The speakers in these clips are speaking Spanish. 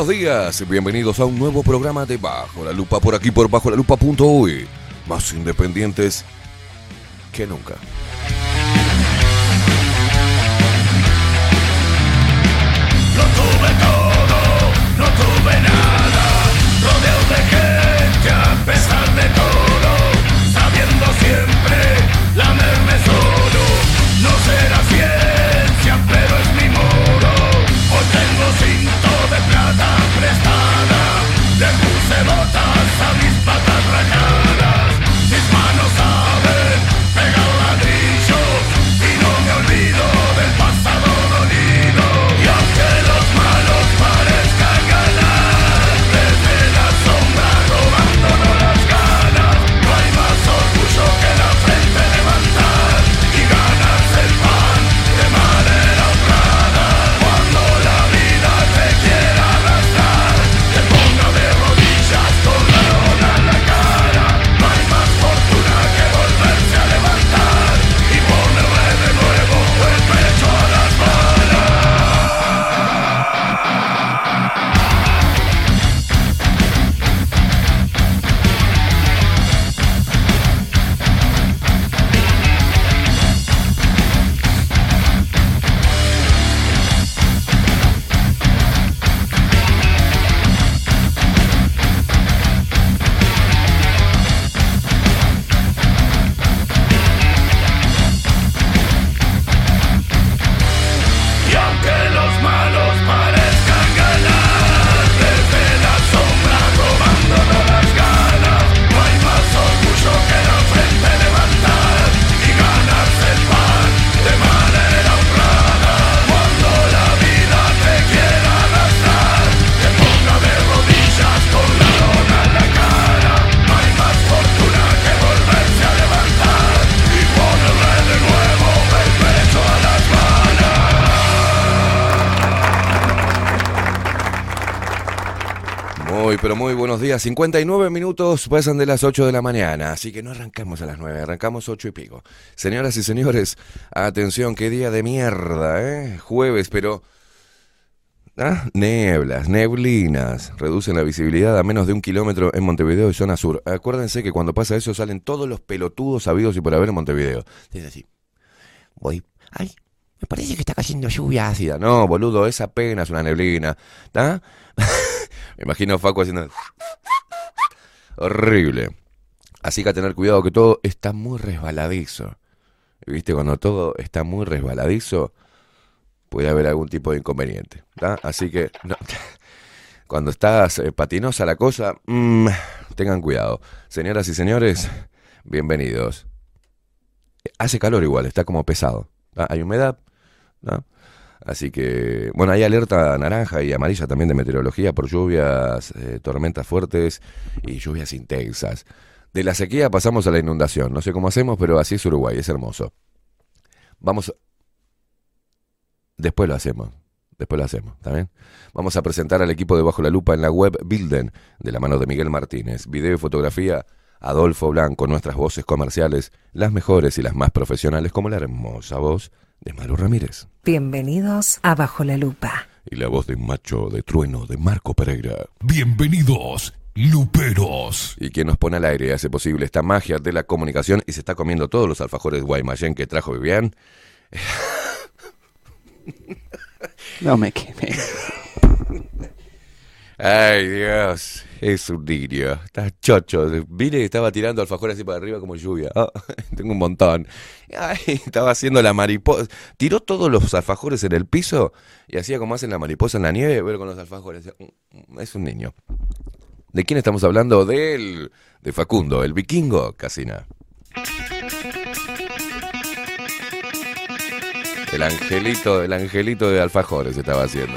Buenos días. Bienvenidos a un nuevo programa de Bajo la Lupa por aquí por bajo la lupa.uy. Más independientes que nunca. No tuve todo, no tuve nada, rodeado de gente a pesar de todo, muy buenos días. 59 minutos pasan de las 8 de la mañana, así que no arrancamos a las 9, arrancamos 8 y pico. Señoras y señores, atención, qué día de mierda, ¿eh? Jueves, pero... ¿Ah? Neblas, neblinas, reducen la visibilidad a menos de un kilómetro en Montevideo y zona sur. Acuérdense que cuando pasa eso salen todos los pelotudos sabidos y por haber en Montevideo. Es así. Voy. Ay, me parece que está cayendo lluvia ácida. No, boludo, es apenas una neblina. ¿Está? Imagino a Facu haciendo. Horrible. Así que a tener cuidado que todo está muy resbaladizo. ¿Viste? Cuando todo está muy resbaladizo, puede haber algún tipo de inconveniente. ¿tá? Así que cuando estás eh, patinosa la cosa, mm, tengan cuidado. Señoras y señores, bienvenidos. Hace calor igual, está como pesado. ¿tá? Hay humedad. ¿no? Así que, bueno, hay alerta naranja y amarilla también de meteorología por lluvias, eh, tormentas fuertes y lluvias intensas. De la sequía pasamos a la inundación. No sé cómo hacemos, pero así es Uruguay, es hermoso. Vamos. Después lo hacemos. Después lo hacemos, ¿está bien? Vamos a presentar al equipo de Bajo la Lupa en la web Bilden, de la mano de Miguel Martínez. Video y fotografía, Adolfo Blanco, nuestras voces comerciales, las mejores y las más profesionales, como la hermosa voz de Maru Ramírez. Bienvenidos a Bajo la Lupa. Y la voz de macho de trueno de Marco Pereira. Bienvenidos, luperos. Y quien nos pone al aire y hace posible esta magia de la comunicación y se está comiendo todos los alfajores de Guaymallén que trajo Vivian. No me quemé. Ay, Dios, es un niño. Está chocho. Vine y estaba tirando alfajores así para arriba como lluvia. Ah, tengo un montón. Ay, estaba haciendo la mariposa. Tiró todos los alfajores en el piso y hacía como hacen la mariposa en la nieve, pero con los alfajores. Es un niño. ¿De quién estamos hablando? De él, de Facundo, el vikingo Casina. El angelito, el angelito de alfajores estaba haciendo.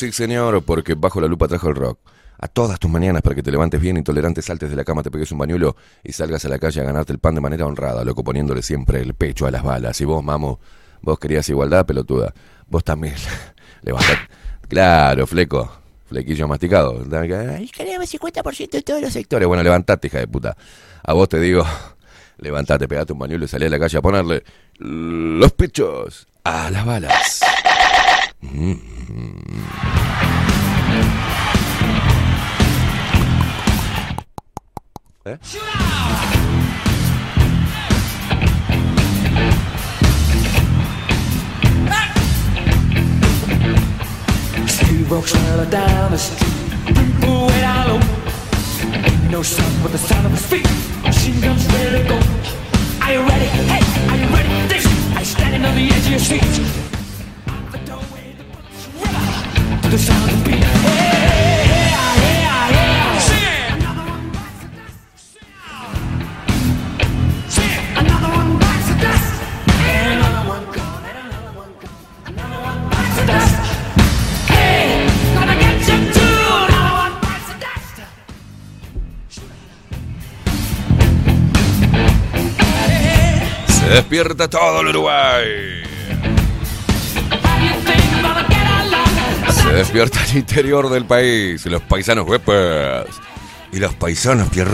Sí señor, porque Bajo la Lupa trajo el rock. A todas tus mañanas para que te levantes bien intolerante, saltes de la cama, te pegues un bañuelo y salgas a la calle a ganarte el pan de manera honrada, loco, poniéndole siempre el pecho a las balas. Y vos, mamo, vos querías igualdad, pelotuda. Vos también. Levantate. Claro, fleco. Flequillo masticado. Ay, queremos 50% de todos los sectores. Bueno, levantate, hija de puta. A vos te digo, levantate, pegate un bañuelo y salí a la calle a ponerle los pechos a las balas. Steve walks right down the street, no sound but the sound of his feet. Machine guns ready to go. Are you ready? Hey, are you ready this? You standing on the edge of your seat? Despierta todo el Uruguay. Se despierta el interior del país. Los paisanos huepes. Y los paisanos it.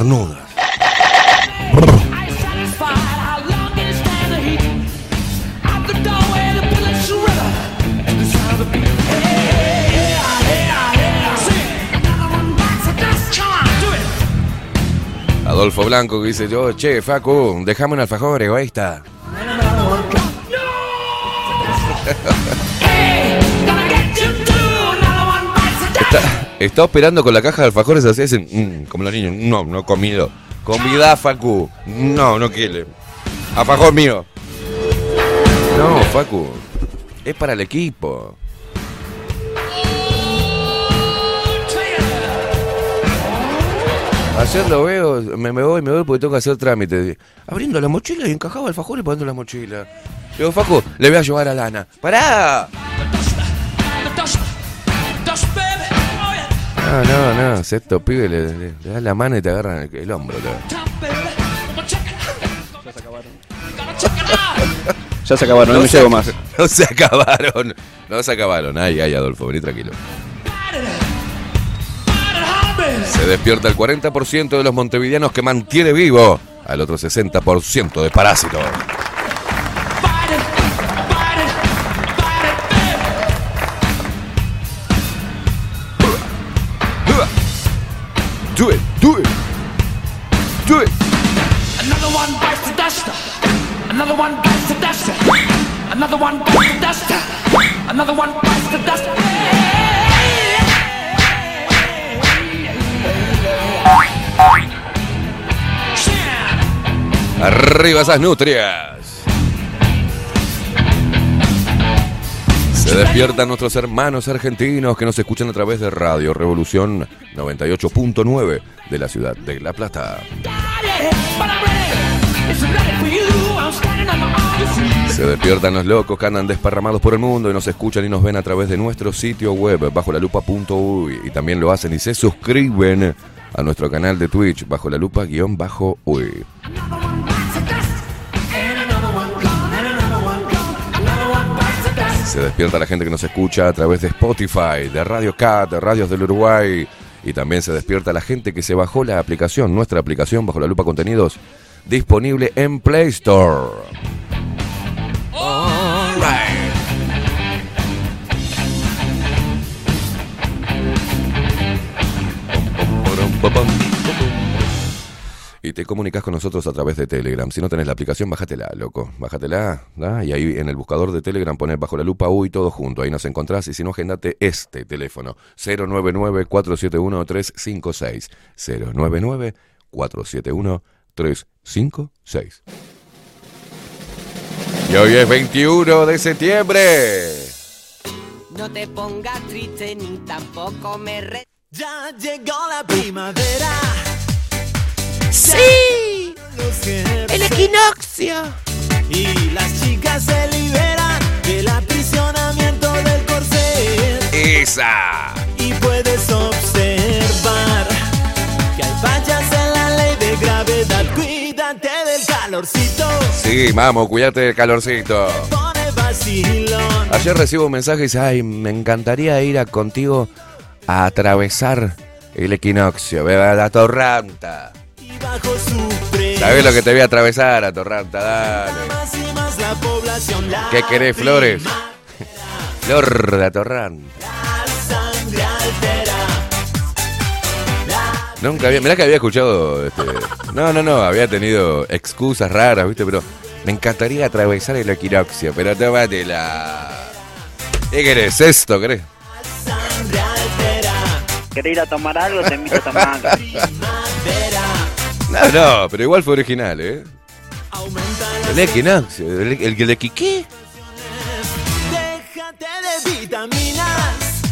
Adolfo Blanco dice yo, che, Facu, déjame un alfajor, egoísta. No. Está, está operando con la caja de alfajores así, hacen, mm, como los niños. No, no he comido. Comida, Facu. No, no quiere. Alfajor mío. No, Facu. Es para el equipo. Ayer lo veo, me, me voy, me voy porque tengo que hacer trámite. Abriendo la mochila y encajaba alfajor y poniendo la mochila. Digo, Facu, le voy a llevar a Lana. ¡Pará! No, no, no, estos pibes le, le- le das la mano y te agarran el, el hombro. Ya se acabaron. Ya se acabaron, no, me se, llevo más. No se acabaron. No se acabaron. Ay, ay, Adolfo, vení tranquilo. Se despierta el 40% de los montevideanos que mantiene vivo al otro 60% de parásitos. Do it, do it, do it. Another one bites the dust. Another one bites the dust. Another one bites the dust. Another one bites the dust. Arriba esas nutrias. Se despiertan nuestros hermanos argentinos que nos escuchan a través de Radio Revolución 98.9 de la ciudad de La Plata. Se despiertan los locos que andan desparramados por el mundo y nos escuchan y nos ven a través de nuestro sitio web bajo la lupa.uy y también lo hacen y se suscriben a nuestro canal de Twitch bajo la lupa guion bajo uy. Se despierta la gente que nos escucha a través de Spotify, de Radio Cat, de Radios del Uruguay. Y también se despierta la gente que se bajó la aplicación, nuestra aplicación bajo la lupa contenidos, disponible en Play Store. Y te comunicas con nosotros a través de Telegram. Si no tenés la aplicación, bájatela, loco. Bájatela. ¿da? Y ahí en el buscador de Telegram pones bajo la lupa uy todo junto. Ahí nos encontrás. Y si no, agendate este teléfono. 099-471-356. 099-471-356. Y hoy es 21 de septiembre. No te pongas triste ni tampoco me re... Ya llegó la primavera. ¡Sí! ¡El equinoccio! y las chicas se liberan del aprisionamiento del corset. Esa. Y puedes observar que hay fallas en la ley de gravedad. Cuídate del calorcito. Sí, vamos, cuídate del calorcito. Pone vacilón. Ayer recibo un mensaje y dice, ay, me encantaría ir a contigo a atravesar el equinoccio, vea la torranta. ¿Sabes lo que te voy a atravesar, a torranta? Dale. ¿Qué querés, Flores? Flor de torranta. La sangre altera. La Nunca había, mirá que había escuchado, este, no, no, no, había tenido excusas raras, viste, pero me encantaría atravesar el equinoccio, pero tómatela. ¿Qué querés? ¿Esto querés? ¿Querés ir a tomar algo? Te invito a tomar algo. No, no, pero igual fue original, ¿eh? El equinoccio, el, el, el equi- ¿qué? Déjate de vitaminas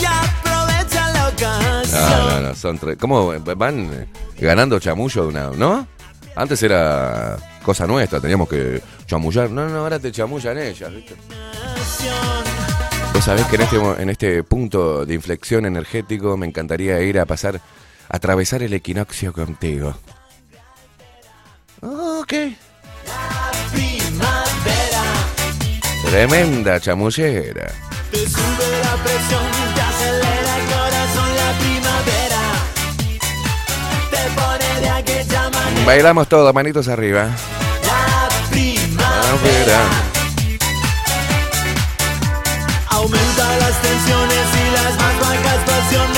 y aprovecha la ocasión. No, no, no, son tres. ¿Cómo van ganando chamullo de una, no? Antes era cosa nuestra, teníamos que chamullar. No, no, ahora te chamullan ellas, ¿viste? Vos sabés que en este, en este punto de inflexión energético me encantaría ir a pasar, atravesar el equinoccio contigo. Ok. Primavera. Tremenda chamullera. Te sube la presión, te acelera el corazón la primavera. Te pone de aquella manera. Bailamos todos, manitos arriba. La primavera. Primavera. Aumenta las tensiones y las más bajas pasiones.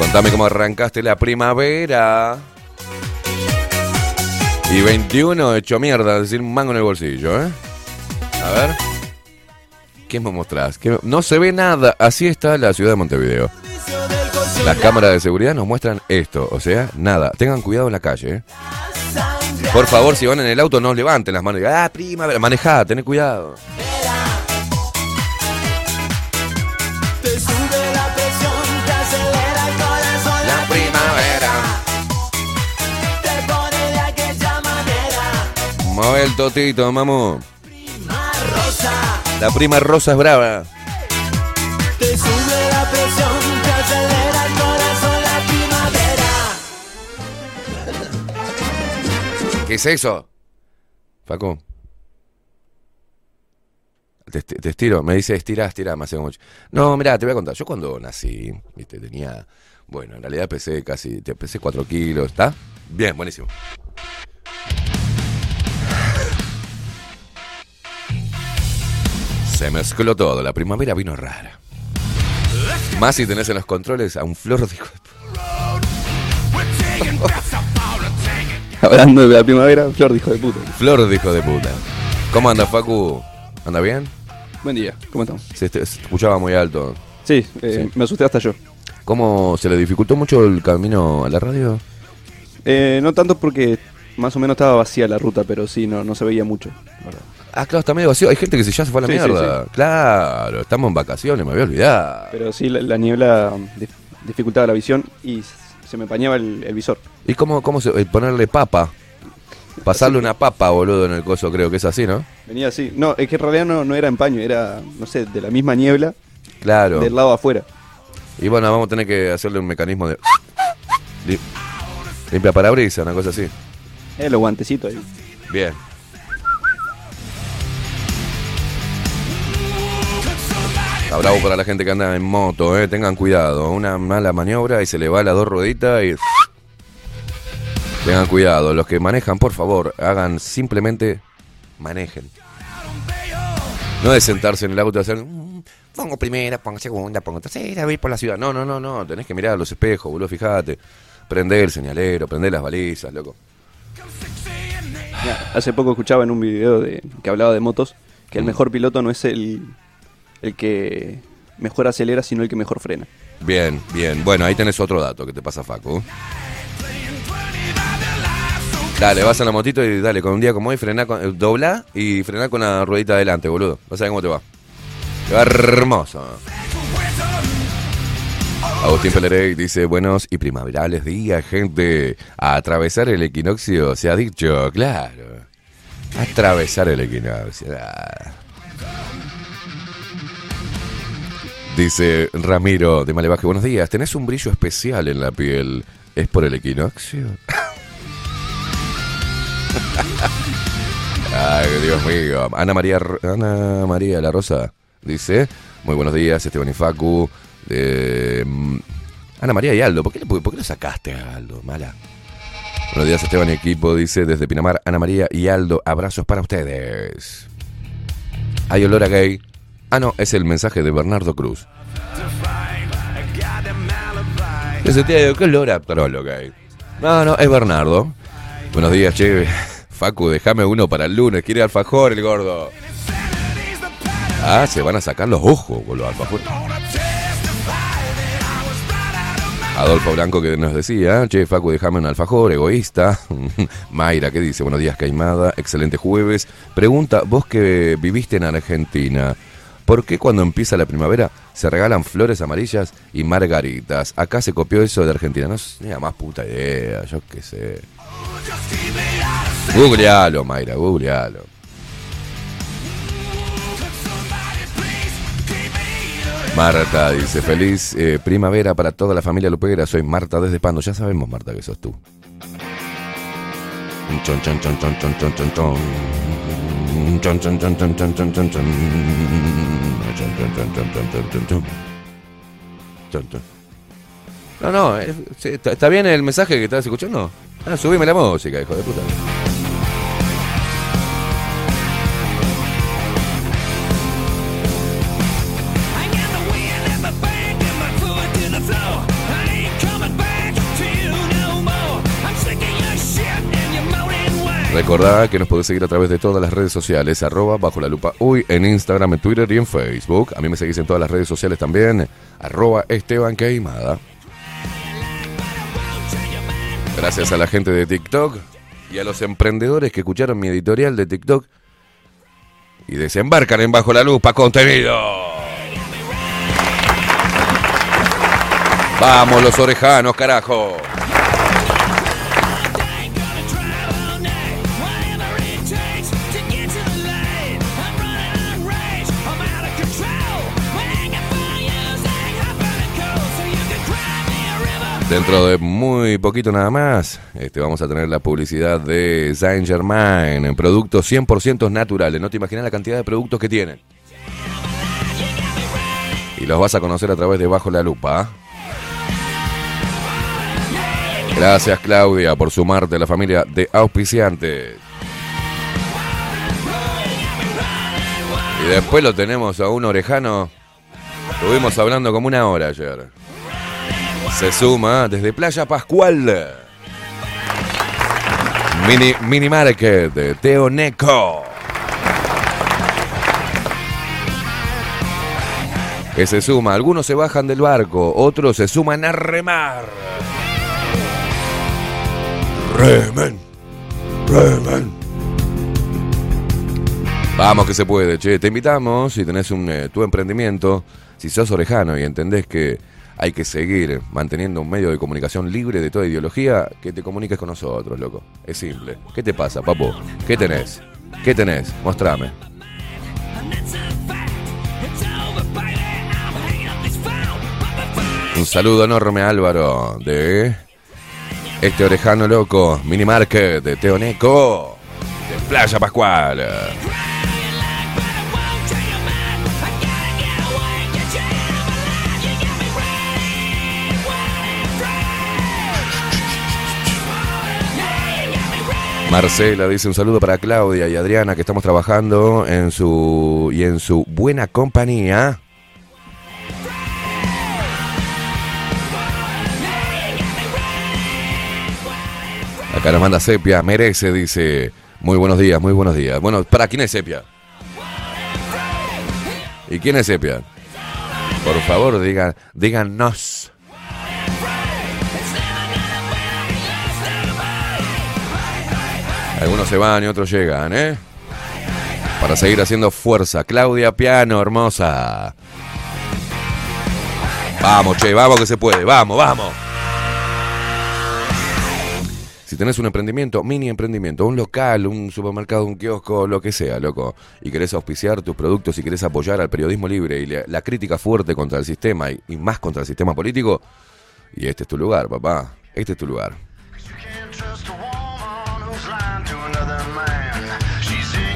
Contame cómo arrancaste la primavera. Y 21 hecho mierda, decir un mango en el bolsillo, ¿eh? A ver. ¿Qué me mostrás? ¿Qué me- No se ve nada. Así está la ciudad de Montevideo. Las cámaras de seguridad nos muestran esto. O sea, nada. Tengan cuidado en la calle, ¿eh? Por favor, si van en el auto, no levanten las manos. y digan, Ah, primavera. Manejá, tened cuidado. El totito. Prima rosa. La prima rosa es brava. Te sube la presión, te acelera el corazón. La primavera. ¿Qué es eso? Paco. Te, estiro, me dice estira, estira, me hace como... No, mira, te voy a contar. Yo cuando nací, viste, tenía... Bueno, en realidad pesé casi... Te pesé 4 kilos, ¿está? Bien, buenísimo. Se mezcló todo, la primavera vino rara. Más si tenés en los controles a un flor de... Hablando de la primavera, Flor dijo de puta. Flor de hijo de puta. ¿Cómo anda, Facu? ¿Anda bien? Buen día, ¿cómo estamos? Se, escuchaba muy alto. Sí, eh, Sí. me asusté hasta yo. ¿Cómo se le dificultó mucho el camino a la radio? Eh, no tanto porque más o menos estaba vacía la ruta, pero sí, no, no se veía mucho. la verdad. Ah, claro, está medio vacío. Hay gente que se ya se fue a la Sí, sí, mierda. Claro, estamos en vacaciones, me había olvidado. Pero sí, la, la niebla dif- dificultaba la visión y se me empañaba el, el visor. ¿Y cómo, cómo se, eh, ponerle papa? Pasarle una papa, boludo, en el coso, creo que es así, ¿no? Venía así. No, es que en realidad no, no era empaño, era, no sé, de la misma niebla Claro. del lado afuera. Y bueno, vamos a tener que hacerle un mecanismo de... Lim- Limpia parabrisas, una cosa así. Eh, los guantecitos ahí. Bien. Está bravo para la gente que anda en moto, eh. Tengan cuidado. Una mala maniobra y se le va las dos rueditas y. Tengan cuidado. Los que manejan, por favor, hagan simplemente. Manejen. No de sentarse en el auto y hacer. "Mm, Pongo primera, pongo segunda, pongo tercera, voy por la ciudad. No, no, no, no. Tenés que mirar los espejos, boludo, fíjate. Prender el señalero, prender las balizas, loco. Hace poco escuchaba en un video de, que hablaba de motos que el mejor piloto no es el, el que mejor acelera, sino el que mejor frena. Bien, bien. Bueno, ahí tenés otro dato que te pasa, Facu. Dale, vas a la motito y dale, con un día como hoy, frená con, eh, dobla y frená con la ruedita adelante, boludo. Vas a ver cómo te va. Te hermoso. Agustín Pelerey dice, buenos y primaverales días, gente. A atravesar el equinoccio, se ha dicho, claro. Atravesar el equinoccio. Dice Ramiro de Malevaje, buenos días. Tenés un brillo especial en la piel. ¿Es por el equinoccio? Ay, Dios mío. Ana María, Ana María La Rosa dice, muy buenos días, Esteban y Facu. De, mm, Ana María y Aldo, ¿por qué, le- por qué lo sacaste a Aldo? Mala. Buenos días, Esteban y equipo, dice desde Pinamar, Ana María y Aldo, abrazos para ustedes. Hay olor a gay. Ah, no, es el mensaje de Bernardo Cruz. Ese tío, ¿qué olor a trolo gay? No, no, es Bernardo. Buenos días, che. Facu, déjame uno para el lunes. Quiere alfajor el gordo. Ah, se van a sacar los ojos con los alfajores. Adolfo Blanco que nos decía, che, Facu, déjame un alfajor, egoísta. Mayra, que dice? Buenos días, Caimada, excelente jueves. Pregunta, vos que viviste en Argentina, ¿por qué cuando empieza la primavera se regalan flores amarillas y margaritas? Acá se copió eso de Argentina, no la más puta idea, yo qué sé. Googlealo, Mayra, googlealo. Marta dice, feliz eh, primavera para toda la familia Lupera. Soy Marta desde Pando. Ya sabemos, Marta, que sos tú. No, no, eh, sí, ¿está está bien el mensaje que estás escuchando? Ah, subime la música, hijo de puta. Recordá que nos podés seguir a través de todas las redes sociales, arroba bajo la lupa uy, en Instagram, en Twitter y en Facebook. A mí me seguís en todas las redes sociales también, arroba Esteban Queimada. Gracias a la gente de TikTok y a los emprendedores que escucharon mi editorial de TikTok y desembarcan en Bajo la Lupa contenido. Vamos los orejanos, carajo. Dentro de muy poquito nada más, este, vamos a tener la publicidad de Saint Germain en productos 100% naturales. No te imaginas la cantidad de productos que tienen. Y los vas a conocer a través de Bajo la Lupa. Gracias Claudia por sumarte a la familia de auspiciantes. Y después lo tenemos a un orejano. Estuvimos hablando como una hora ayer. Se suma desde Playa Pascual. Mini, mini Market de Teo Neco. Que se suma. Algunos se bajan del barco, otros se suman a remar. Remen. Remen. Vamos que se puede, che. Te invitamos, si tenés un, eh, tu emprendimiento, si sos orejano y entendés que hay que seguir manteniendo un medio de comunicación libre de toda ideología, que te comuniques con nosotros, loco. Es simple. ¿Qué te pasa, papo? ¿Qué tenés? ¿Qué tenés? Mostrame. Un saludo enorme Álvaro de este orejano loco, mini market de Teoneco, de Playa Pascual. Marcela dice un saludo para Claudia y Adriana que estamos trabajando en su y en su buena compañía. Acá nos manda Sepia, merece, dice. Muy buenos días, muy buenos días. Bueno, ¿para quién es Sepia? ¿Y quién es Sepia? Por favor, digan, díganos. Algunos se van y otros llegan, ¿eh? Para seguir haciendo fuerza. Claudia Piano, hermosa. Vamos, che, vamos que se puede. Vamos, vamos. Si tenés un emprendimiento, mini emprendimiento, un local, un supermercado, un kiosco, lo que sea, loco, y querés auspiciar tus productos y querés apoyar al periodismo libre y la, crítica fuerte contra el sistema y, y más contra el sistema político, y este es tu lugar, papá. Este es tu lugar.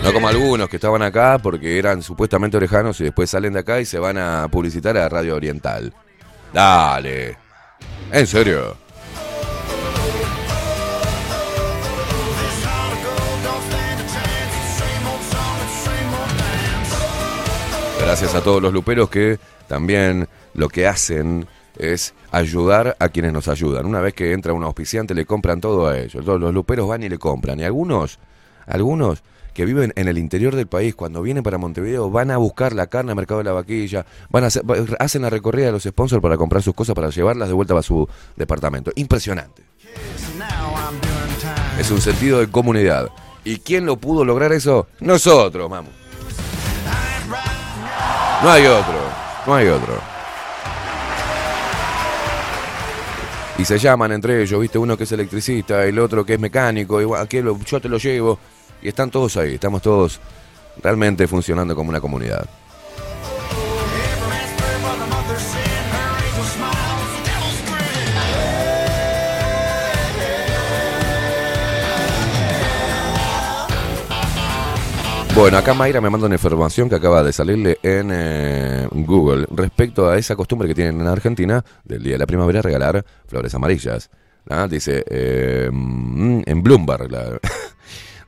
No como algunos que estaban acá porque eran supuestamente orejanos y después salen de acá y se van a publicitar a Radio Oriental. Dale. ¿En serio? Gracias a todos los luperos que también lo que hacen es ayudar a quienes nos ayudan. Una vez que entra un auspiciante le compran todo a ellos. Todos los luperos van y le compran. Y algunos, algunos que viven en el interior del país, cuando vienen para Montevideo, van a buscar la carne al mercado de la vaquilla, van a hacen la recorrida de los sponsors para comprar sus cosas para llevarlas de vuelta a su departamento. Impresionante. Es un sentido de comunidad. ¿Y quién lo pudo lograr eso? Nosotros, vamos. No hay otro, no hay otro. Y se llaman entre ellos, viste, uno que es electricista, el otro que es mecánico, igual, aquel, yo te lo llevo. Y están todos ahí, estamos todos realmente funcionando como una comunidad. Bueno, acá Mayra me manda una información que acaba de salirle en eh, Google respecto a esa costumbre que tienen en Argentina del Día de la Primavera regalar flores amarillas. ¿ah? Dice, eh, mm, en Bloomberg, la-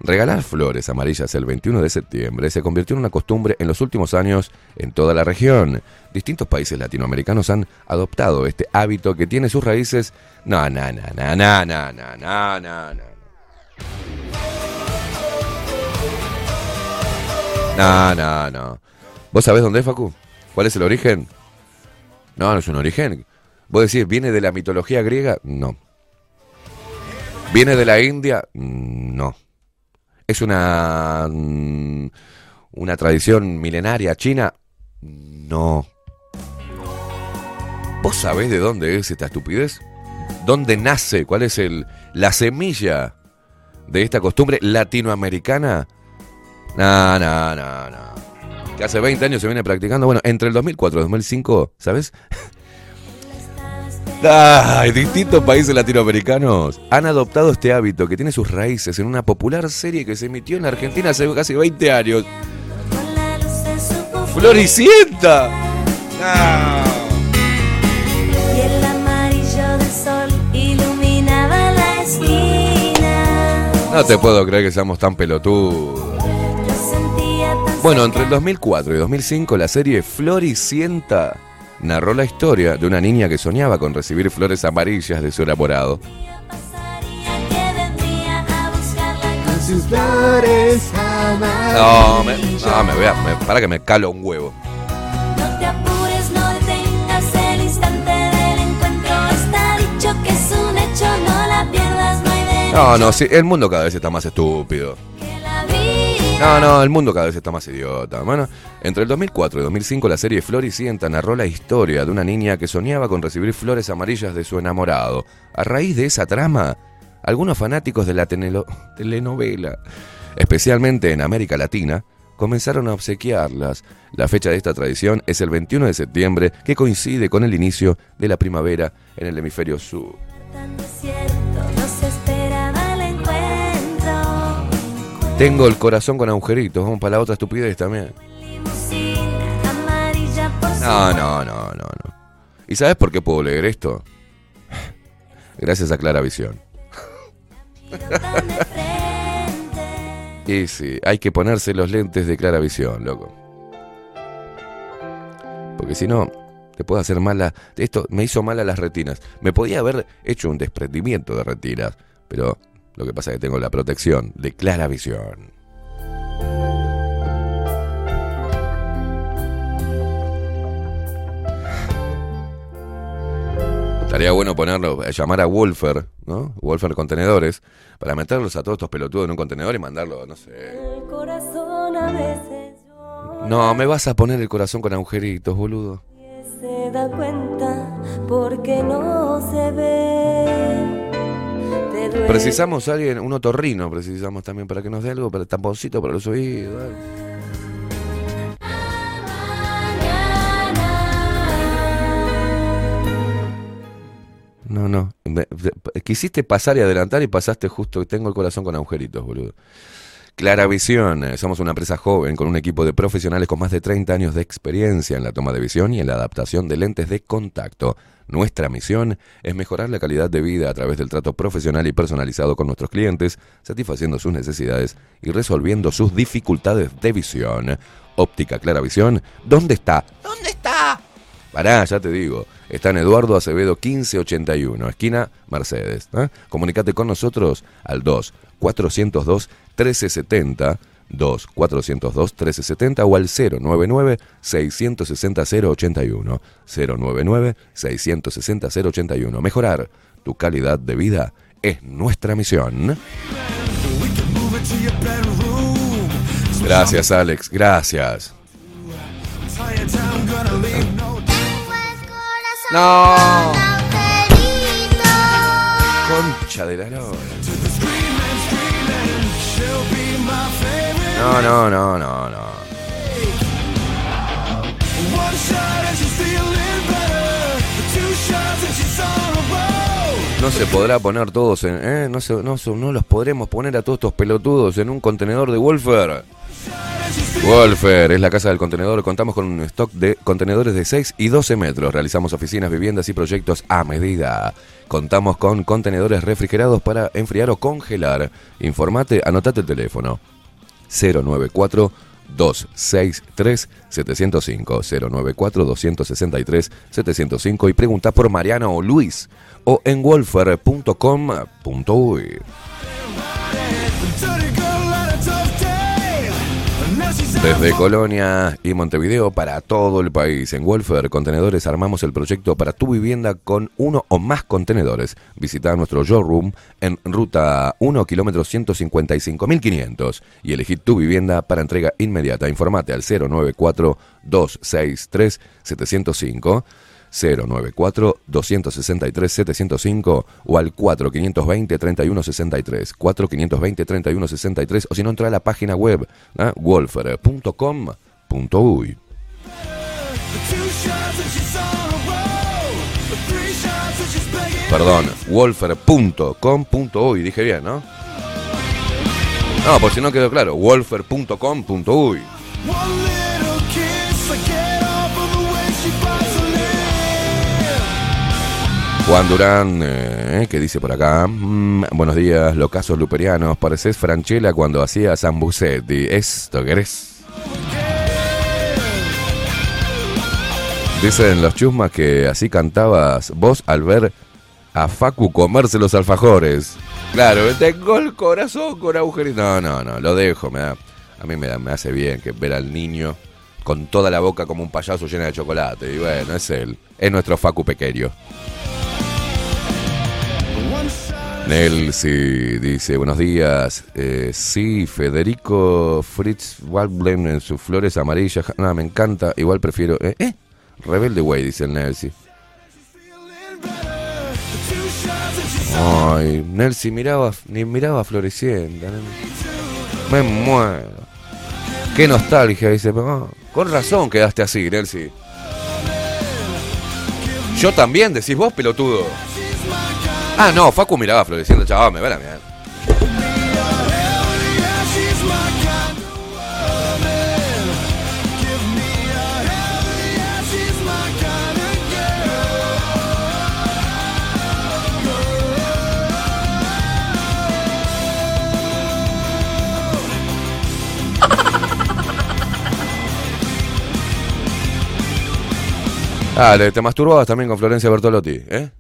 regalar flores amarillas el 21 de septiembre se convirtió en una costumbre en los últimos años en toda la región. Distintos países latinoamericanos han adoptado este hábito que tiene sus raíces... No, no, no, no, no, no, no, no, no, no. No, no. ¿Vos sabés dónde es, Facu? ¿Cuál es el origen? No, no es un origen. ¿Vos decís, viene de la mitología griega? No. ¿Viene de la India? No. ¿Es una. mm, una tradición milenaria china? No. ¿Vos sabés de dónde es esta estupidez? ¿Dónde nace? ¿Cuál es el, la semilla de esta costumbre latinoamericana? No, no, no, no. Que hace 20 años se viene practicando. Bueno, entre el 2004 y el 2005, ¿sabes? Ay, distintos países latinoamericanos han adoptado este hábito que tiene sus raíces en una popular serie que se emitió en la Argentina hace casi 20 años. ¡Floricienta! Y el amarillo del sol iluminaba la esquina. No te puedo creer que seamos tan pelotudos. Bueno, entre el 2004 y 2005 la serie Floricienta narró la historia de una niña que soñaba con recibir flores amarillas de su enamorado. No, me, no, me voy a... me- para que me calo un huevo. No te apures, no detengas el instante del encuentro. Está dicho que es un hecho, no la pierdas, no hay derecho No, no, sí, el mundo cada vez está más estúpido. No, no, el mundo cada vez está más idiota. Entre el 2004 y 2005 la serie Floricienta narró la historia de una niña que soñaba con recibir flores amarillas de su enamorado. A raíz de esa trama, algunos fanáticos de la telenovela, especialmente en América Latina, comenzaron a obsequiarlas. La fecha de esta tradición es el 21 de septiembre, que coincide con el inicio de la primavera en el hemisferio sur. Tengo el corazón con agujeritos, vamos para la otra estupidez también. No, no, no, no, no. ¿Y sabes por qué puedo leer esto? Gracias a Clara Visión. Y sí, hay que ponerse los lentes de Clara Visión, loco. Porque si no, te puede hacer mala. Esto me hizo mal a las retinas. Me podía haber hecho un desprendimiento de retinas, pero lo que pasa es que tengo la protección de Clara Visión. Estaría bueno ponerlo, eh, llamar a Wolfer, ¿no? Wolfer Contenedores, para meterlos a todos estos pelotudos en un contenedor y mandarlo, no sé. El corazón a veces llora No, me vas a poner el corazón con agujeritos, boludo. se da cuenta porque no se ve. Precisamos a alguien, un otorrino, precisamos también para que nos dé algo, para el tamponcito para los oídos. No, no. De- Quisiste pasar y adelantar y pasaste justo. Tengo el corazón con agujeritos, boludo. Clara Visión. eh, Somos una empresa joven con un equipo de profesionales con más de 30 años de experiencia en la toma de visión y en la adaptación de lentes de contacto. Nuestra misión es mejorar la calidad de vida a través del trato profesional y personalizado con nuestros clientes, satisfaciendo sus necesidades y resolviendo sus dificultades de visión. Óptica Clara Visión, ¿dónde está? ¿Dónde está? Pará, ya te digo. Está en Eduardo Acevedo 1581, esquina Mercedes. ¿eh? Comunicate con nosotros al 2 402 1370 2 402 1370 o al 099 660 081 099 660 081. Mejorar tu calidad de vida es nuestra misión. Gracias, Alex. Gracias. No. Concha de la lora. No, no, no, no, no. No se podrá poner todos en. ¿eh? No, no, no los podremos poner a todos estos pelotudos en un contenedor de Wolfer. Wolfer es la casa del contenedor. Contamos con un stock de contenedores de 6 y 12 metros. Realizamos oficinas, viviendas y proyectos a medida. Contamos con contenedores refrigerados para enfriar o congelar. Informate, anotate el teléfono. 094 263 705 094 263 705 y pregunta por Mariano o Luis o en wolfer.com.uy. Desde Colonia y Montevideo para todo el país. En Wolfer Contenedores armamos el proyecto para tu vivienda con uno o más contenedores. Visita nuestro showroom en ruta 1, kilómetro 155.500 y elegí tu vivienda para entrega inmediata. Informate al 094-263-705. 094-263-705 o al 4520-3163, 4520-3163 o si no entra a la página web ¿ah? wolfer.com.uy. Perdón, wolfer.com.uy, dije bien, ¿no? No, por si no quedó claro, wolfer.com.uy. Juan Durán, eh, que dice por acá, mm, buenos días, los casos luperianos, pareces Franchella cuando hacía Zambucetti, esto querés. Dicen los chusmas que así cantabas vos al ver a Facu comerse los alfajores. Claro, tengo el corazón con agujeritos. No, no, no, lo dejo, me da, a mí me, da- me hace bien que ver al niño con toda la boca como un payaso llena de chocolate. Y bueno, es él, es nuestro Facu pequeño. Nelsi dice, buenos días. Eh, sí, Federico Fritz Waldblem en sus flores amarillas. No, me encanta. Igual prefiero... Eh, eh, Rebelde Way, dice el Nelsi. Ay, Nelsi miraba, ni miraba Florecienta. ¿no? Me muero. Qué nostalgia, dice. "Ah, con razón quedaste así, Nelsi. Yo también, decís vos, pelotudo. Ah, no, Facu miraba Florecienta, chaval, me van a mirar. Ah, te masturbabas también con Florencia Bertolotti, ¿eh?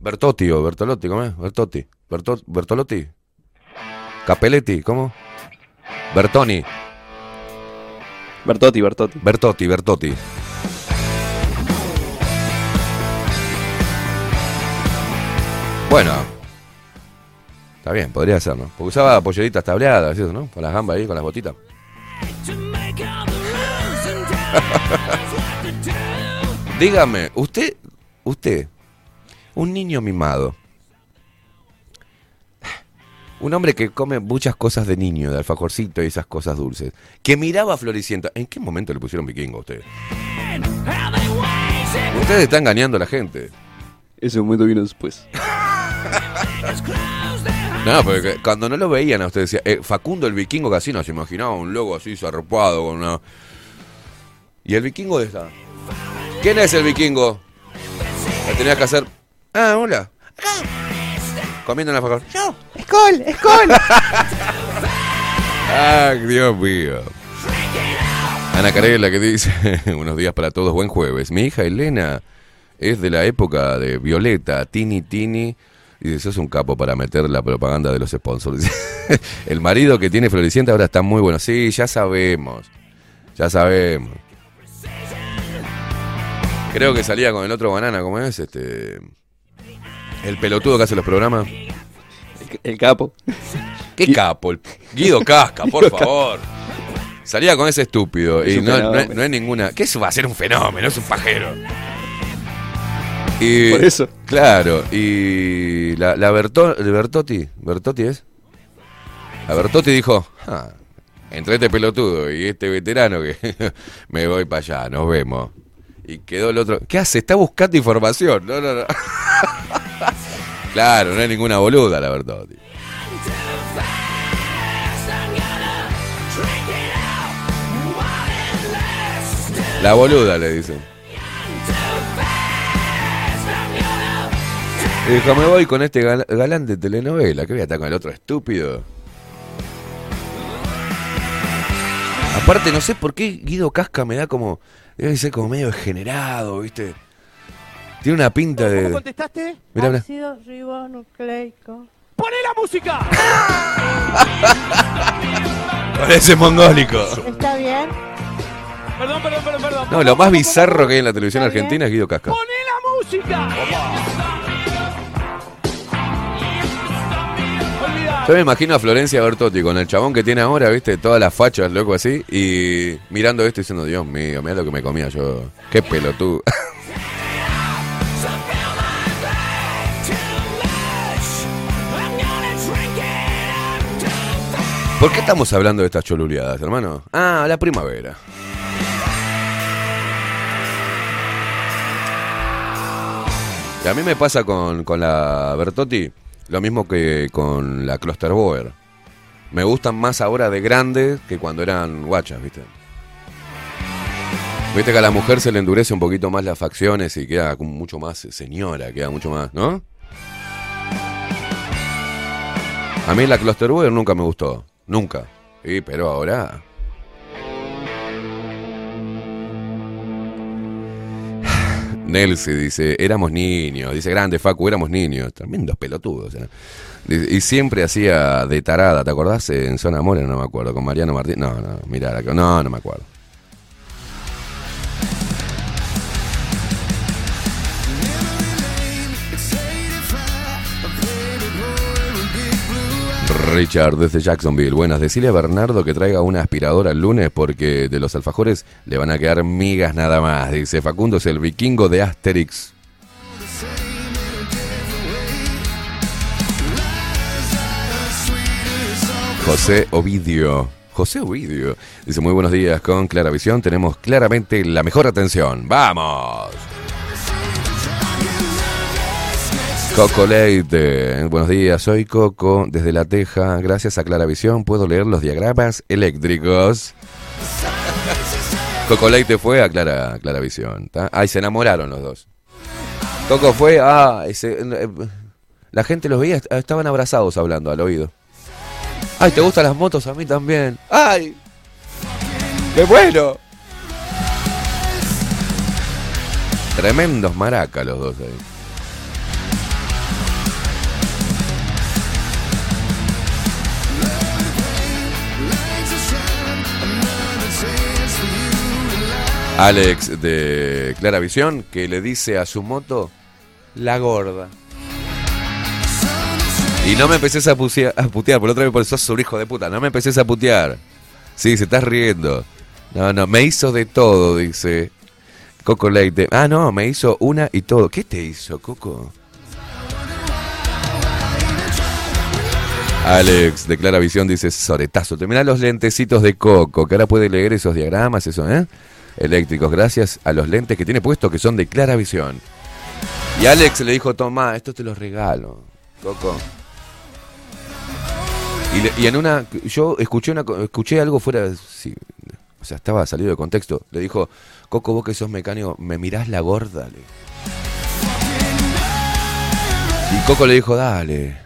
Bertotti o Bertolotti, ¿cómo es? Bertotti. Berto- Bertolotti. Capelletti, ¿cómo? Bertoni. Bertotti, Bertotti. Bertotti, Bertotti. Bueno. Está bien, podría ser, ¿no? Porque usaba polleritas tableadas, eso, ¿no? Con las gambas ahí, con las botitas. Dígame, usted, usted, un niño mimado, un hombre que come muchas cosas de niño, de alfajorcito y esas cosas dulces, que miraba a Floricienta, ¿en qué momento le pusieron vikingo a usted? Usted está engañando a la gente. Ese momento vino después. No, porque cuando no lo veían a usted decía, eh, Facundo el vikingo casi no se imaginaba un logo así zarpado con una... ¿Y el vikingo de esta? ¿Quién es el vikingo? La tenías que hacer... Ah, hola. Comiendo en la favor. Yo, Skull, Skull. Ah, Dios mío. Ana Carela que dice, buenos días para todos, buen jueves. Mi hija Elena es de la época de Violeta, Tini Tini, y dice, sos un capo para meter la propaganda de los sponsors. El marido que tiene Floricienta ahora está muy bueno. Sí, ya sabemos, ya sabemos. Creo que salía con el otro banana, ¿cómo es? Este... El pelotudo que hace los programas. El, el capo. ¿Qué capo? El Guido Casca, por Guido Casca. favor. Salía con ese estúpido Es y no, no, no es ninguna. ¿Qué eso va a ser un fenómeno? Es un pajero. Y, Por eso. Claro, y la, la Berto- Bertotti, ¿Bertotti es? La Bertotti dijo, "Ah, entre este pelotudo y este veterano que me voy para allá, nos vemos. Y quedó el otro, ¿qué hace? Está buscando información. No, no, no. claro, no es ninguna boluda la Bertotti. La boluda le dicen. Y dijo, me voy con este gal- galán de telenovela, que voy a estar con el otro estúpido. Aparte, no sé por qué Guido Casca me da como. Debe ser como medio degenerado, ¿viste? Tiene una pinta de. contestaste? Mirá, mirá. Ácido ribonucleico. ¡Poné la música! Parece mongólico. ¿Está bien? Perdón, perdón, perdón, perdón. No, lo más bizarro que hay en la televisión Está bien. argentina es Guido Casca. ¡Poné la música! Yo me imagino a Florencia Bertotti con el chabón que tiene ahora, ¿viste? Todas las fachas, loco, así. Y mirando esto y diciendo, Dios mío, mira lo que me comía yo. Qué pelotudo. ¿Por qué estamos hablando de estas choluleadas, hermano? Ah, la primavera. Y a mí me pasa con, con la Bertotti lo mismo que con la Klosterboer. Me gustan más ahora de grandes que cuando eran guachas, ¿viste? Viste que a la mujer se le endurece un poquito más las facciones y queda mucho más señora, queda mucho más, ¿no? A mí la Klosterboer nunca me gustó, nunca. Sí, pero ahora... Nelsi dice, éramos niños. Dice, grande, Facu, éramos niños. Tremendos pelotudos. ¿eh? Y siempre hacía de tarada, ¿te acordás? En Zona Mora, no me acuerdo, con Mariano Martín. No, no, mirá, la- no, no me acuerdo. Richard desde Jacksonville. Buenas, decile a Bernardo que traiga una aspiradora el lunes porque de los alfajores le van a quedar migas nada más. Dice Facundo es el vikingo de Asterix. José Ovidio. José Ovidio. Dice muy buenos días con Clara Visión. Tenemos claramente la mejor atención. ¡Vamos! Coco Leite. Buenos días, soy Coco desde La Teja. Gracias a Claravisión puedo leer los diagramas eléctricos. Coco Leite fue a Clara, Claravisión. Ahí se enamoraron los dos. Coco fue a... eh, la gente los veía, est- estaban abrazados hablando al oído. Ay, ¿te gustan las motos? A mí también. ¡Ay! ¡Qué bueno! Tremendos maracas los dos ahí. Alex de Clara Visión que le dice a su moto la gorda. Y no me empecés a, putear, por otra vez por eso sos un hijo de puta, no me empecés a putear. Sí, se estás riendo. No, no, me hizo de todo, dice Coco Leite. Ah, no, me hizo una y todo. ¿Qué te hizo, Coco? Alex de Clara Visión dice soretazo. Termina los lentecitos de Coco, que ahora puede leer esos diagramas, eso, ¿eh? Eléctricos, gracias a los lentes que tiene puesto que son de Clara Visión. Y Alex le dijo, toma, esto te lo regalo, Coco. Y, en una, yo escuché una, escuché algo fuera, sí, o sea, estaba salido de contexto. Le dijo, Coco, vos que sos mecánico, ¿me mirás la gorda? Le- Y Coco le dijo, dale,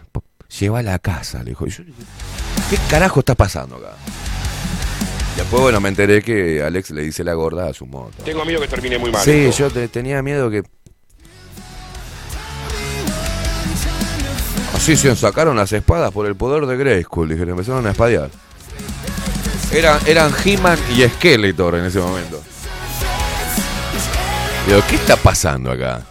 llévala a casa. Le dijo, yo ¿qué carajo está pasando acá? Y después, bueno, me enteré que Alex le dice la gorda a su moto. Tengo miedo que termine muy mal. Sí, yo te- tenía miedo que. Así se sacaron las espadas por el poder de Grayskull, dije, le empezaron a espadear. Eran, eran He-Man y Skeletor en ese momento. Digo, ¿qué está pasando acá?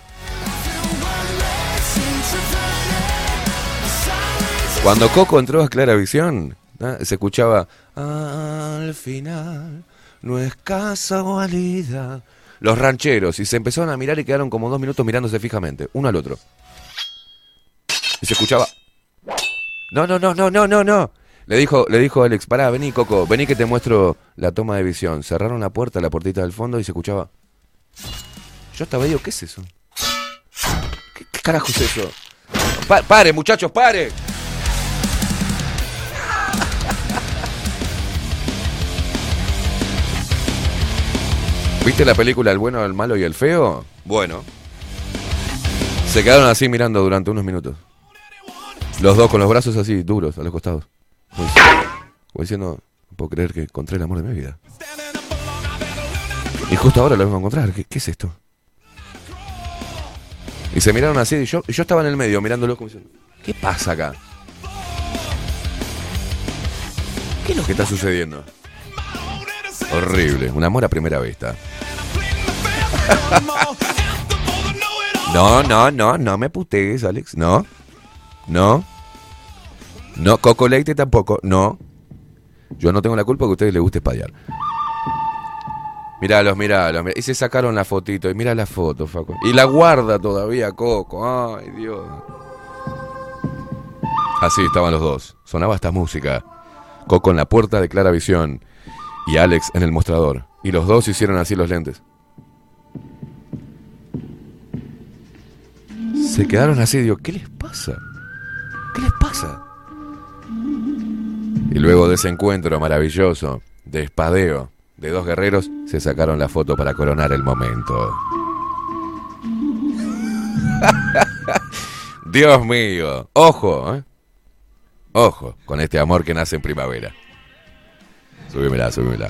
Cuando Coco entró a Clara Visión, se escuchaba al final no es casualidad. Los rancheros y se empezaron a mirar y quedaron como dos minutos mirándose fijamente, uno al otro. Y se escuchaba. No, no, no, no, no, no, no. Le dijo, le dijo Alex, pará, vení, Coco, vení que te muestro la toma de visión. Cerraron la puerta, la puertita del fondo y se escuchaba. Yo estaba digo, ¿qué es eso? ¿Qué, qué carajo es eso? Pa- pare, muchachos, pare. ¿Viste la película El bueno, el malo y el feo? Bueno. Se quedaron así mirando durante unos minutos. Los dos con los brazos así, duros, a los costados. Como diciendo- como diciendo, puedo creer que encontré el amor de mi vida. Y justo ahora lo vengo a encontrar. ¿Qué, es esto? Y se miraron así, y yo, yo estaba en el medio mirándolos como diciendo, ¿qué pasa acá? ¿Qué es lo que está sucediendo? Horrible, un amor a primera vista. No, no, no, no me putees, Alex. No. No. No, Coco Leite tampoco. No. Yo no tengo la culpa que a ustedes les guste espadear. Míralos, míralos. Y se sacaron la fotito. Y mira la foto, Facu. Y la guarda todavía, Coco. Ay, Dios. Así estaban los dos. Sonaba esta música. Coco en la puerta de Clara Visión. Y Alex en el mostrador. Y los dos hicieron así los lentes. Se quedaron así, digo, ¿qué les pasa? ¿Qué les pasa? Y luego de ese encuentro maravilloso, de espadeo, de dos guerreros, se sacaron la foto para coronar el momento. Dios mío, ojo, ¿eh? Ojo con este amor que nace en primavera. Subímela, subímela.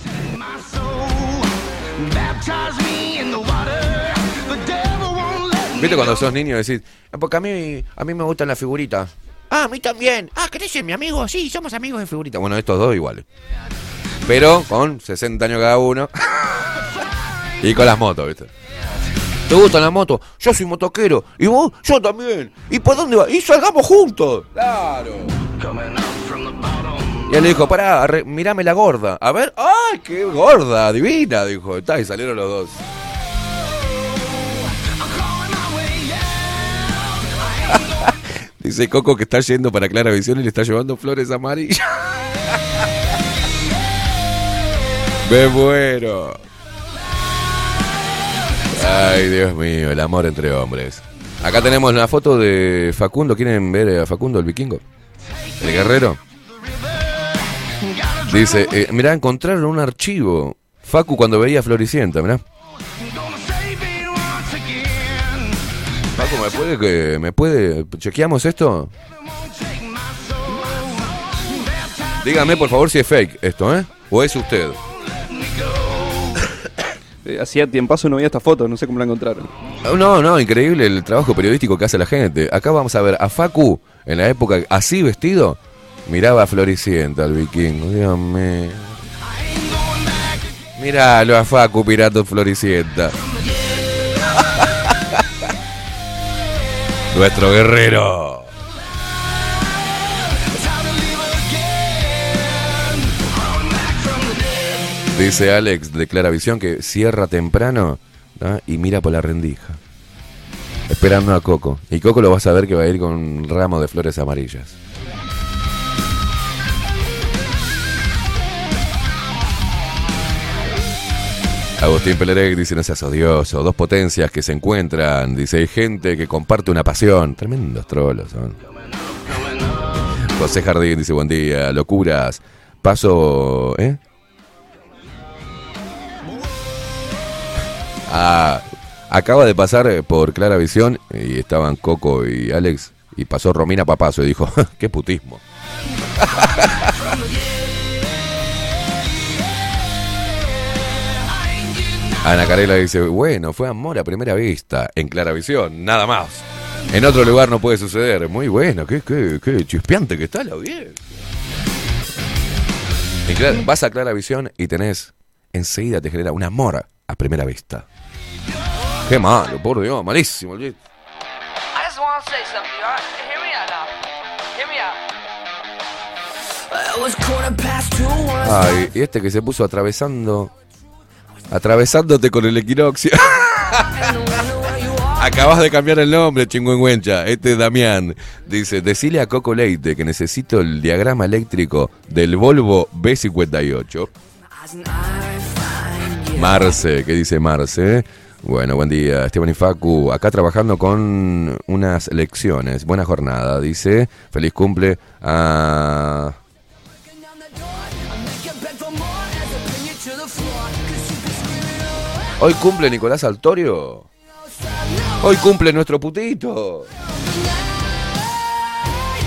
¿Viste cuando sos niño decís, "Ah, porque a mí, a mí me gustan las figuritas? Ah, a mí también. Ah, ¿querés ser mi amigo? Sí, somos amigos de figuritas. Bueno, estos dos iguales. Pero con 60 años cada uno. y con las motos, ¿viste? ¿Te gustan las motos? Yo soy motoquero. ¿Y vos? Yo también. ¿Y por dónde vas? Y salgamos juntos. Claro. Y él le dijo, pará, mirame la gorda. A ver, ¡ay, qué gorda! Divina, dijo. Está, y salieron los dos. Dice Coco que está yendo para Clara Visión y le está llevando flores amarillas. Me muero. Ay, Dios mío, el amor entre hombres. Acá tenemos la foto de Facundo. ¿Quieren ver a Facundo, el vikingo? El guerrero. Dice, eh, mirá, encontraron un archivo. Facu cuando veía Floricienta, mirá. Facu, ¿me puede, que, ¿me puede? ¿Chequeamos esto? Dígame, por favor, si es fake esto, ¿eh? ¿O es usted? Eh, Hacía tiempazo no veía esta foto, no sé cómo la encontraron. Oh, No, no, increíble el trabajo periodístico que hace la gente. Acá vamos a ver a Facu en la época así vestido. Miraba Floricienta, el vikingo. Mío. Míralo a Facu pirando Floricienta. Nuestro guerrero. Dice Alex de Claravisión que cierra temprano y mira por la rendija. Esperando a Coco. Y Coco lo vas a ver que va a ir con un ramo de flores amarillas. Agustín Pelerec dice, no seas odioso. Dos potencias que se encuentran. Dice, hay gente que comparte una pasión. Tremendos trolos son. José Jardín dice, buen día. Locuras. Paso... ¿Eh? Ah, acaba de pasar por Clara Visión y estaban Coco y Alex y pasó Romina Papazo y dijo, qué putismo. Ana Carela dice, bueno, fue amor a primera vista, en Clara Visión, nada más. En otro lugar no puede suceder. Muy bueno, qué, qué, qué chispeante que está la audiencia. En Clara- vas a Clara Visión y tenés, enseguida te genera un amor a primera vista. Qué malo, por Dios, malísimo. Ay, y este que se puso atravesando. Atravesándote con el equinoccio. Acabas de cambiar el nombre, chingüengüencha. Este es Damián. Dice, decile a Coco Leite que necesito el diagrama eléctrico del Volvo B58. Marce, ¿qué dice Marce? Bueno, buen día, Esteban y Facu. Acá trabajando con unas lecciones. Buena jornada, dice. Feliz cumple a... Hoy cumple Nicolás Altorio. Hoy cumple nuestro putito.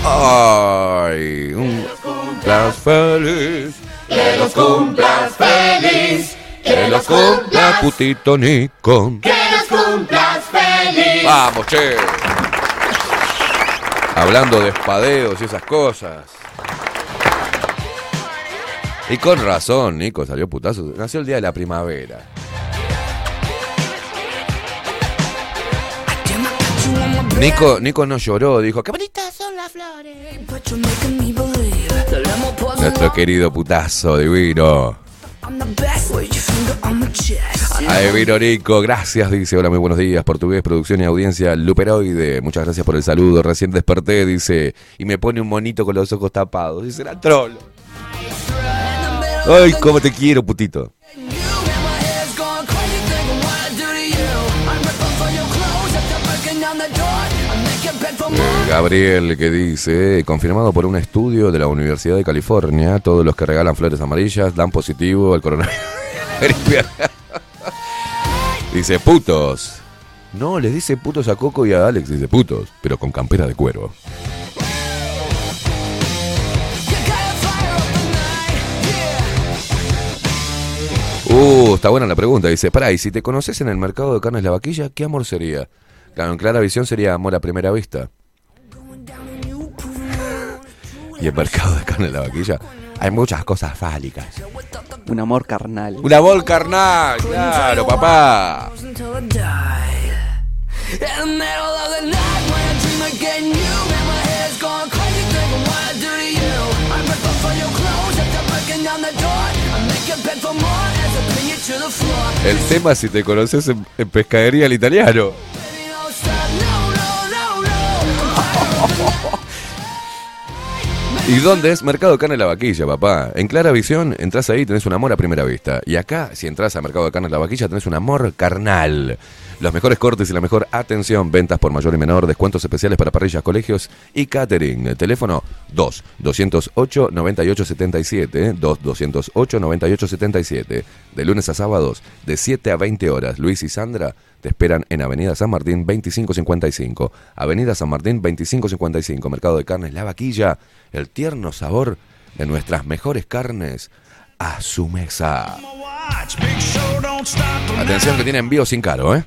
Ay, un cumplas feliz. Que los cumplas feliz. Que los cumpla putito Nico. Que los cumplas feliz. Vamos, che. Hablando de espadeos y esas cosas. Y con razón, Nico salió putazo. Nació el día de la primavera. Nico, Nico no lloró, dijo, qué bonitas son las flores. Nuestro querido putazo divino. Ay, vino Nico, gracias, dice, hola, muy buenos días, portugués, producción y audiencia, Luperoide, muchas gracias por el saludo, recién desperté, dice, y me pone un monito con los ojos tapados, dice, era trolo. Ay, cómo te quiero, putito. Gabriel que dice, confirmado por un estudio de la Universidad de California, todos los que regalan flores amarillas dan positivo al coronavirus. dice, putos. No, les dice putos a Coco y a Alex, dice putos, pero con campera de cuero. Uh, está buena la pregunta. Dice, pará, y si te conoces en el mercado de carnes la vaquilla, ¿qué amor sería? Claro, en clara visión sería amor a primera vista y el mercado de carne de la vaquilla, hay muchas cosas fálicas. Un amor carnal. Un amor carnal, claro, papá. El tema si te conoces en, pescadería al italiano. ¿Y dónde es? Mercado Carne La Vaquilla, papá. En Clara Visión, entras ahí, tenés un amor a primera vista. Y acá, si entras a Mercado de Carne La Vaquilla, tenés un amor carnal. Los mejores cortes y la mejor atención, ventas por mayor y menor, descuentos especiales para parrillas, colegios y catering. Teléfono 2 208 9877, 2 208 9877. De lunes a sábados, de 7 a 20 horas. Luis y Sandra te esperan en Avenida San Martín 2555. Avenida San Martín 2555, Mercado de Carnes La Vaquilla. El tierno sabor de nuestras mejores carnes a su mesa. Atención que tiene envío sin caro, ¿eh?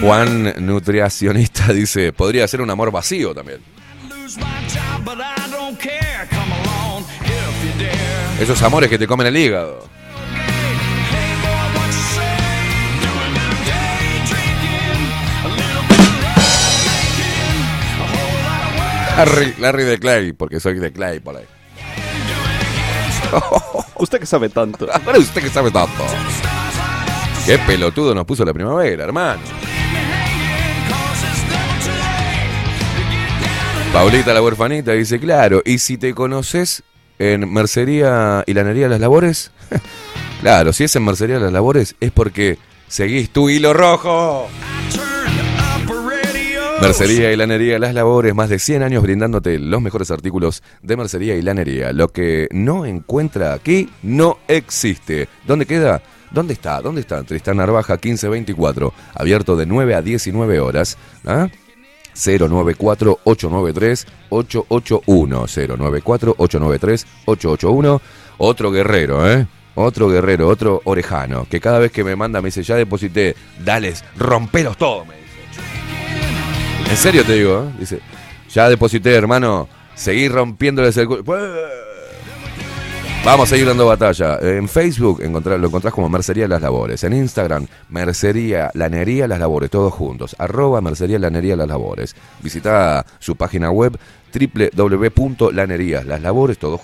Juan, nutricionista, dice, podría ser un amor vacío también. Esos amores que te comen el hígado. Larry, Larry de Clay, porque soy de Clay por ahí. Usted que sabe tanto. Ahora usted que sabe tanto. Qué pelotudo nos puso la primavera, hermano. Paulita la huerfanita dice, claro, y si te conoces en Mercería y Lanería Las Labores, claro, si es en Mercería Las Labores es porque seguís tu hilo rojo. Mercería y Lanería Las Labores, más de 100 años brindándote los mejores artículos de mercería y lanería. Lo que no encuentra aquí no existe. ¿Dónde queda? ¿Dónde está? ¿Dónde está? Tristán Narvaja 1524, abierto de 9 a 19 horas. ¿Ah? 094-893-881. 094-893-881. Otro guerrero, ¿eh? Otro guerrero, otro orejano, que cada vez que me manda me dice, ya deposité, dales, romperos todos, me dice. En serio te digo, ¿eh? Dice, ya deposité, hermano, seguí rompiéndoles el... cu- Vamos a seguir dando batalla. En Facebook encontrar- lo encontrás como Mercería Las Labores. En Instagram, Mercería Lanería Las Labores, todos juntos. Arroba Mercería Lanería Las Labores. Visita su página web www.laneríaslaslabores, todo.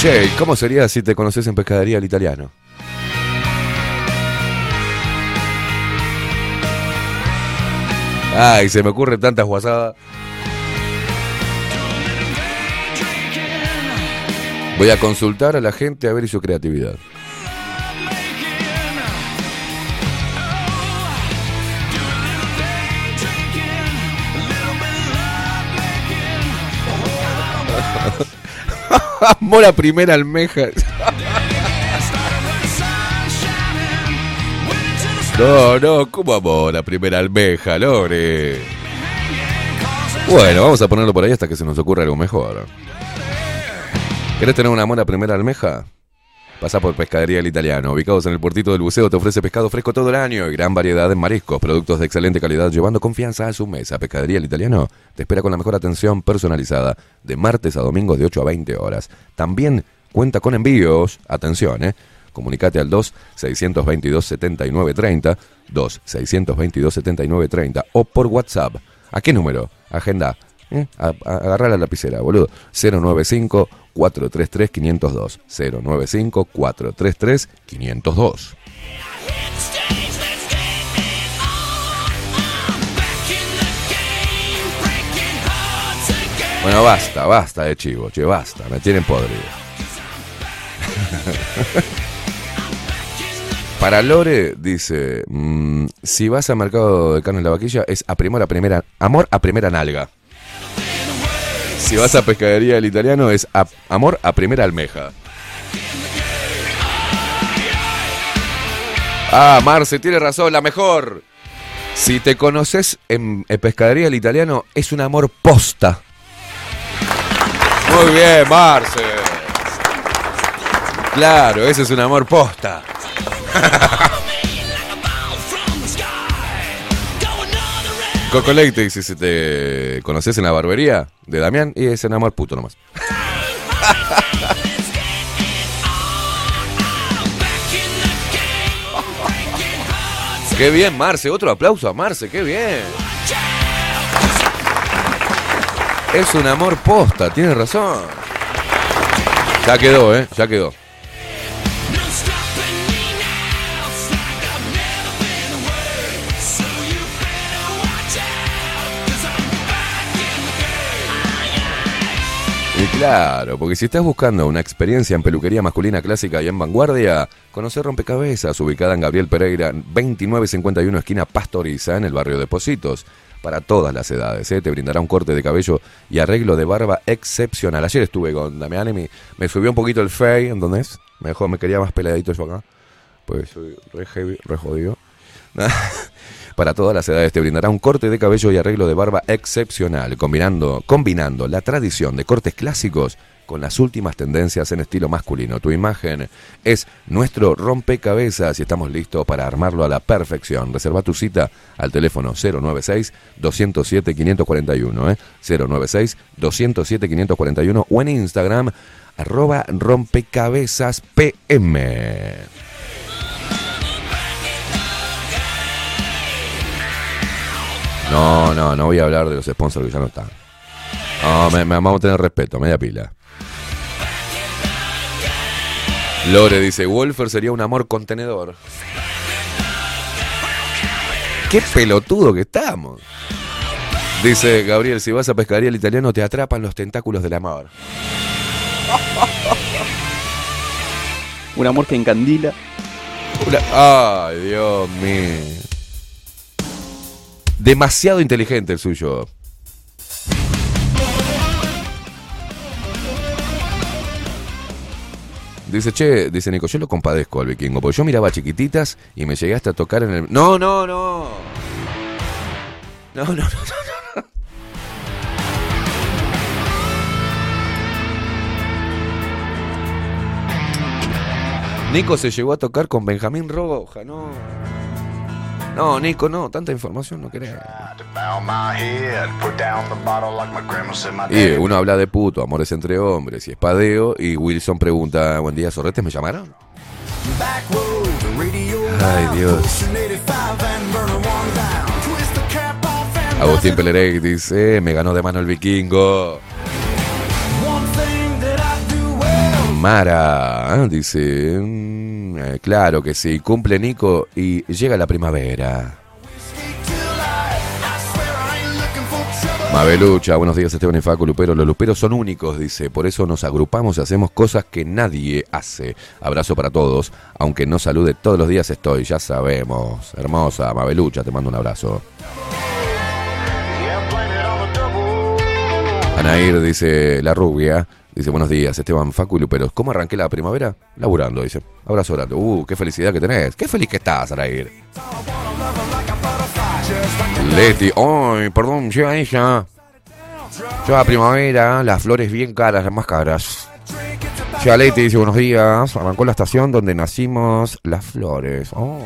Che, ¿y ¿cómo sería si te conoces en pescadería al italiano? Ay, se me ocurren tantas guasadas. Voy a consultar a la gente a ver su creatividad. Amor a primera almeja. No, no, ¿cómo amor a primera almeja, Lore? Bueno, vamos a ponerlo por ahí hasta que se nos ocurra algo mejor. ¿Querés tener un amor a primera almeja? Pasa por Pescadería El Italiano, ubicados en el puertito del buceo, te ofrece pescado fresco todo el año y gran variedad en mariscos, productos de excelente calidad, llevando confianza a su mesa. Pescadería El Italiano te espera con la mejor atención personalizada, de martes a domingos de 8 a 20 horas. También cuenta con envíos, atención, eh. Comunicate al 2-622-7930, 2-622-7930 o por WhatsApp. ¿A qué número? Agenda. ¿eh? La lapicera, boludo. 095-433-502. 095-433-502. Bueno, basta, basta de chivo, che, basta, me tienen podrido. Para Lore dice, mm, si vas al mercado de carne en la vaquilla es a primera, primera, amor a primera nalga. Si vas a pescadería del italiano es amor a primera almeja. Ah, Marce, tiene razón, la mejor. Si te conoces en, en pescadería del italiano es un amor posta. Muy bien, Marce. Claro, ese es un amor posta. Coco Leite dice, si te conoces en la barbería de Damián y es en amor puto nomás. Qué bien, Marce. Otro aplauso a Marce. Qué bien. Es un amor posta, tiene razón. Ya quedó, ¿eh? Ya quedó. Claro, porque si estás buscando una experiencia en peluquería masculina clásica y en vanguardia, conocer Rompecabezas, ubicada en Gabriel Pereira, 2951 esquina Pastoriza, en el barrio de Positos. Para todas las edades, ¿eh? te brindará un corte de cabello y arreglo de barba excepcional. Ayer estuve con Damián y me, me subió un poquito el fey, ¿entendés? Me dejó, me quería más peladito yo acá. Pues soy re jodido. Para todas las edades te brindará un corte de cabello y arreglo de barba excepcional, combinando, combinando la tradición de cortes clásicos con las últimas tendencias en estilo masculino. Tu imagen es nuestro rompecabezas y estamos listos para armarlo a la perfección. Reserva tu cita al teléfono 096-207-541, ¿eh? 096-207-541 o en Instagram arroba rompecabezas PM. No, no, no voy a hablar de los sponsors que ya no están. No, me, me- vamos a tener respeto, media pila. Lore dice, Wolfer sería un amor contenedor. Qué pelotudo que estamos. Dice Gabriel, si vas a pescaría el italiano te atrapan los tentáculos del amor. Un amor que encandila. Una- Ay, Dios mío. Demasiado inteligente el suyo. Dice, che, dice Nico, yo lo compadezco al vikingo, porque yo miraba chiquititas y me llegué hasta tocar en el... No, no. No, no, no, no. no. Nico se llegó a tocar con Benjamín Roja, no. No, Nico, no, tanta información no querés. Y uno habla de puto, amores entre hombres y espadeo, y Wilson pregunta, buen día, ¿sorretes me llamaron? Ay, Dios. Agustín Pelerey dice, me ganó de mano el vikingo. Mara ¿eh? dice, "Mm, eh, claro que sí, cumple Nico y llega la primavera. Mabelucha, buenos días Esteban y Facu Lupero. Los luperos son únicos, dice, por eso nos agrupamos y hacemos cosas que nadie hace. Abrazo para todos, aunque no salude todos los días estoy, ya sabemos. Hermosa, Mabelucha, te mando un abrazo. Anair dice, la rubia, dice, buenos días, Esteban, Facu y Luperos. ¿Cómo arranqué la primavera? Laburando, dice. Abrazo grande. Uh, qué felicidad que tenés. Qué feliz que estás, Anair. Leti, ay, perdón, llega ella. Llega primavera, las flores bien caras, las más caras. Llega Leti, dice, buenos días. Arrancó la estación donde nacimos las flores. Oh.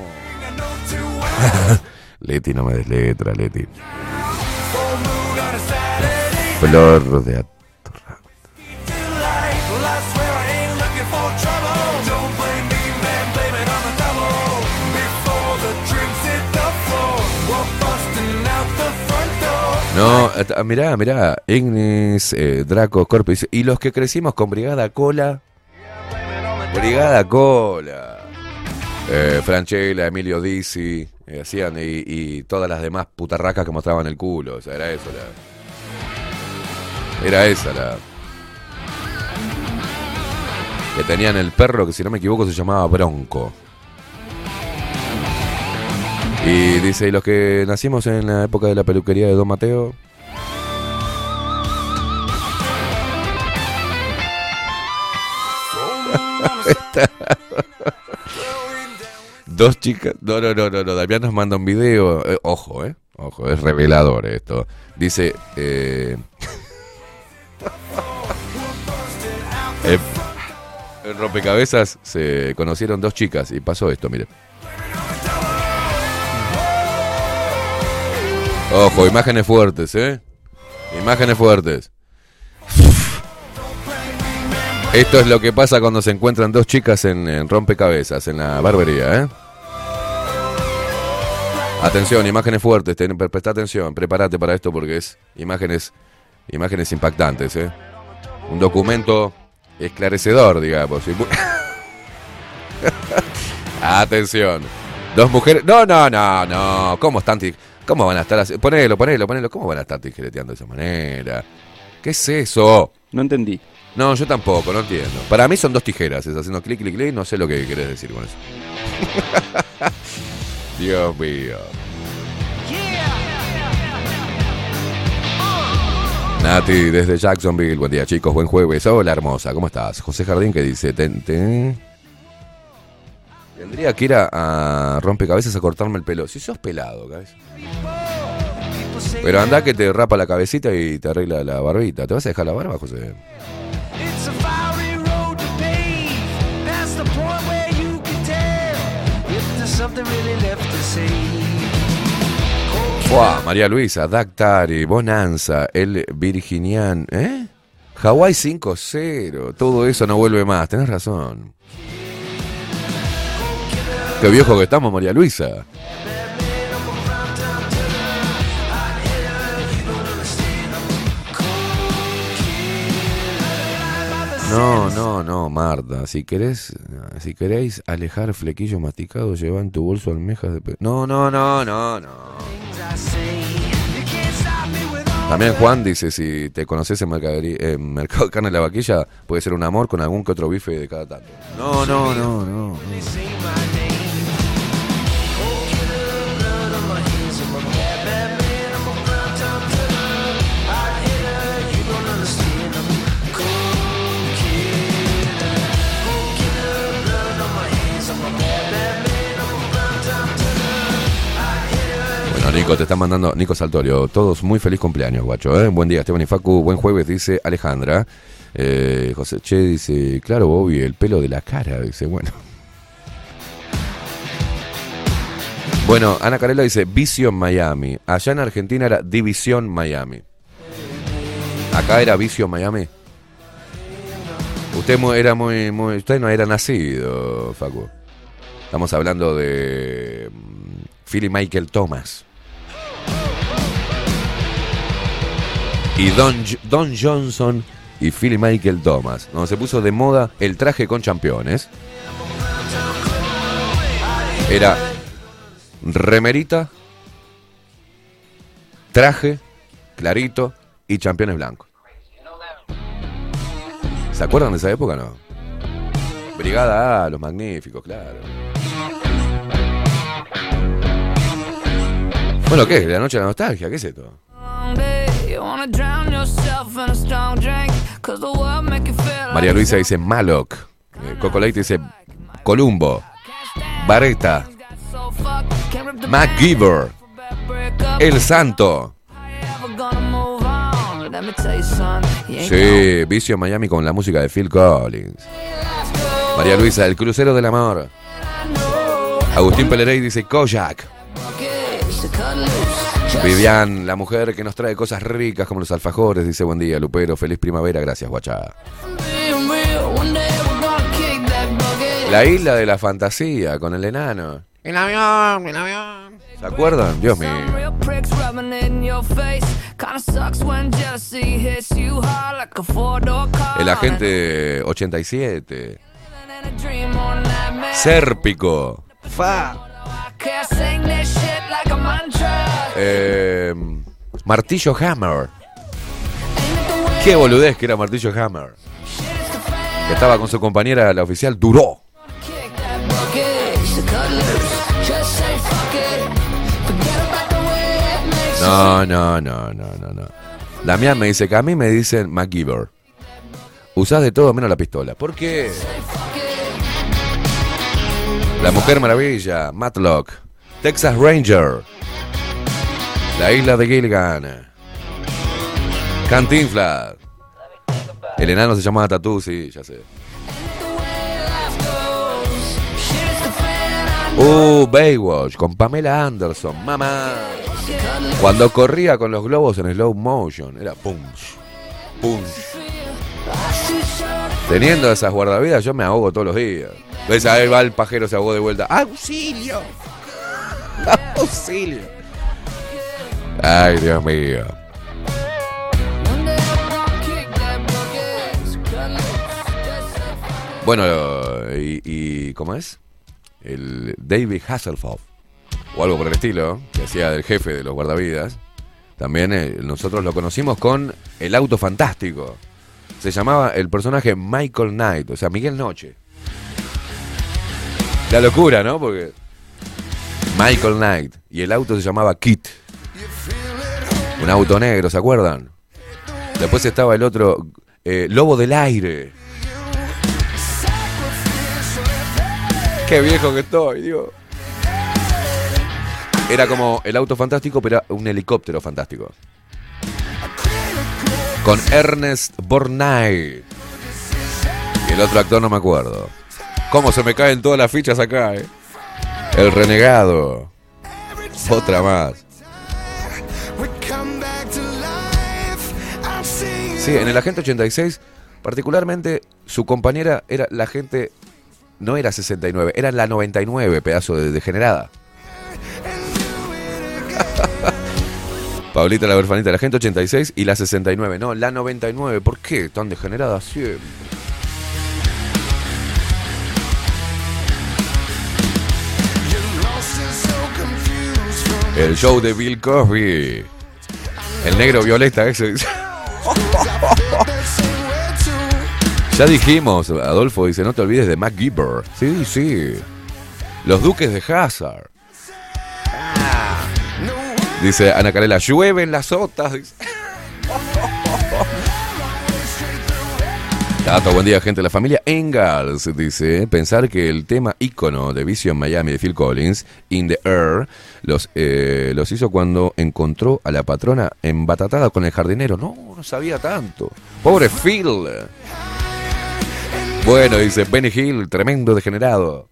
Leti, no me des letra, Leti. Flor de No, t- mirá, mirá, Ignis, eh, Draco, dice, y los que crecimos con Brigada Cola. Brigada Cola. Eh, Franchella, Emilio Dizzi, eh, hacían, y, y todas las demás putarracas que mostraban el culo. O sea, era eso la. Era esa la. Que tenían el perro que, si no me equivoco, se llamaba Bronco. Y dice, y los que nacimos en la época de la peluquería de Don Mateo. Dos chicas. No, no, no, no, no. Damián nos manda un video. Eh, ojo, eh. Ojo, es revelador esto. Dice. Eh, eh, en rompecabezas se conocieron dos chicas y pasó esto, mire. Ojo, imágenes fuertes, ¿eh? Imágenes fuertes. Esto es lo que pasa cuando se encuentran dos chicas en, rompecabezas, en la barbería, ¿eh? Atención, imágenes fuertes, ten- pre- presta atención, prepárate para esto porque es imágenes, imágenes impactantes, ¿eh? Un documento esclarecedor, digamos. Atención. Dos mujeres. No, no, no, no. ¿Cómo están? ¿Cómo van a estar así? Ponelo, ponelo, ponelo. ¿Cómo van a estar tijereteando de esa manera? ¿Qué es eso? No entendí. No, yo tampoco, no entiendo. Para mí son dos tijeras, es haciendo clic, clic, clic, no sé lo que querés decir con eso. Dios mío. Nati, desde Jacksonville, buen día chicos, buen jueves. Hola hermosa, ¿cómo estás? José Jardín que dice, ten- ten- tendría que ir a, a rompecabezas a cortarme el pelo. Si sos pelado, cabeza. Pero anda que te rapa la cabecita y te arregla la barbita. ¿Te vas a dejar la barba, José? Fua, María Luisa, Dactari, Bonanza, el Virginian, ¿eh? Hawái 5-0, todo eso no vuelve más, tenés razón. Qué viejo que estamos, María Luisa. No, no, no, Marta. Si querés, si queréis alejar flequillo masticado, lleva en tu bolso almejas de pe- No, no, no, no, no. También Juan dice, si te conoces en, mercadería, en Mercado de Carne de la Vaquilla, puede ser un amor con algún que otro bife de cada tanto. No, no, no, no. Nico, te están mandando, Nico Saltorio, todos muy feliz cumpleaños, guacho, ¿eh? Buen día, Esteban y Facu, buen jueves, dice Alejandra. Eh, José Che dice, claro, Bobby, el pelo de la cara, dice, bueno. Bueno, Ana Carela dice Vision Miami. Allá en Argentina era División Miami. Acá era Vision Miami. Usted era muy, muy. Usted no era nacido, Facu. Estamos hablando de. mm, Philly Michael Thomas. Y Don, Don Johnson y Philly Michael Thomas. Donde se puso de moda el traje con championes. Era remerita, traje, clarito y championes blancos. ¿Se acuerdan de esa época no? Brigada A, los magníficos, claro. Bueno, ¿qué? La noche de la nostalgia, ¿qué es esto? María Luisa dice Maloc. Eh, Coco Leite dice Columbo. Bareta. MacGyver. El Santo. Sí, Vicio Miami con la música de Phil Collins. María Luisa, El Crucero del Amor. Agustín Pelerey dice Kojak. Vivian, la mujer que nos trae cosas ricas como los alfajores, dice buen día, Lupero, feliz primavera, gracias, guachá. La isla de la fantasía con el enano. El avión, el avión. ¿Se acuerdan? Dios mío. El agente 87. Sérpico. Fa. Eh, martillo Hammer. Qué boludez que era Martillo Hammer. Que estaba con su compañera, la oficial Duró. No, no, no, no, no, no. Damián me dice que a mí me dicen MacGyver. Usás de todo menos la pistola. ¿Por qué? La Mujer Maravilla, Matlock, Texas Ranger, La Isla de Gilligan, Cantinflas. El enano se llamaba Tatú, sí, ya sé. Uh, Baywatch con Pamela Anderson, mamá. Cuando corría con los globos en slow motion, era punch, punch. Teniendo esas guardavidas, yo me ahogo todos los días. ¿Ves? Ahí va el pajero, se ahogó de vuelta. ¡Auxilio! ¡Auxilio! Ay, Dios mío. Bueno, y, ¿cómo es? El David Hasselhoff, o algo por el estilo, que hacía del jefe de los guardavidas. También eh, nosotros lo conocimos con El Auto Fantástico. Se llamaba el personaje Michael Knight, o sea, Miguel Noche. La locura, ¿no? Porque Michael Knight y el auto se llamaba Kit. Un auto negro, ¿se acuerdan? Después estaba el otro, eh, Lobo del Aire. Qué viejo que estoy, digo. Era como el auto fantástico, pero era un helicóptero fantástico. Con Ernest Borgnine. Y el otro actor no me acuerdo. ¿Cómo se me caen todas las fichas acá, eh? El renegado. Otra más. Sí, en el Agente 86, particularmente, su compañera era la gente. No era 69, era la 99, pedazo de degenerada. Paulita la Berfanita, la gente 86 y la 69. No, la 99. ¿Por qué tan degenerada siempre? El show de Bill Cosby. El negro violeta ese. ya dijimos, Adolfo dice, no te olvides de MacGyver. Sí, sí. Los duques de Hazard. Dice Ana Carela, llueven las sotas. Dice. Tato, buen día, gente la familia Engels. Dice, pensar que el tema ícono de Vision Miami de Phil Collins, In the Air, los, eh, los hizo cuando encontró a la patrona embatatada con el jardinero. No, no sabía tanto. Pobre Phil. Bueno, dice Benny Hill, tremendo degenerado.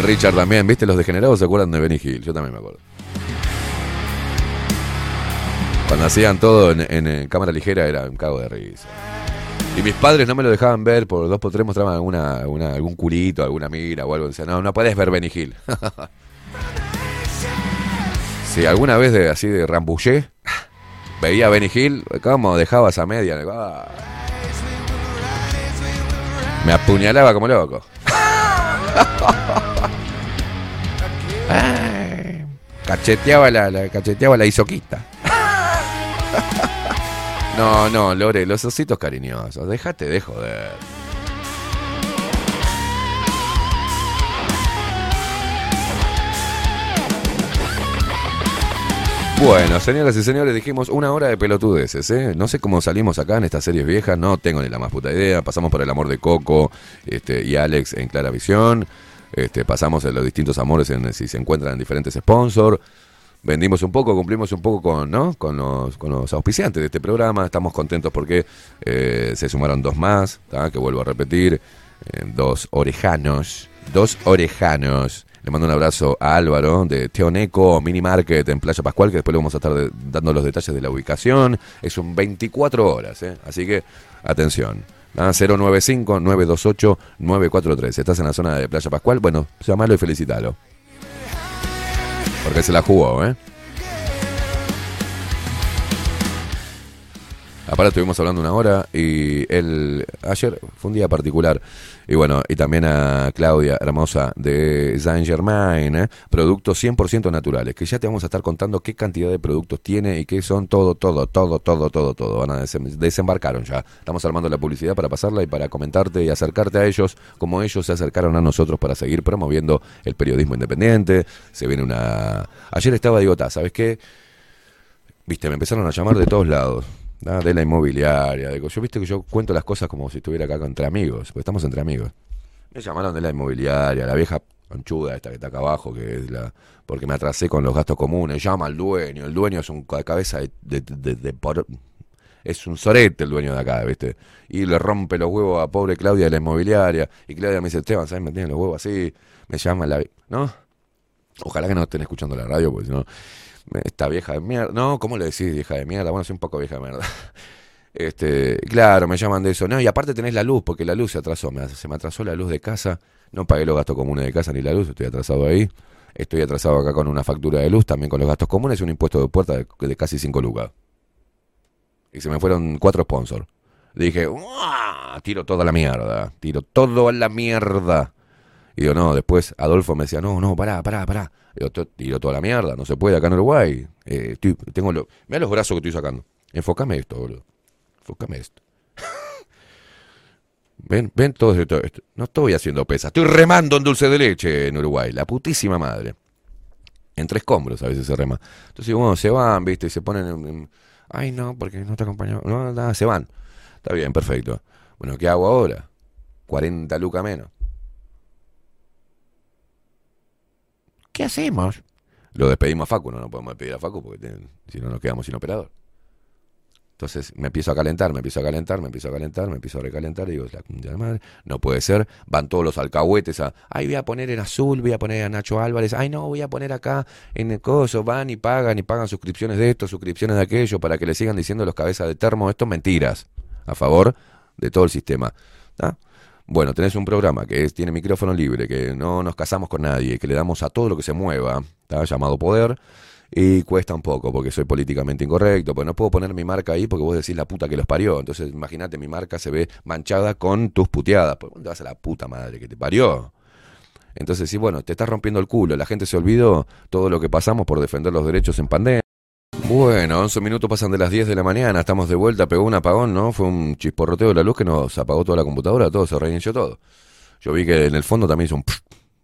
Richard también, ¿viste? Los degenerados se acuerdan de Benny Hill. Yo también me acuerdo. Cuando hacían todo en, cámara ligera era un cago de risa. Y mis padres no me lo dejaban ver, por dos por tres mostraban alguna, alguna, algún culito, alguna mira o algo. Decían, no, no puedes ver Benny Hill. si alguna vez de, así de rambullé, veía a Benny Hill, ¿cómo dejaba esa media? Ah. Me apuñalaba como loco. Cacheteaba la, la, cacheteaba la isoquista. No, no, Lore, los ositos cariñosos, déjate de joder. Bueno, señoras y señores, dijimos una hora de pelotudeces, ¿eh? No sé cómo salimos acá en estas series viejas, no tengo ni la más puta idea. Pasamos por el amor de Coco este, y Alex en Clara Visión. Este, pasamos en los distintos amores si se encuentran en diferentes sponsors. Vendimos un poco, cumplimos un poco con, ¿no? con, los, con los auspiciantes de este programa. Estamos contentos porque eh, se sumaron dos más, que vuelvo a repetir. eh, dos orejanos. Dos orejanos. Le mando un abrazo a Álvaro de Teoneco Mini Market en Playa Pascual, que después le vamos a estar dando los detalles de la ubicación. Es un 24 horas, ¿eh? así que atención. Ah, 095-928-943. Estás en la zona de Playa Pascual, bueno, llamalo y felicítalo. Porque se la jugó, ¿eh? Aparte estuvimos hablando una hora y el ayer fue un día particular. Y bueno, y también a Claudia, hermosa, de Saint Germain, ¿eh? productos 100% naturales, que ya te vamos a estar contando qué cantidad de productos tiene y qué son todo, todo, todo, todo, todo, todo. Van a desem- desembarcaron ya. Estamos armando la publicidad para pasarla y para comentarte y acercarte a ellos como ellos se acercaron a nosotros para seguir promoviendo el periodismo independiente. Se viene una... Ayer estaba, digo, "Ta, ¿sabes qué? Viste, me empezaron a llamar de todos lados. ¿No? De la inmobiliaria. de co- yo viste que yo cuento las cosas como si estuviera acá entre amigos. Porque estamos entre amigos. Me llamaron de la inmobiliaria, la vieja conchuda esta que está acá abajo, que es la. Porque me atrasé con los gastos comunes. Llama al dueño. El dueño es un ca- cabeza de. de- de- de por- es un sorete el dueño de acá, ¿viste? Y le rompe los huevos a pobre Claudia de la inmobiliaria. Y Claudia me dice, Esteban, ¿sabes? Me tienen los huevos así. Me llama la... ¿No? Ojalá que no estén escuchando la radio, porque si no... Esta vieja de mierda. No, ¿cómo le decís vieja de mierda? Bueno, soy un poco vieja de mierda. Este, claro, me llaman de eso. No, y aparte tenés la luz, porque la luz se atrasó. Me, se me atrasó la luz de casa. No pagué los gastos comunes de casa ni la luz, estoy atrasado ahí. Estoy atrasado acá con una factura de luz, también con los gastos comunes y un impuesto de puerta de, de casi 5 lucas. Y se me fueron cuatro sponsors. Dije, "Uah, tiro toda la mierda, tiro todo a la mierda. Y digo, no, después Adolfo me decía, no, no, pará, pará, pará. "To- tiro toda la mierda, no se puede acá en Uruguay. Eh, estoy- tengo lo, mirá los brazos que estoy sacando. Enfócame esto, boludo. Enfócame esto. ven, ven todo esto, esto. No estoy haciendo pesa, estoy remando en dulce de leche en Uruguay. La putísima madre. Entre escombros a veces se rema. Entonces, bueno, se van, viste, y se ponen en- en- Ay, no, porque no te acompañó. No, nada, se van. Está bien, perfecto. Bueno, ¿qué hago ahora? 40 lucas menos. ¿Qué hacemos? Lo despedimos a Facu, no, no podemos despedir a Facu porque si no nos quedamos sin operador. Entonces me empiezo a calentar, me empiezo a calentar, me empiezo a calentar, me empiezo a recalentar y digo, la madre, no puede ser. Van todos los alcahuetes a, ay, voy a poner en azul, voy a poner a Nacho Álvarez, ay, no, voy a poner acá en el coso, van y pagan y pagan suscripciones de esto, suscripciones de aquello, para que le sigan diciendo los cabezas de termo, esto mentiras, a favor de todo el sistema. ¿tá? Bueno, tenés un programa que es- tiene micrófono libre, que no nos casamos con nadie, que le damos a todo lo que se mueva, ¿tá? llamado poder, y cuesta un poco porque soy políticamente incorrecto, pues no puedo poner mi marca ahí porque vos decís la puta que los parió. Entonces, imagínate, mi marca se ve manchada con tus puteadas. Pues ¿dónde vas a la puta madre que te parió? Entonces, sí, bueno, te estás rompiendo el culo. La gente se olvidó todo lo que pasamos por defender los derechos en pandemia. Bueno, 11 minutos pasan de las 10 de la mañana, estamos de vuelta, pegó un apagón, ¿no? Fue un chisporroteo de la luz que nos apagó toda la computadora, todo se reinició todo. Yo vi que en el fondo también hizo un...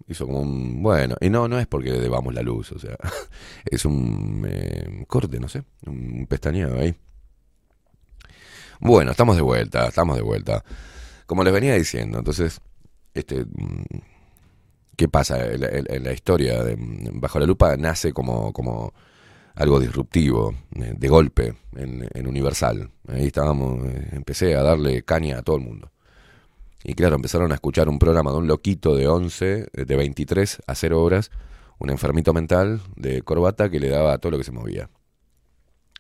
Hizo como un... Bueno, y no, no es porque debamos la luz, o sea, es un eh, corte, no sé, un pestañeo ahí. Bueno, estamos de vuelta, estamos de vuelta. Como les venía diciendo, entonces, este... mm, ¿Qué pasa? En la, en la historia de mm, Bajo la Lupa nace como, como algo disruptivo, eh, de golpe, en, Universal. Ahí estábamos, eh, empecé a darle caña a todo el mundo. Y claro, empezaron a escuchar un programa de un loquito de 11, eh, de 23 a 0 horas, un enfermito mental de corbata que le daba a todo lo que se movía.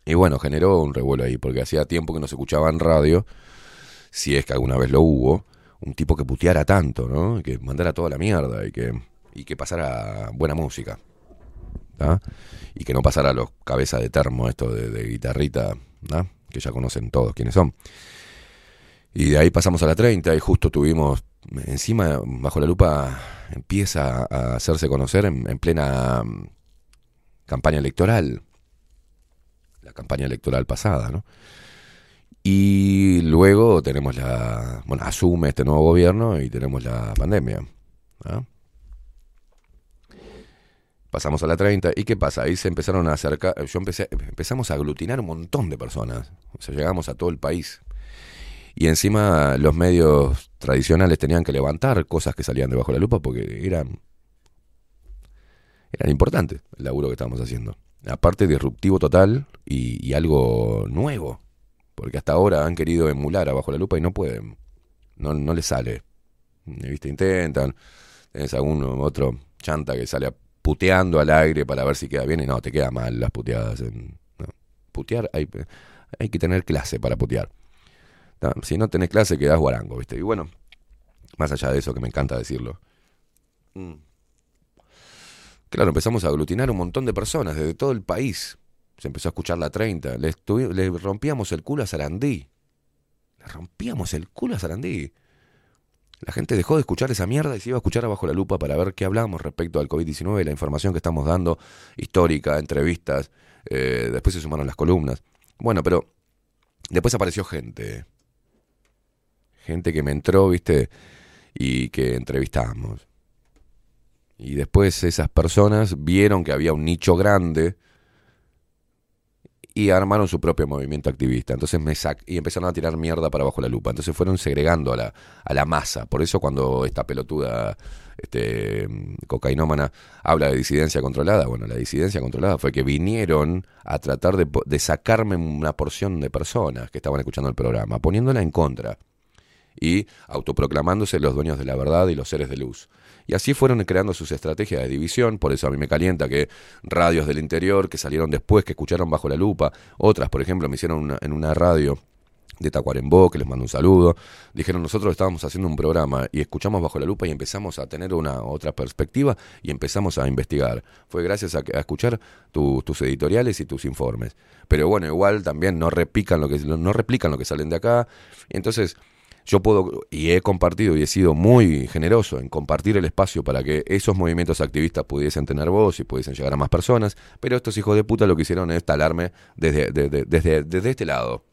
Y bueno, generó un revuelo ahí, porque hacía tiempo que no se escuchaba en radio, si es que alguna vez lo hubo, un tipo que puteara tanto, ¿no? Y que mandara toda la mierda y que, y que pasara buena música. Y que no pasara los cabezas de termo, esto de, guitarrita, que ya conocen todos quiénes son. Y de ahí pasamos a la 30 y justo tuvimos, encima, bajo la lupa, empieza a hacerse conocer en, en plena mm, campaña electoral. La campaña electoral pasada, ¿no? Y luego tenemos la. Bueno, asume este nuevo gobierno y tenemos la pandemia. ¿ah? Pasamos a la 30. ¿Y qué pasa? Ahí se empezaron a acercar. Yo empecé, empezamos a aglutinar un montón de personas. O sea, llegamos a todo el país. Y encima los medios tradicionales tenían que levantar cosas que salían debajo de la lupa porque eran. Eran importantes el laburo que estábamos haciendo. Aparte, disruptivo total y, algo nuevo. Porque hasta ahora han querido emular abajo la lupa y no pueden. No, no les sale. ¿Viste? Intentan. Tenés algún otro chanta que sale puteando al aire para ver si queda bien y no, te queda mal las puteadas. En. Putear, hay, hay que tener clase para putear. Si no tenés clase, quedás guarango, ¿viste? Y bueno, más allá de eso, que me encanta decirlo. Mm. Claro, empezamos a aglutinar un montón de personas desde todo el país. Se empezó a escuchar la 30. Le, le rompíamos el culo a Sarandí. Le rompíamos el culo a Sarandí. La gente dejó de escuchar esa mierda y se iba a escuchar abajo la lupa para ver qué hablábamos respecto al COVID-19 y la información que estamos dando, histórica, entrevistas. eh, después se sumaron las columnas. Bueno, pero después apareció gente. Gente que me entró, viste, y que entrevistamos. Y después esas personas vieron que había un nicho grande y armaron su propio movimiento activista. Entonces me sac y empezaron a tirar mierda para abajo la lupa. Entonces fueron segregando a la, a la masa. Por eso cuando esta pelotuda este, cocainómana, habla de disidencia controlada. Bueno, la disidencia controlada fue que vinieron a tratar de, sacarme una porción de personas que estaban escuchando el programa, poniéndola en contra y autoproclamándose los dueños de la verdad y los seres de luz. Y así fueron creando sus estrategias de división, por eso a mí me calienta que radios del interior que salieron después, que escucharon bajo la lupa, otras, por ejemplo, me hicieron una- en una radio de Tacuarembó, que les mando un saludo, dijeron nosotros estábamos haciendo un programa y escuchamos bajo la lupa y empezamos a tener una otra perspectiva y empezamos a investigar. Fue gracias a, a escuchar tu- tus editoriales y tus informes. Pero bueno, igual también no replican lo que no replican lo que salen de acá. Entonces, yo puedo y he compartido y he sido muy generoso en compartir el espacio para que esos movimientos activistas pudiesen tener voz y pudiesen llegar a más personas, pero estos hijos de puta lo que hicieron es talarme desde, desde, desde, desde este lado,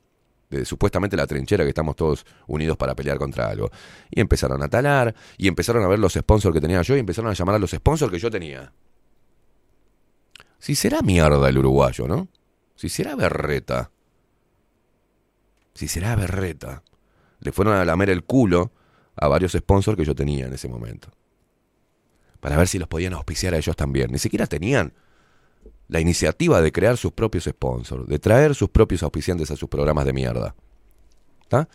de supuestamente la trinchera que estamos todos unidos para pelear contra algo. Y empezaron a talar, y empezaron a ver los sponsors que tenía yo, y empezaron a llamar a los sponsors que yo tenía. Si será mierda el uruguayo, ¿no? Si será berreta. Si será berreta. Le fueron a lamer el culo a varios sponsors que yo tenía en ese momento. Para ver si los podían auspiciar a ellos también. Ni siquiera tenían la iniciativa de crear sus propios sponsors, de traer sus propios auspiciantes a sus programas de mierda. ¿Está?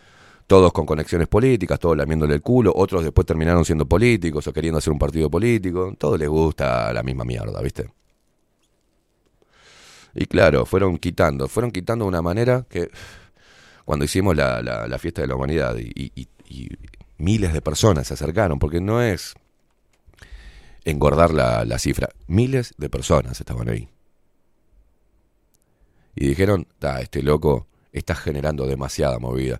Todos con conexiones políticas, todos lamiéndole el culo, otros después terminaron siendo políticos o queriendo hacer un partido político. Todo les gusta la misma mierda, ¿viste? Y claro, fueron quitando, fueron quitando de una manera que cuando hicimos la, la- fiesta de la humanidad y, miles de personas se acercaron, porque no es engordar la, la cifra, miles de personas estaban ahí. Y dijeron, "Ta, este loco está generando demasiada movida.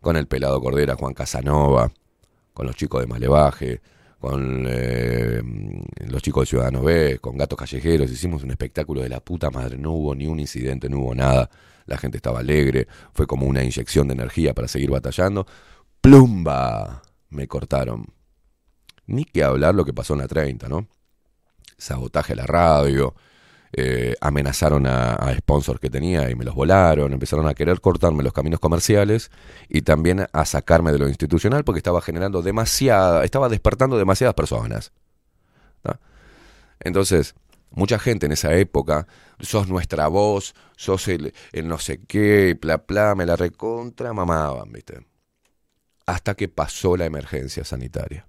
Con el pelado Cordera, Juan Casanova, con los chicos de Malevaje, con eh, los chicos de Ciudadanos B, con Gatos Callejeros, hicimos un espectáculo de la puta madre, no hubo ni un incidente, no hubo nada, la gente estaba alegre, fue como una inyección de energía para seguir batallando. ¡Plumba! Me cortaron. Ni que hablar lo que pasó en la 30, ¿no? Sabotaje a la radio, eh, amenazaron a, sponsors que tenía y me los volaron, empezaron a querer cortarme los caminos comerciales y también a sacarme de lo institucional porque estaba generando demasiada, estaba despertando demasiadas personas. ¿tá? Entonces, mucha gente en esa época, sos nuestra voz, sos el, el no sé qué, bla, bla, me la recontra mamaban, ¿viste? Hasta que pasó la emergencia sanitaria.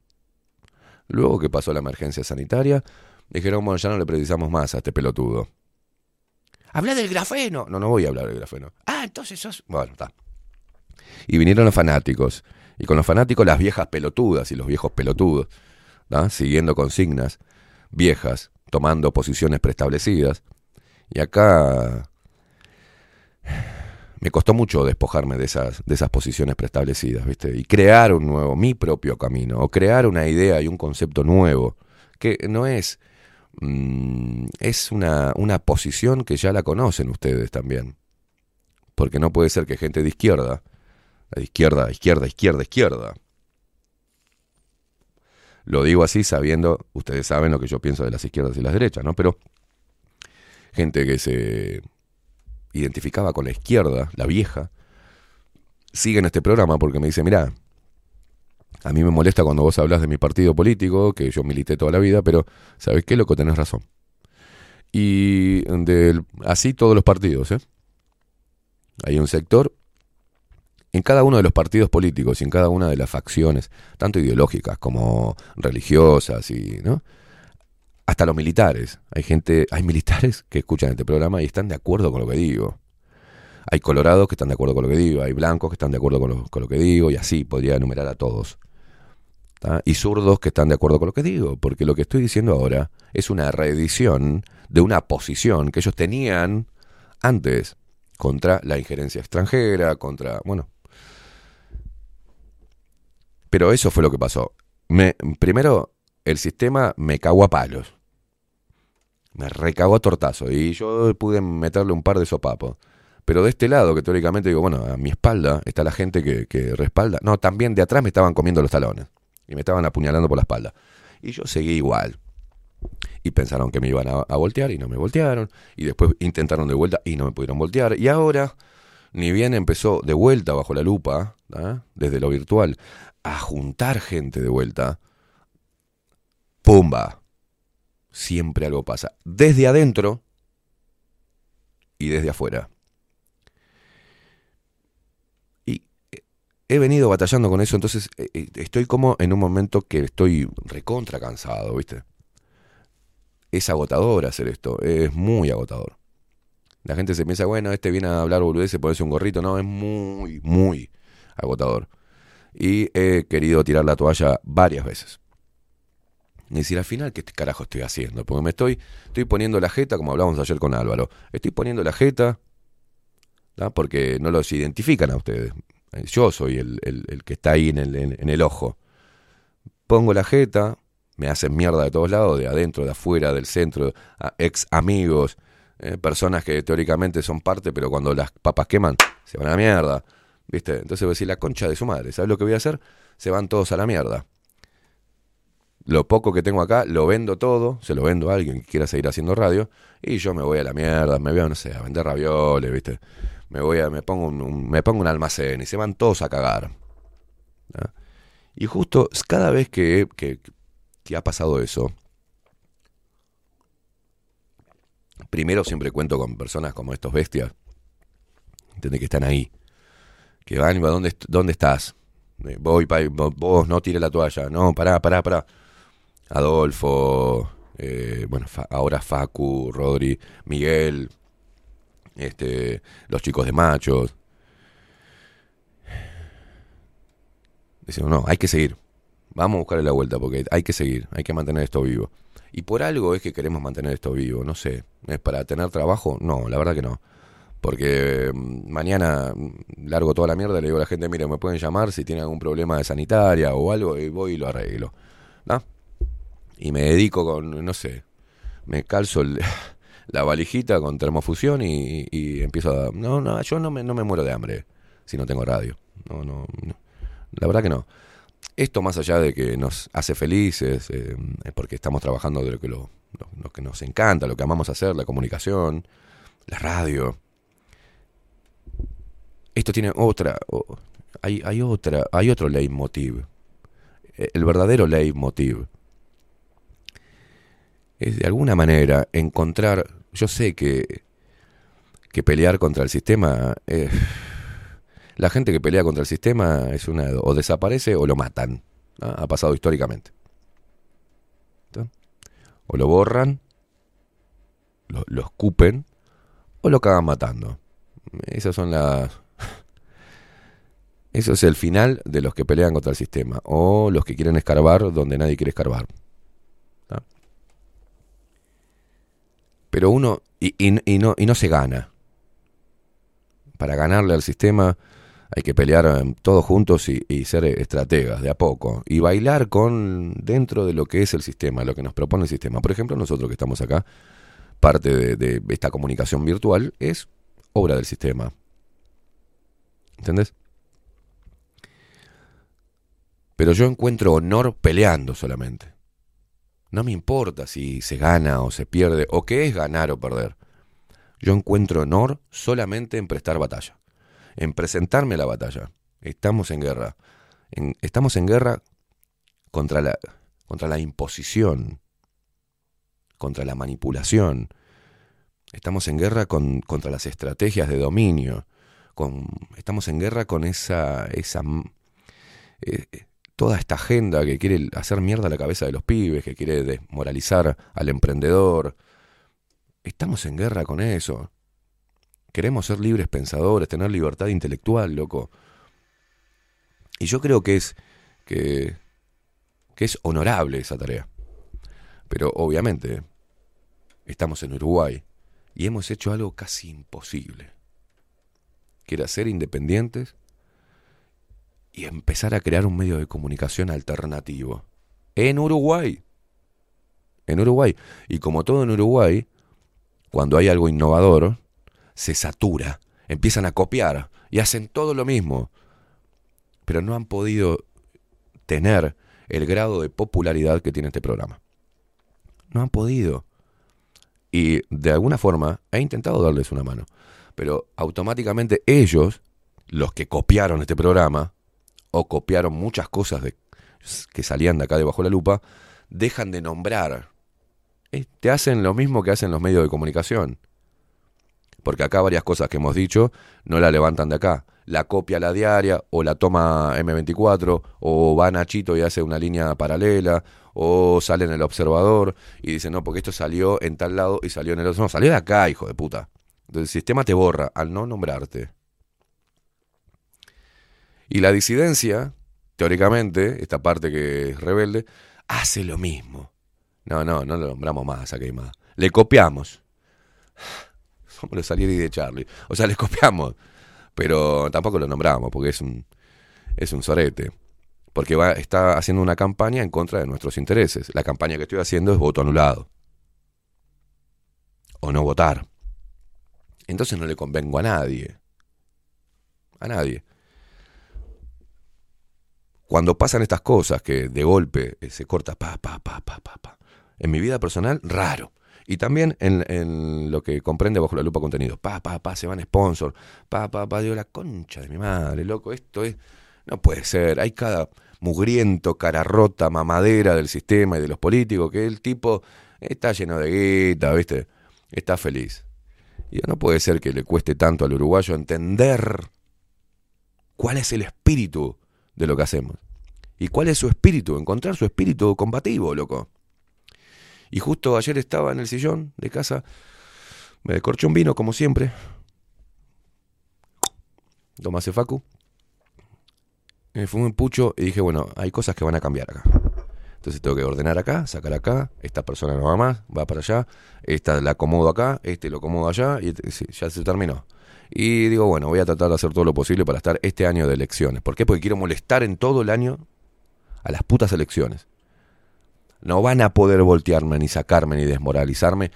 Luego que pasó la emergencia sanitaria, dijeron, bueno, ya no le precisamos más a este pelotudo. Habla del grafeno. No, no voy a hablar del grafeno. Ah, entonces sos... Bueno, está. Y vinieron los fanáticos. Y con los fanáticos las viejas pelotudas y los viejos pelotudos, ¿tá? siguiendo consignas viejas, tomando posiciones preestablecidas. Y acá me costó mucho despojarme de esas, de esas posiciones preestablecidas, ¿viste? Y crear un nuevo, mi propio camino, o crear una idea y un concepto nuevo, que no es, mm, es una, una posición que ya la conocen ustedes también. Porque no puede ser que gente de izquierda, de izquierda, izquierda, izquierda, izquierda, lo digo así sabiendo, ustedes saben lo que yo pienso de las izquierdas y las derechas, ¿no? Pero gente que se identificaba con la izquierda, la vieja, sigue en este programa porque me dice, mira, a mí me molesta cuando vos hablas de mi partido político, que yo milité toda la vida, pero ¿sabes qué, loco? Tenés razón. Y así todos los partidos, ¿eh? Hay un sector en cada uno de los partidos políticos y en cada una de las facciones, tanto ideológicas como religiosas y, ¿no? Hasta los militares. Hay gente, hay militares que escuchan este programa y están de acuerdo con lo que digo. Hay colorados que están de acuerdo con lo que digo, hay blancos que están de acuerdo con lo, con lo que digo y así podría enumerar a todos. Y zurdos que están de acuerdo con lo que digo, porque lo que estoy diciendo ahora es una reedición de una posición que ellos tenían antes contra la injerencia extranjera, contra, bueno. Pero eso fue lo que pasó. Me, primero, el sistema me cagó a palos. Me recagó a tortazo y yo pude meterle un par de sopapos. Pero de este lado, que teóricamente digo, bueno, a mi espalda está la gente que, que respalda. No, también de atrás me estaban comiendo los talones y me estaban apuñalando por la espalda. Y yo seguí igual. Y pensaron que me iban a, voltear y no me voltearon. Y después intentaron de vuelta y no me pudieron voltear. Y ahora, ni bien empezó de vuelta bajo la lupa, ¿ah? desde lo virtual, a juntar gente de vuelta, ¡pumba! Siempre algo pasa. Desde adentro y desde afuera. Y eh, he venido batallando con eso, entonces eh, eh, estoy como en un momento que estoy recontra cansado, ¿viste? Es agotador hacer esto, es muy agotador. La gente se piensa, bueno, este viene a hablar boludeces, ponerse un gorrito. No, es muy, muy agotador. Y he querido tirar la toalla varias veces. Y decir, al final, ¿qué carajo estoy haciendo? Porque me estoy, estoy poniendo la jeta, como hablábamos ayer con Álvaro. Estoy poniendo la jeta, porque no los identifican a ustedes. Yo soy el, el- el que está ahí en el, en- el ojo. Pongo la jeta, me hacen mierda de todos lados, de adentro, de afuera, del centro, a- ex amigos, eh, personas que teóricamente son parte, pero cuando las papas queman, se van a la mierda. ¿Viste? Entonces voy a decir, la concha de su madre, ¿sabes lo que voy a hacer? Se van todos a la mierda. Lo poco que tengo acá, lo vendo todo, se lo vendo a alguien que quiera seguir haciendo radio, y yo me voy a la mierda, me voy, no sé, a vender ravioles, ¿viste? Me voy a, me pongo un, me pongo un almacén y se van todos a cagar. Y justo cada vez que, que, que ha pasado eso, primero siempre cuento con personas como estos bestias, ¿entendés? Que están ahí. Que van y van, ¿dónde, dónde estás? Eh, Voy, pa- vo- vos no tires la toalla. No, pará, pará, pará. Adolfo, eh, bueno, ahora Facu, Rodri, Miguel, este, los chicos de machos. Decimos, no, hay que seguir. Vamos a buscarle la vuelta porque hay que seguir, hay que mantener esto vivo. Y por algo es que queremos mantener esto vivo, no sé. ¿Es para tener trabajo? No, la verdad que no. Porque mm, mañana mm, largo toda la mierda y le digo a la gente, mire, me pueden llamar si tienen algún problema de sanitaria o algo y voy y lo arreglo. ¿No? Y me dedico con, no sé, me calzo el- la valijita con termofusión y, empiezo a... No, no, yo no me, no me muero de hambre si no tengo radio. No, no, no. La verdad que no. Esto más allá de que nos hace felices, eh, porque estamos trabajando de lo que, lo, lo- que nos encanta, lo que amamos hacer, la comunicación, la radio. Esto tiene otra, hay, hay otra, hay otro leitmotiv. Eh, El verdadero leitmotiv es de alguna manera encontrar, yo sé que, que pelear contra el sistema, eh, la gente que pelea contra el sistema es una, o desaparece o lo matan, ha pasado históricamente. O lo borran, lo, lo escupen, o lo cagan matando. Esas son las... Eso es el final de los que pelean contra el sistema, o los que quieren escarbar donde nadie quiere escarbar. Pero uno, y, no, y no se gana. Para ganarle al sistema hay que pelear eh, todos juntos y, ser estrategas de a poco. Y bailar con dentro de lo que es el sistema, lo que nos propone el sistema. Por ejemplo, nosotros que estamos acá, parte de, de esta comunicación virtual es obra del sistema. ¿Entendés? Pero yo encuentro honor peleando solamente. No me importa si se gana o se pierde, o qué es ganar o perder. Yo encuentro honor solamente en prestar batalla, en presentarme a la batalla. Estamos en guerra. Estamos en guerra contra la, contra la imposición, contra la manipulación. Estamos en guerra con, contra las estrategias de dominio. Estamos en guerra con esa, esa eh, toda esta agenda que quiere hacer mierda a la cabeza de los pibes, que quiere desmoralizar al emprendedor. Estamos en guerra con eso. Queremos ser libres pensadores, tener libertad intelectual, loco. Y yo creo que es que, es honorable esa tarea. Pero obviamente estamos en Uruguay y hemos hecho algo casi imposible. Que era ser independientes y empezar a crear un medio de comunicación alternativo. En Uruguay. En Uruguay. Y como todo en Uruguay, cuando hay algo innovador, se satura. Empiezan a copiar y hacen todo lo mismo. Pero no han podido tener el grado de popularidad que tiene este programa. No han podido. Y de alguna forma he intentado darles una mano. Pero automáticamente ellos, los que copiaron este programa, o copiaron muchas cosas de, que salían de acá debajo de la lupa, dejan de nombrar. Eh, Te hacen lo mismo que hacen los medios de comunicación. Porque acá varias cosas que hemos dicho no la levantan de acá. La copia la diaria, o la toma M24, o va Nachito y hace una línea paralela, o sale en el observador y dice, no, porque esto salió en tal lado y salió en el otro. No, salió de acá, hijo de puta. Entonces el sistema te borra al no nombrarte. Y la disidencia, teóricamente, esta parte que es rebelde, hace lo mismo. No, no, no lo nombramos más a Queimada. Le copiamos. Somos los Salieri de Charlie. O sea, les copiamos. Pero tampoco lo nombramos porque es un, es un sorete. Porque va, está haciendo una campaña en contra de nuestros intereses. La campaña que estoy haciendo es voto anulado. O no votar. Entonces no le convengo a nadie. A nadie. Cuando pasan estas cosas que de golpe eh, se corta pa, pa, pa, pa, pa, pa. En mi vida personal, raro. Y también en, lo que comprende bajo la lupa contenido. Pa, pa, pa, se van sponsor. Pa, pa, pa, digo, la concha de mi madre, loco. Esto es. No puede ser. Hay cada mugriento, cara rota, mamadera del sistema y de los políticos que el tipo está lleno de guita, ¿viste? Está feliz. Y no puede ser que le cueste tanto al uruguayo entender cuál es el espíritu de lo que hacemos. ¿Y cuál es su espíritu? Encontrar su espíritu combativo, loco. Y justo ayer estaba en el sillón de casa, me descorché un vino como siempre. Tomás Facu. Me fumé un pucho y dije, bueno, hay cosas que van a cambiar acá. Entonces tengo que ordenar acá, sacar acá, esta persona no va más, va para allá, esta la acomodo acá, este lo acomodo allá y este- ya se terminó. Y digo, bueno, voy a tratar de hacer todo lo posible para estar este año de elecciones. ¿Por qué? Porque quiero molestar en todo el año a las putas elecciones. No van a poder voltearme, ni sacarme, ni desmoralizarme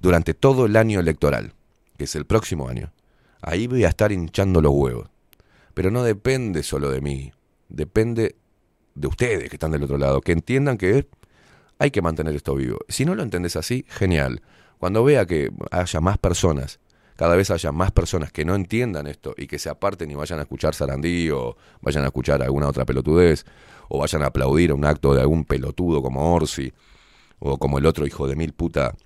durante todo el año electoral, que es el próximo año. Ahí voy a estar hinchando los huevos. Pero no depende solo de mí, depende de ustedes que están del otro lado, que entiendan que hay que mantener esto vivo. Si no lo entendés así, genial. Cuando vea que haya más personas, cada vez haya más personas que no entiendan esto y que se aparten y vayan a escuchar Sarandí o vayan a escuchar alguna otra pelotudez o vayan a aplaudir un acto de algún pelotudo como Orsi o como el otro hijo de mil puta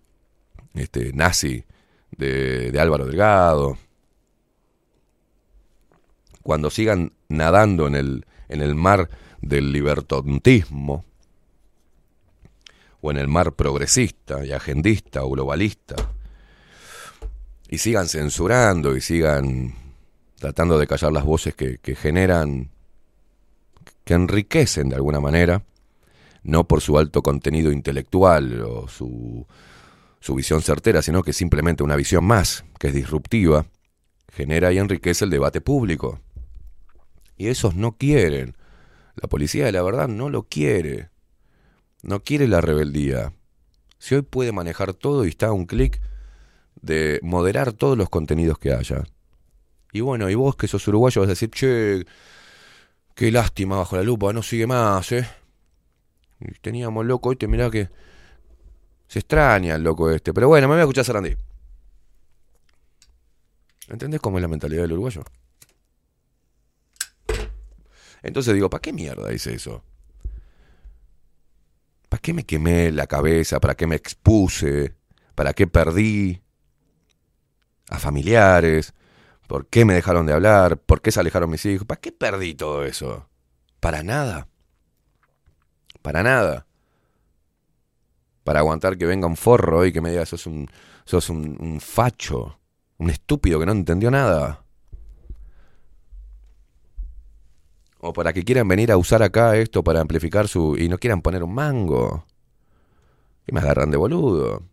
este, nazi de, de Álvaro Delgado. Cuando sigan nadando en el, en el mar del libertontismo o en el mar progresista y agendista o globalista y sigan censurando y sigan tratando de callar las voces que, generan, que enriquecen de alguna manera, no por su alto contenido intelectual o su, su visión certera, sino que simplemente una visión más, que es disruptiva, genera y enriquece el debate público. Y esos no quieren. La policía de la verdad no lo quiere. No quiere la rebeldía. Si hoy puede manejar todo y está a un clic de moderar todos los contenidos que haya. Y bueno, y vos que sos uruguayo vas a decir, che, qué lástima bajo la lupa, no sigue más, ¿eh? Y teníamos loco este, mirá que se extraña el loco este. Pero bueno, me voy a escuchar Sarandí. ¿Entendés cómo es la mentalidad del uruguayo? Entonces digo, ¿para qué mierda dice eso? ¿Para qué me quemé la cabeza? ¿Para qué me expuse? ¿Para qué perdí? A familiares. ¿Por qué me dejaron de hablar? ¿Por qué se alejaron mis hijos? ¿Para qué perdí todo eso? Para nada. Para nada. Para aguantar que venga un forro y que me diga, sos un, sos un, un facho, un estúpido que no entendió nada. O para que quieran venir a usar acá esto para amplificar su... y no quieran poner un mango. Y me agarran de boludo.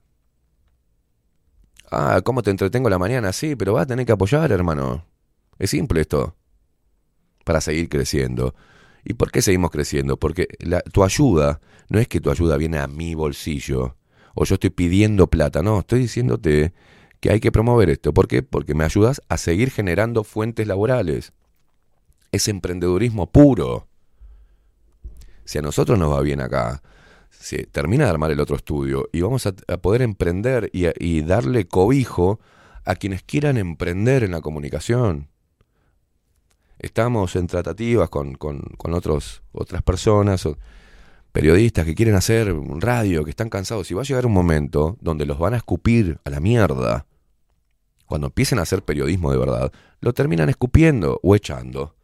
Ah, ¿cómo te entretengo la mañana? Sí, pero vas a tener que apoyar, hermano. Es simple esto. Para seguir creciendo. ¿Y por qué seguimos creciendo? Porque tu ayuda no es que tu ayuda viene a mi bolsillo. O yo estoy pidiendo plata. No, estoy diciéndote que hay que promover esto. ¿Por qué? Porque me ayudas a seguir generando fuentes laborales. Es emprendedurismo puro. Si a nosotros nos va bien acá, se termina de armar el otro estudio y vamos a, poder emprender y, darle cobijo a quienes quieran emprender en la comunicación. Estamos en tratativas con, con, otros, otras personas, periodistas que quieren hacer radio, que están cansados, y va a llegar un momento donde los van a escupir a la mierda. Cuando empiecen a hacer periodismo de verdad, lo terminan escupiendo o echando.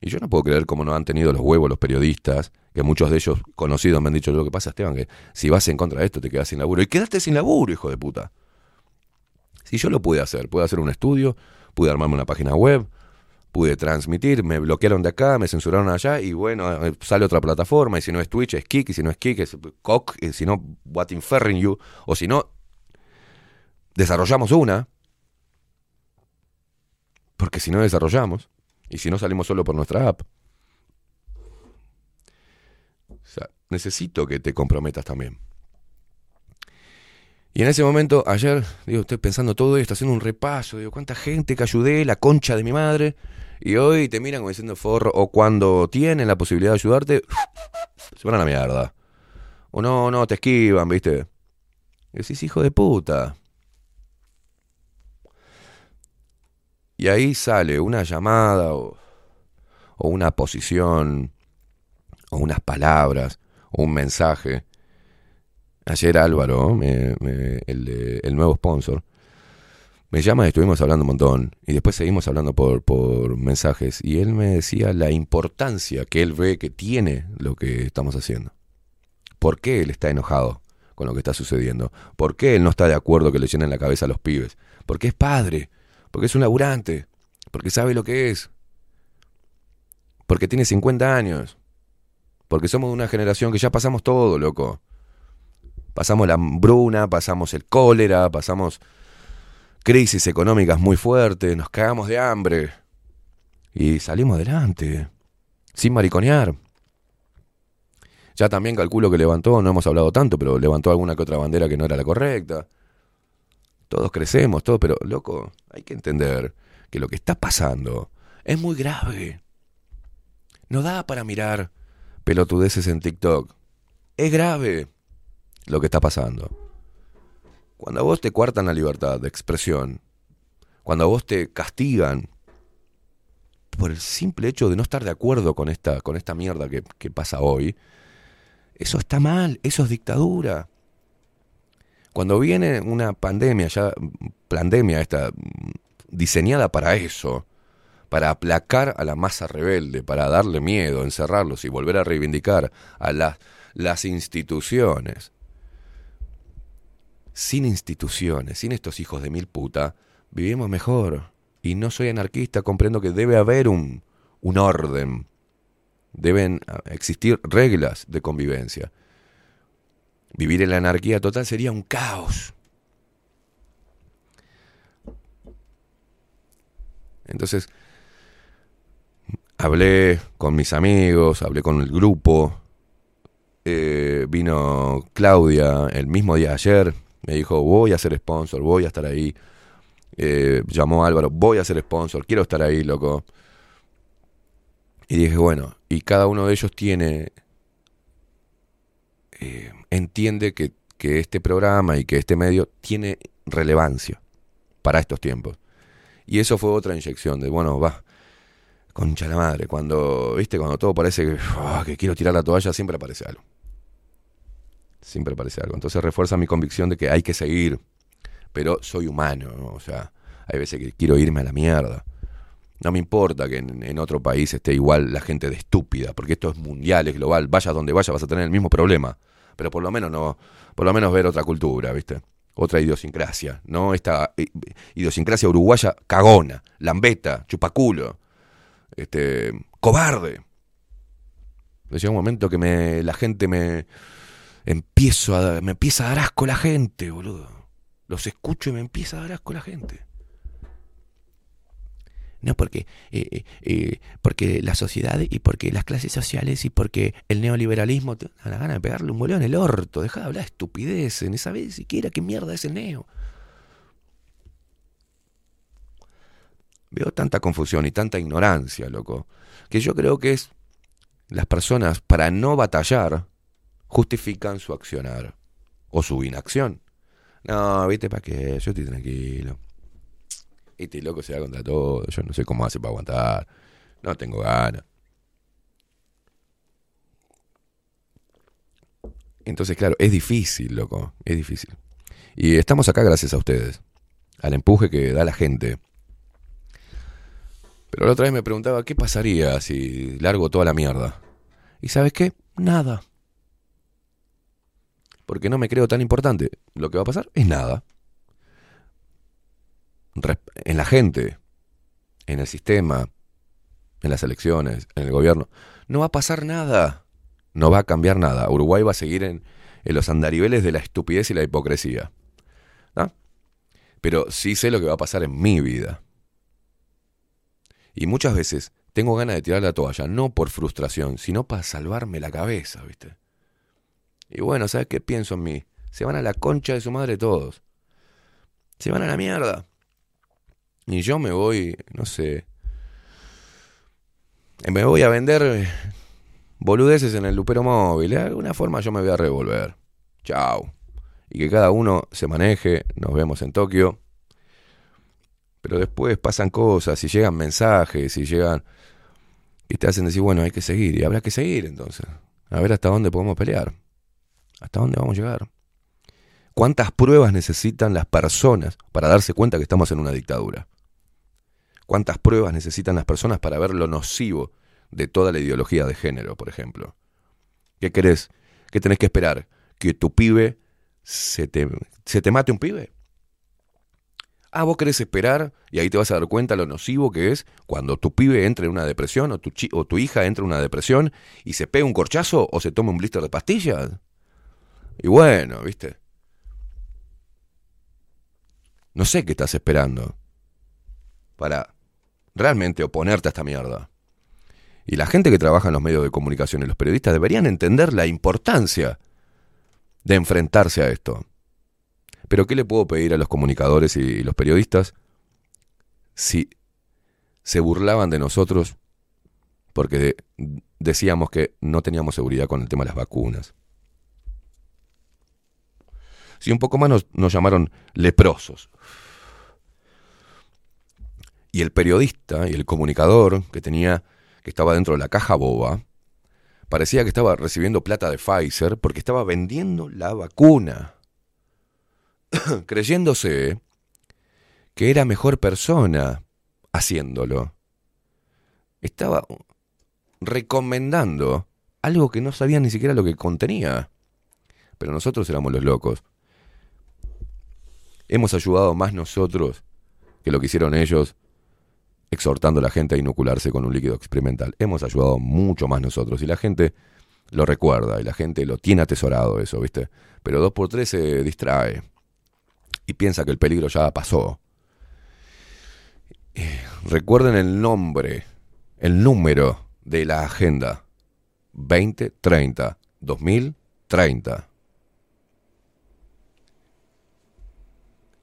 Y yo no puedo creer cómo no han tenido los huevos los periodistas, que muchos de ellos conocidos me han dicho lo que pasa, Esteban, que si vas en contra de esto te quedas sin laburo. Y quédate sin laburo, hijo de puta. Si yo lo pude hacer, pude hacer un estudio, pude armarme una página web, pude transmitir, me bloquearon de acá, me censuraron allá y bueno, eh, sale otra plataforma y si no es Twitch es Kik y si no es Kik es Cock y si no What Inferring You o si no desarrollamos una porque si no desarrollamos y si no salimos solo por nuestra app o sea, necesito que te comprometas también. Y en ese momento, ayer, digo, estoy pensando todo esto, haciendo un repaso, digo, cuánta gente que ayudé, la concha de mi madre, y hoy te miran como diciendo forro, o cuando tienen la posibilidad de ayudarte, se van a la mierda. O no, no, te esquivan, ¿viste? Y decís, hijo de puta. Y ahí sale una llamada o, o una posición o unas palabras un mensaje. Ayer Álvaro, me- me- el, nuevo sponsor, me llama y estuvimos hablando un montón. Y después seguimos hablando por, por mensajes. Y él me decía la importancia que él ve que tiene lo que estamos haciendo. ¿Por qué él está enojado con lo que está sucediendo? ¿Por qué él no está de acuerdo que le llenen la cabeza a los pibes? Porque es padre, porque es un laburante, porque sabe lo que es, porque tiene 50 años, porque somos de una generación que ya pasamos todo, loco. Pasamos la hambruna, pasamos el cólera, pasamos crisis económicas muy fuertes, nos cagamos de hambre y salimos adelante, sin mariconear. Ya también calculo que levantó, no hemos hablado tanto, pero levantó alguna que otra bandera que no era la correcta. Todos crecemos, todo, pero loco, hay que entender que lo que está pasando es muy grave. No da para mirar pelotudeces en TikTok. Es grave lo que está pasando. Cuando a vos te cuartan la libertad de expresión, cuando a vos te castigan por el simple hecho de no estar de acuerdo con esta, con esta mierda que, que pasa hoy, eso está mal, eso es dictadura. Cuando viene una pandemia, ya pandemia esta diseñada para eso, para aplacar a la masa rebelde, para darle miedo, encerrarlos y volver a reivindicar a las, las instituciones. Sin instituciones, sin estos hijos de mil puta, vivimos mejor. Y no soy anarquista, comprendo que debe haber un, un orden. Deben ah, existir reglas de convivencia. Vivir en la anarquía total sería un caos. Entonces, hablé con mis amigos, hablé con el grupo. eh, vino Claudia el mismo día de ayer. Me dijo, voy a ser sponsor, voy a estar ahí. Eh, llamó Álvaro, voy a ser sponsor, quiero estar ahí, loco. Y dije, bueno, y cada uno de ellos tiene, eh, entiende que, que este programa y que este medio tiene relevancia para estos tiempos. Y eso fue otra inyección de, bueno, va, concha la madre, cuando, viste, cuando todo parece que, ah, que quiero tirar la toalla, siempre aparece algo. Siempre aparece algo. Entonces refuerza mi convicción de que hay que seguir. Pero soy humano, ¿no? O sea, hay veces que quiero irme a la mierda. No me importa que en, en otro país esté igual la gente de estúpida, porque esto es mundial, es global. Vayas donde vayas vas a tener el mismo problema. Pero por lo menos no, por lo menos ver otra cultura, ¿viste? Otra idiosincrasia, ¿no? Esta eh, idiosincrasia uruguaya cagona, lambeta, chupaculo, este, cobarde. Llega un momento que me, la gente me empiezo a, me empieza a dar asco la gente, boludo. Los escucho y me empieza a dar asco la gente. No, porque, eh, eh, eh, porque la sociedad y porque las clases sociales y porque el neoliberalismo te la gana de pegarle un boleo en el orto. Deja de hablar estupideces, ni sabes siquiera qué mierda es el neo. Veo tanta confusión y tanta ignorancia, loco, que yo creo que es las personas, para no batallar, justifican su accionar o su inacción. No, viste, ¿para qué? Yo estoy tranquilo. Este loco se da contra todo. Yo no sé cómo hace para aguantar. No tengo ganas. Entonces, claro, es difícil, loco, es difícil. Y estamos acá gracias a ustedes, al empuje que da la gente. Pero la otra vez me preguntaba, ¿qué pasaría si largo toda la mierda? ¿Y sabes qué? Nada. Porque no me creo tan importante. Lo que va a pasar es nada. En la gente, en el sistema, en las elecciones, en el gobierno, no va a pasar nada. No va a cambiar nada. Uruguay va a seguir en, en los andariveles de la estupidez y la hipocresía. ¿no? Pero sí sé lo que va a pasar en mi vida. Y muchas veces tengo ganas de tirar la toalla, no por frustración, sino para salvarme la cabeza, ¿viste? Y bueno, ¿sabes qué pienso en mí? Se van a la concha de su madre todos. Se van a la mierda. Y yo me voy, no sé. Me voy a vender boludeces en el lupero móvil. De alguna forma yo me voy a revolver. Chao. Y que cada uno se maneje. Nos vemos en Tokio. Pero después pasan cosas y llegan mensajes y llegan... Y te hacen decir, bueno, hay que seguir. Y habrá que seguir entonces. A ver hasta dónde podemos pelear. ¿Hasta dónde vamos a llegar? ¿Cuántas pruebas necesitan las personas para darse cuenta que estamos en una dictadura? ¿Cuántas pruebas necesitan las personas para ver lo nocivo de toda la ideología de género, por ejemplo? ¿Qué querés? ¿Qué tenés que esperar? ¿Que tu pibe se te, se te mate un pibe? Ah, vos querés esperar y ahí te vas a dar cuenta lo nocivo que es cuando tu pibe entre en una depresión o tu, o tu hija entra en una depresión y se pega un corchazo o se toma un blister de pastillas. Y bueno, ¿viste? No sé qué estás esperando para realmente oponerte a esta mierda. Y la gente que trabaja en los medios de comunicación y los periodistas deberían entender la importancia de enfrentarse a esto. Pero ¿qué le puedo pedir a los comunicadores y los periodistas si se burlaban de nosotros porque de- decíamos que no teníamos seguridad con el tema de las vacunas? Si un poco más nos, nos llamaron leprosos. Y el periodista y el comunicador que tenía, que estaba dentro de la caja boba, parecía que estaba recibiendo plata de Pfizer porque estaba vendiendo la vacuna. creyéndose que era mejor persona haciéndolo. Estaba recomendando algo que no sabía ni siquiera lo que contenía. Pero nosotros éramos los locos. Hemos ayudado más nosotros que lo que hicieron ellos exhortando a la gente a inocularse con un líquido experimental. Hemos ayudado mucho más nosotros y la gente lo recuerda y la gente lo tiene atesorado eso, ¿viste? Pero dos por tres se distrae piensa que el peligro ya pasó. Eh, Recuerden el nombre, el número de la agenda. 2030, 2030.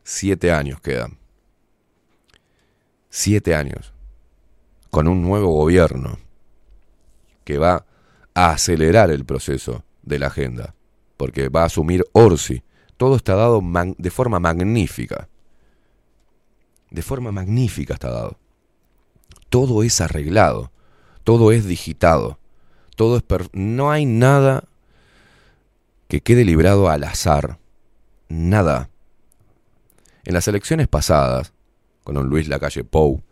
Siete años quedan. Siete años. Con un nuevo gobierno que va a acelerar el proceso de la agenda. Porque va a asumir Orsi. Todo está dado de forma magnífica. De forma magnífica está dado. Todo es arreglado. Todo es digitado. Todo es no hay nada que quede librado al azar. Nada. En las elecciones pasadas, con un Luis Lacalle Pou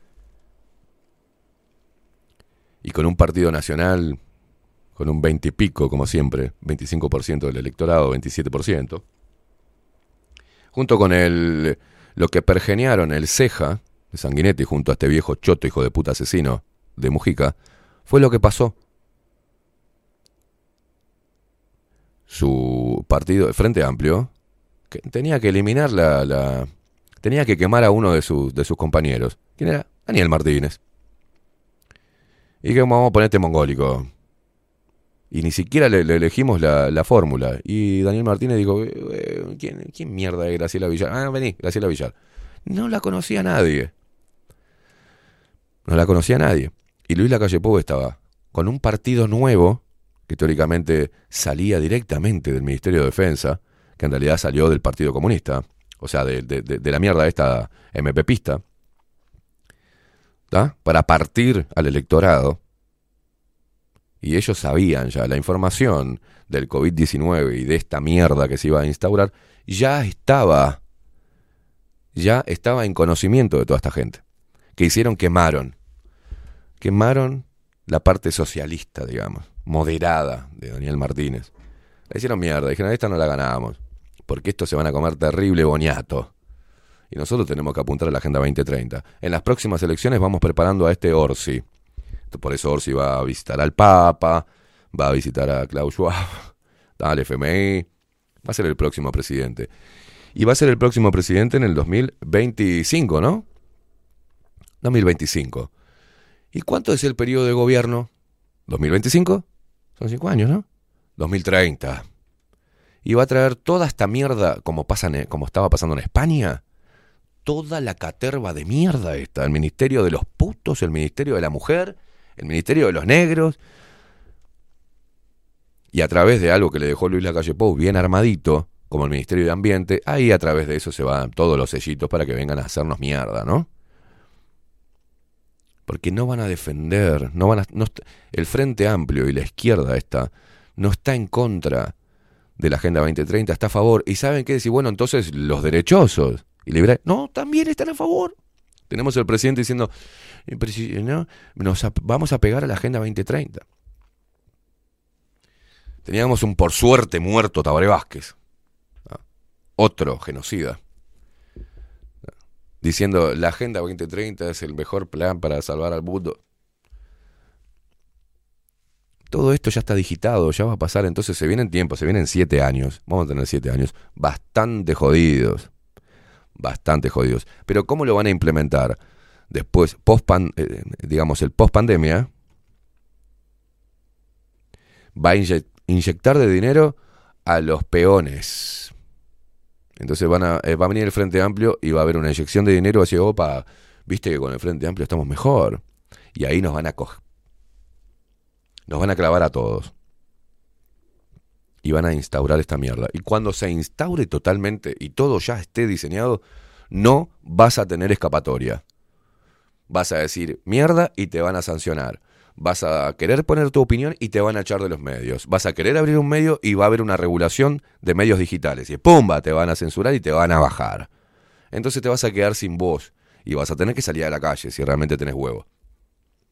y con un partido nacional con un 20 y pico, como siempre, 25% del electorado, 27%, junto con el, lo que pergeniaron el ceja de Sanguinetti junto a este viejo choto hijo de puta asesino de Mujica, fue lo que pasó. Su partido de Frente Amplio que tenía que eliminar la, la- tenía que quemar a uno de sus, de sus compañeros. ¿Quién era? Daniel Martínez. Y que vamos a ponerte mongólico. Y ni siquiera le, le elegimos la, la fórmula. Y Daniel Martínez dijo, "Eh, eh, ¿quién, ¿quién mierda es Graciela Villar? Ah, vení, Graciela Villar. No la conocía nadie. No la conocía nadie. Y Luis Lacalle Pou estaba con un partido nuevo, que teóricamente salía directamente del Ministerio de Defensa, que en realidad salió del Partido Comunista, o sea, de, de- de- de la mierda esta MPPista, ¿tá? para partir al electorado. Y ellos sabían ya la información del COVID-19 y de esta mierda que se iba a instaurar, ya estaba, ya estaba en conocimiento de toda esta gente. Que hicieron, quemaron. Quemaron la parte socialista, digamos, moderada de Daniel Martínez. La hicieron mierda, dijeron, esta no la ganamos, porque estos se van a comer terrible boñato. Y nosotros tenemos que apuntar a la Agenda 2030. En las próximas elecciones vamos preparando a este Orsi. Por eso Orsi va a visitar al Papa, va a visitar a Klaus Schwab, al FMI, va a ser el próximo presidente. Y va a ser el próximo presidente en el 2025, ¿no? 2025. ¿Y cuánto es el periodo de gobierno? ¿2025? Son cinco años, ¿no? 2030. Y va a traer toda esta mierda como, pasa en- como estaba pasando en España. Toda la caterva de mierda esta. El ministerio de los putos, el ministerio de la mujer, el ministerio de los negros. Y a través de algo que le dejó Luis Lacalle Pou bien armadito, como el Ministerio de Ambiente, ahí a través de eso se van todos los sellitos para que vengan a hacernos mierda, ¿no? Porque no van a defender, no van a, el Frente Amplio y la izquierda esta no está en contra de la Agenda 2030, está a favor. ¿Y saben qué decir? Bueno, entonces los derechosos y liberales, no, también están a favor. Tenemos el presidente diciendo, "Eh, presi- no, nos vamos a pegar a la Agenda 2030. Teníamos un por suerte muerto Tabaré Vázquez, otro genocida, diciendo la Agenda 2030 es el mejor plan para salvar al mundo. Todo esto ya está digitado, ya va a pasar, entonces se vienen tiempos, se vienen siete años, vamos a tener siete años, bastante jodidos, bastante jodidos. Pero ¿cómo lo van a implementar? Después, post eh, digamos, el post pandemia, va a inye- inyectar de dinero a los peones. Entonces van a, eh, va a venir el Frente Amplio y va a haber una inyección de dinero hacia Opa. Viste que con el Frente Amplio estamos mejor. Y ahí nos van a coger. Nos van a clavar a todos. Y van a instaurar esta mierda. Y cuando se instaure totalmente y todo ya esté diseñado, no vas a tener escapatoria. Vas a decir mierda y te van a sancionar. Vas a querer poner tu opinión y te van a echar de los medios. Vas a querer abrir un medio y va a haber una regulación de medios digitales. Y ¡pumba! Te van a censurar y te van a bajar. Entonces te vas a quedar sin voz y vas a tener que salir a la calle si realmente tenés huevo.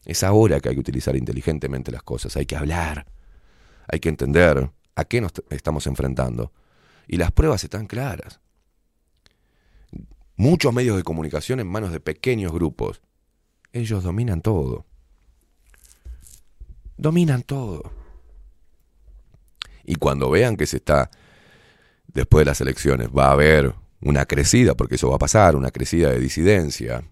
Es ahora que hay que utilizar inteligentemente las cosas. Hay que hablar. Hay que entender a qué nos estamos enfrentando. Y las pruebas están claras. Muchos medios de comunicación en manos de pequeños grupos. Ellos dominan todo. Dominan todo. Y cuando vean que se está, después de las elecciones, va a haber una crecida, porque eso va a pasar, una crecida de disidencia,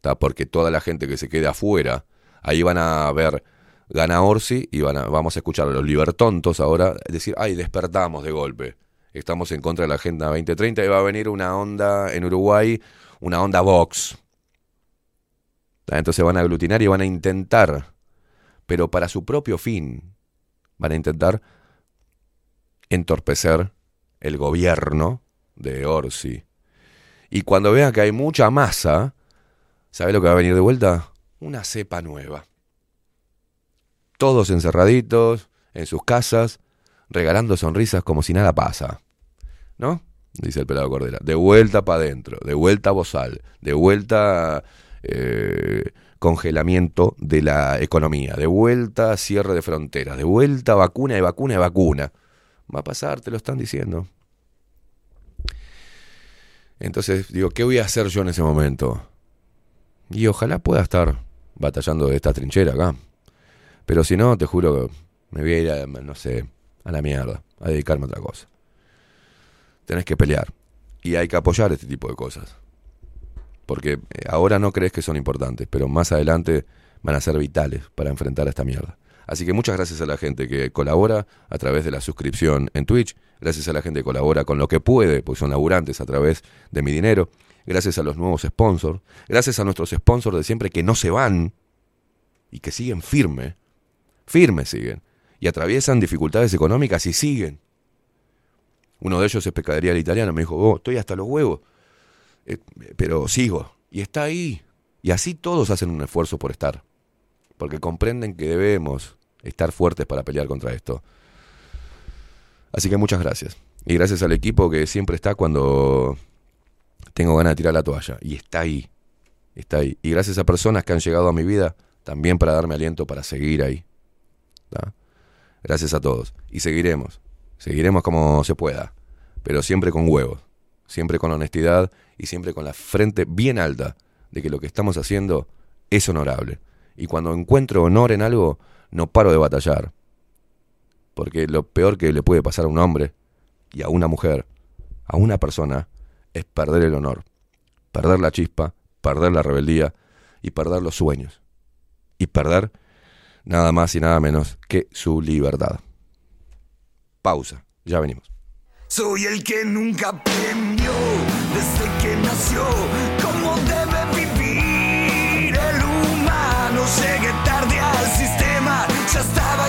¿tá? porque toda la gente que se quede afuera, ahí van a ver, gana Orsi y van a, vamos a escuchar a los libertontos ahora decir, ay, despertamos de golpe, estamos en contra de la Agenda 2030 y va a venir una onda en Uruguay, una onda Vox. ¿Tá? Entonces van a aglutinar y van a intentar, pero para su propio fin, van a intentar entorpecer el gobierno de Orsi. Y cuando vean que hay mucha masa, ¿sabe lo que va a venir de vuelta? Una cepa nueva. Todos encerraditos, en sus casas, regalando sonrisas como si nada pasa. ¿No? Dice el pelado Cordera. De vuelta para adentro, de vuelta bozal, de vuelta eh, congelamiento de la economía, de vuelta cierre de fronteras, de vuelta vacuna y vacuna y vacuna. Va a pasar, te lo están diciendo. Entonces digo, ¿qué voy a hacer yo en ese momento? Y ojalá pueda estar batallando de esta trinchera acá. Pero si no, te juro que me voy a ir no sé, a la mierda, a dedicarme a otra cosa. Tenés que pelear. Y hay que apoyar este tipo de cosas. Porque eh, ahora no crees que son importantes, pero más adelante van a ser vitales para enfrentar a esta mierda. Así que muchas gracias a la gente que colabora a través de la suscripción en Twitch. Gracias a la gente que colabora con lo que puede, pues son laburantes a través de mi dinero. Gracias a los nuevos sponsors. Gracias a nuestros sponsors de siempre que no se van y que siguen firme. Firme siguen. Y atraviesan dificultades económicas y siguen. Uno de ellos es Pescadería del Italiano. Me dijo, oh, estoy hasta los huevos. Eh, pero sigo. Y está ahí. Y así todos hacen un esfuerzo por estar. Porque comprenden que debemos estar fuertes para pelear contra esto. Así que muchas gracias. Y gracias al equipo que siempre está cuando tengo ganas de tirar la toalla. Y está ahí. Está ahí. Y gracias a personas que han llegado a mi vida también para darme aliento para seguir ahí. Gracias a todos. Y seguiremos. Seguiremos como se pueda. Pero siempre con huevos. Siempre con honestidad y siempre con la frente bien alta de que lo que estamos haciendo es honorable. Y cuando encuentro honor en algo, no paro de batallar. Porque lo peor que le puede pasar a un hombre y a una mujer, a una persona, es perder el honor, perder la chispa, perder la rebeldía y perder los sueños. Y perder nada más y nada menos que su libertad. Pausa, ya venimos. Soy el que nunca aprendió desde que nació cómo debe vivir el humano. Llegué tarde al sistema, ya estaba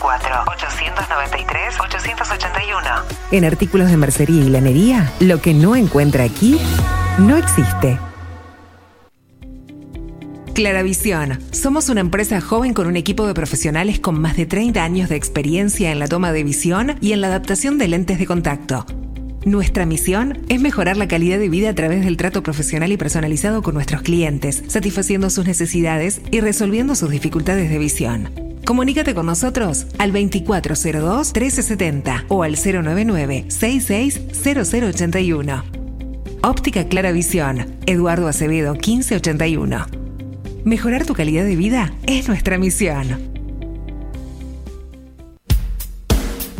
094-893-881. En artículos de mercería y lanería, lo que no encuentra aquí no existe. Claravisión. Somos una empresa joven con un equipo de profesionales con más de 30 años de experiencia en la toma de visión y en la adaptación de lentes de contacto. Nuestra misión es mejorar la calidad de vida a través del trato profesional y personalizado con nuestros clientes, satisfaciendo sus necesidades y resolviendo sus dificultades de visión. Comunícate con nosotros al 2402-1370 o al 099-660081. Óptica Clara Visión, Eduardo Acevedo 1581. Mejorar tu calidad de vida es nuestra misión.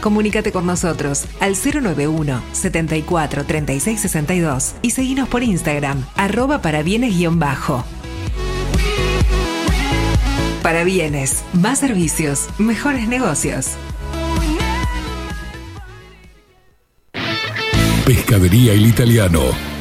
Comunícate con nosotros al 091 74 36 62 y seguinos por Instagram, arroba para bienes-bajo. Para bienes, más servicios, mejores negocios. Pescadería El Italiano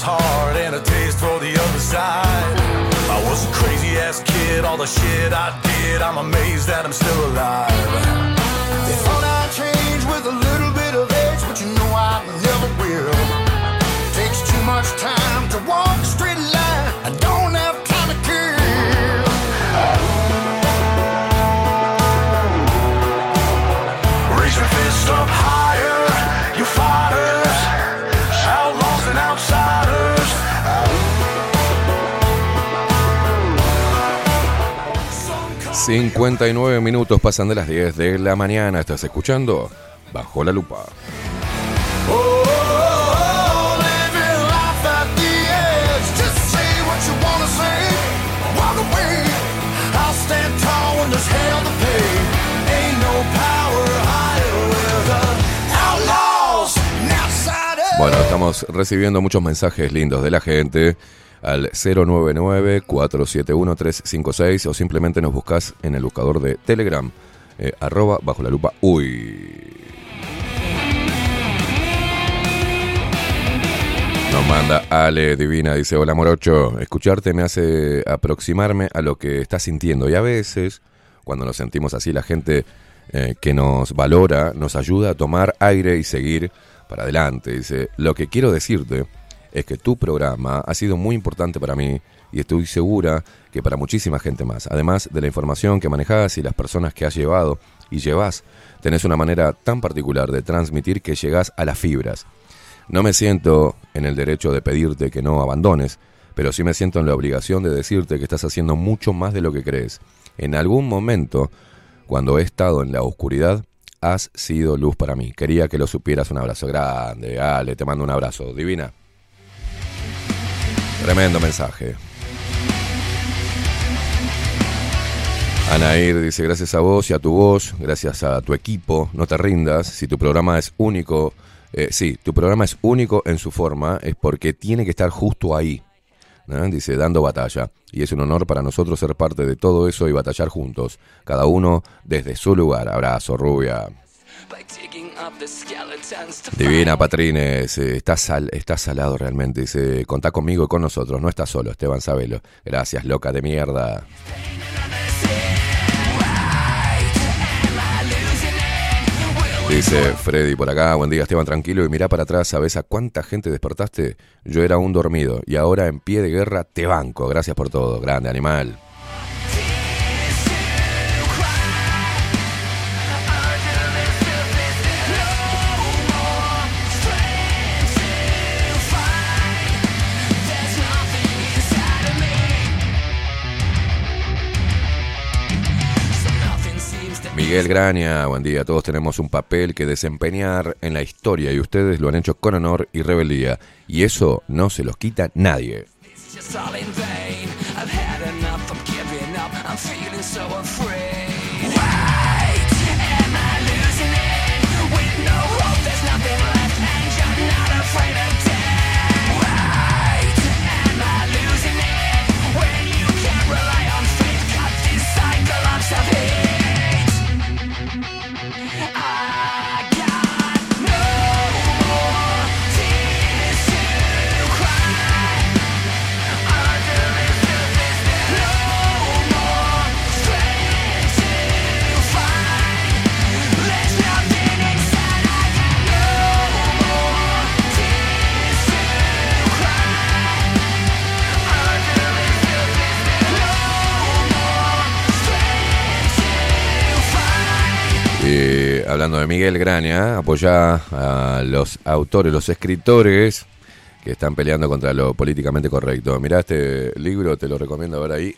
Fearless heart and a taste for the other side. I was a crazy ass kid, all the shit I did, I'm amazed that I'm still alive. They thought I'd change with a little bit of age, but you know I never will. Takes too much time to walk straight 59 minutos pasan de las 10 de la mañana. Estás escuchando Bajo la Lupa. Bueno, estamos recibiendo muchos mensajes lindos de la gente al 099-471-356 o simplemente nos buscas en el buscador de Telegram, eh, arroba bajo la lupa. Uy. Nos manda Ale Divina, dice, hola Morocho, escucharte me hace aproximarme a lo que estás sintiendo y a veces, cuando nos sentimos así, la gente eh, que nos valora nos ayuda a tomar aire y seguir para adelante. Dice, lo que quiero decirte es que tu programa ha sido muy importante para mí y estoy segura que para muchísima gente más. Además de la información que manejas y las personas que has llevado y llevas, tenés una manera tan particular de transmitir que llegás a las fibras. No me siento en el derecho de pedirte que no abandones, pero sí me siento en la obligación de decirte que estás haciendo mucho más de lo que crees. En algún momento, cuando he estado en la oscuridad, has sido luz para mí. Quería que lo supieras. Un abrazo grande. Ale, te mando un abrazo. Divina. Tremendo mensaje. Anair dice, gracias a vos y a tu voz, gracias a tu equipo, no te rindas, si tu programa es único, eh, sí, tu programa es único en su forma, es porque tiene que estar justo ahí, dice, dando batalla. Y es un honor para nosotros ser parte de todo eso y batallar juntos, cada uno desde su lugar. Abrazo, rubia. Divina Patrines, estás, sal, estás salado realmente. Dice, contá conmigo y con nosotros, no estás solo, Esteban Sabelo. Gracias, loca de mierda. Dice Freddy por acá, buen día Esteban, tranquilo y mirá para atrás, ¿sabes a cuánta gente despertaste? Yo era un dormido y ahora en pie de guerra te banco. Gracias por todo, grande animal. Miguel Graña, buen día. Todos tenemos un papel que desempeñar en la historia y ustedes lo han hecho con honor y rebeldía. Y eso no se los quita nadie. Eh, hablando de Miguel Graña, apoya a los autores, los escritores que están peleando contra lo políticamente correcto. Mirá este libro, te lo recomiendo ver ahí.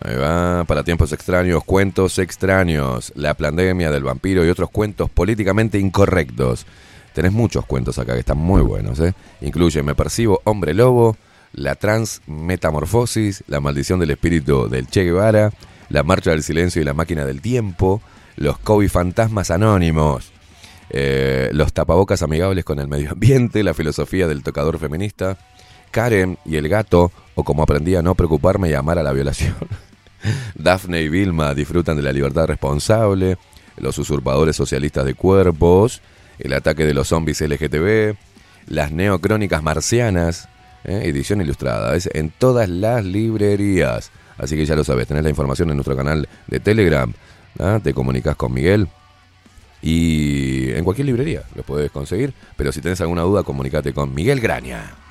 Ahí va, para tiempos extraños, cuentos extraños, la pandemia del vampiro y otros cuentos políticamente incorrectos. Tenés muchos cuentos acá que están muy buenos, ¿eh? Incluye Me percibo hombre lobo, la transmetamorfosis, la maldición del espíritu del Che Guevara, la marcha del silencio y la máquina del tiempo, los Kobe fantasmas anónimos, eh, los tapabocas amigables con el medio ambiente, la filosofía del tocador feminista, Karen y el gato, o como aprendí a no preocuparme y amar a la violación. Daphne y Vilma disfrutan de la libertad responsable, los usurpadores socialistas de cuerpos, el ataque de los zombies LGTB, las neocrónicas marcianas, ¿eh? edición ilustrada, es en todas las librerías. Así que ya lo sabes, tenés la información en nuestro canal de Telegram, ¿ah? te comunicas con Miguel y en cualquier librería lo puedes conseguir, pero si tenés alguna duda, comunícate con Miguel Graña.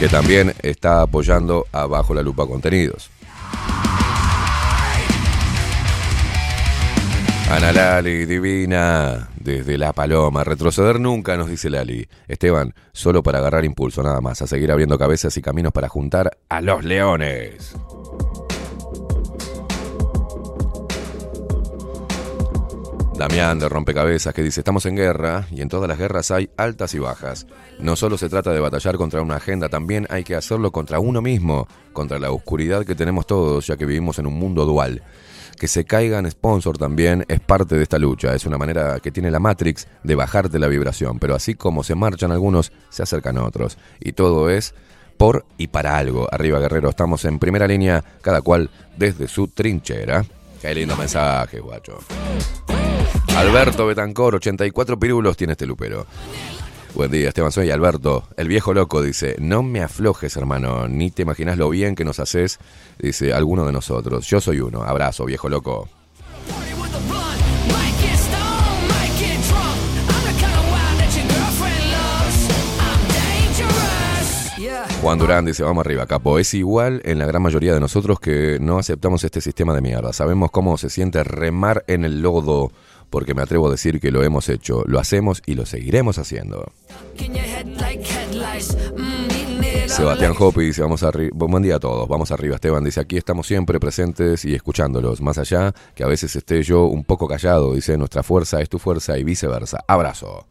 que también está apoyando a Bajo la Lupa Contenidos. Ana Lali, divina. desde La Paloma. Retroceder nunca, nos dice Lali. Esteban, solo para agarrar impulso, nada más. A seguir abriendo cabezas y caminos para juntar a los leones. Damián de Rompecabezas que dice, estamos en guerra y en todas las guerras hay altas y bajas. No solo se trata de batallar contra una agenda, también hay que hacerlo contra uno mismo, contra la oscuridad que tenemos todos, ya que vivimos en un mundo dual. Que se caigan sponsor también es parte de esta lucha, es una manera que tiene la Matrix de bajarte la vibración, pero así como se marchan algunos, se acercan otros. Y todo es por y para algo. Arriba Guerrero, estamos en primera línea, cada cual desde su trinchera. Qué lindo mensaje, guacho. Alberto Betancor, 84 pirulos tiene este lupero. Buen día, Esteban. Soy Alberto, el viejo loco. Dice: No me aflojes, hermano. Ni te imaginas lo bien que nos haces. Dice alguno de nosotros. Yo soy uno. Abrazo, viejo loco. Juan Durán dice, vamos arriba, capo. Es igual en la gran mayoría de nosotros que no aceptamos este sistema de mierda. Sabemos cómo se siente remar en el lodo, porque me atrevo a decir que lo hemos hecho, lo hacemos y lo seguiremos haciendo. Sebastián Hopi dice, vamos arriba. Buen día a todos, vamos arriba. Esteban dice, aquí estamos siempre presentes y escuchándolos. Más allá que a veces esté yo un poco callado, dice, nuestra fuerza es tu fuerza y viceversa. Abrazo.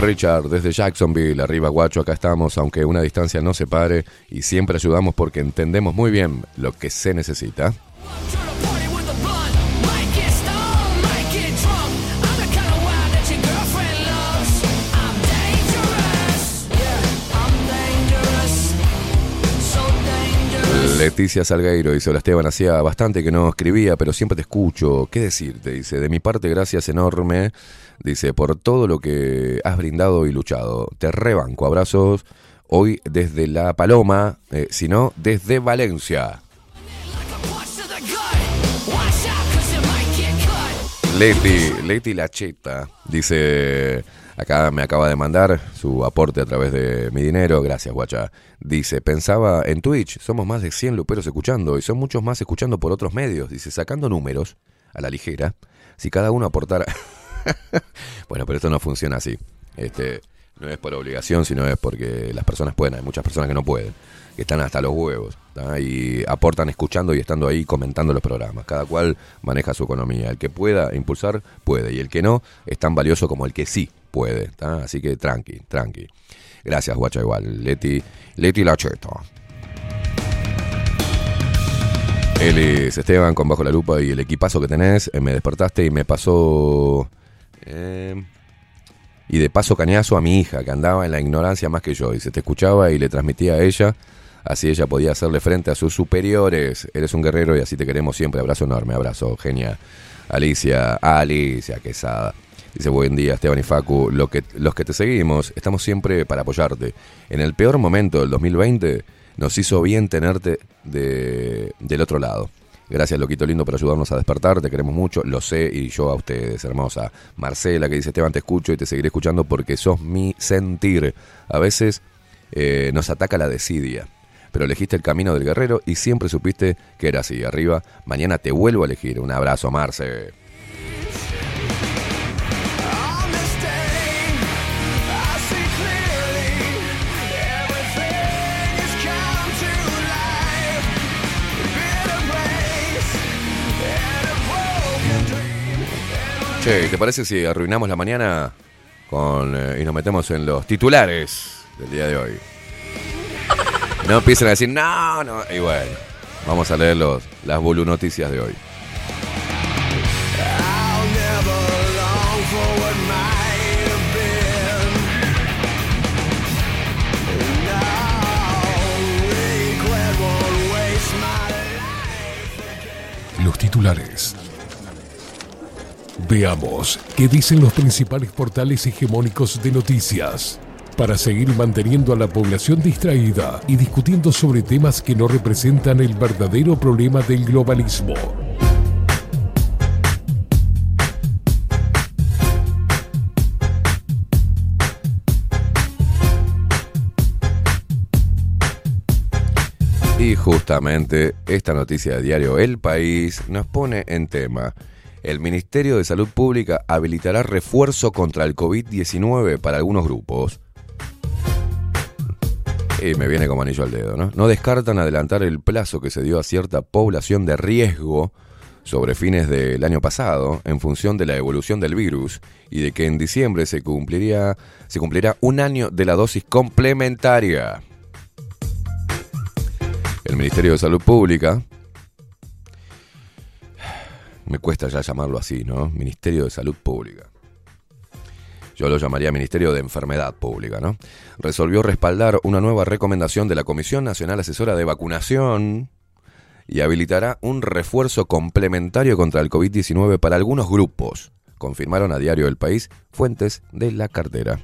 Richard, desde Jacksonville, arriba Guacho, acá estamos, aunque una distancia no separe y siempre ayudamos porque entendemos muy bien lo que se necesita. Leticia Salgueiro dice, hola Esteban, hacía bastante que no escribía, pero siempre te escucho. ¿Qué decirte? Dice, de mi parte, gracias enorme. Dice, por todo lo que has brindado y luchado. Te rebanco. Abrazos hoy desde La Paloma, eh, sino desde Valencia. Leti, Leti Lacheta dice, acá me acaba de mandar su aporte a través de mi dinero, gracias guacha. Dice, pensaba en Twitch, somos más de 100 luperos escuchando y son muchos más escuchando por otros medios. Dice, sacando números a la ligera, si cada uno aportara... bueno, pero esto no funciona así. Este, no es por obligación, sino es porque las personas pueden. Hay muchas personas que no pueden, que están hasta los huevos y aportan escuchando y estando ahí comentando los programas. Cada cual maneja su economía. El que pueda impulsar, puede. Y el que no, es tan valioso como el que sí puede. ¿tá? Así que tranqui, tranqui. Gracias, guacha, igual. Leti, Leti Lacheto. Él es Esteban con Bajo la Lupa y el equipazo que tenés. eh, Me despertaste y me pasó. eh, y de paso cañazo a mi hija, que andaba en la ignorancia más que yo. Dice, te escuchaba y le transmitía a ella. Así ella podía hacerle frente a sus superiores. Eres un guerrero y así te queremos siempre. Abrazo enorme, abrazo, genia. Alicia, Alicia Quesada. Dice, buen día, Esteban y Facu. Lo que, los que te seguimos, estamos siempre para apoyarte. En el peor momento del 2020, nos hizo bien tenerte de, del otro lado. Gracias, Loquito Lindo, por ayudarnos a despertar. Te queremos mucho, lo sé, y yo a ustedes, hermosa. Marcela, que dice, Esteban, te escucho y te seguiré escuchando porque sos mi sentir. A veces eh, nos ataca la desidia, pero elegiste el camino del guerrero y siempre supiste que era así. Arriba, mañana te vuelvo a elegir. Un abrazo, Marce. Che, ¿te parece si arruinamos la mañana con, eh, y nos metemos en los titulares del día de hoy? No empiecen a decir, no, no. Y bueno, vamos a leer los, las Bulu Noticias de hoy. Los titulares. Veamos qué dicen los principales portales hegemónicos de noticias. Para seguir manteniendo a la población distraída y discutiendo sobre temas que no representan el verdadero problema del globalismo. Y justamente esta noticia de diario El País nos pone en tema. El Ministerio de Salud Pública habilitará refuerzo contra el COVID-19 para algunos grupos. Y me viene como anillo al dedo, ¿no? No descartan adelantar el plazo que se dio a cierta población de riesgo sobre fines del año pasado en función de la evolución del virus y de que en diciembre se cumpliría se cumplirá un año de la dosis complementaria. El Ministerio de Salud Pública me cuesta ya llamarlo así, ¿no? Ministerio de Salud Pública. Yo lo llamaría Ministerio de Enfermedad Pública, ¿no? Resolvió respaldar una nueva recomendación de la Comisión Nacional Asesora de Vacunación y habilitará un refuerzo complementario contra el COVID-19 para algunos grupos, confirmaron a Diario El País fuentes de la cartera.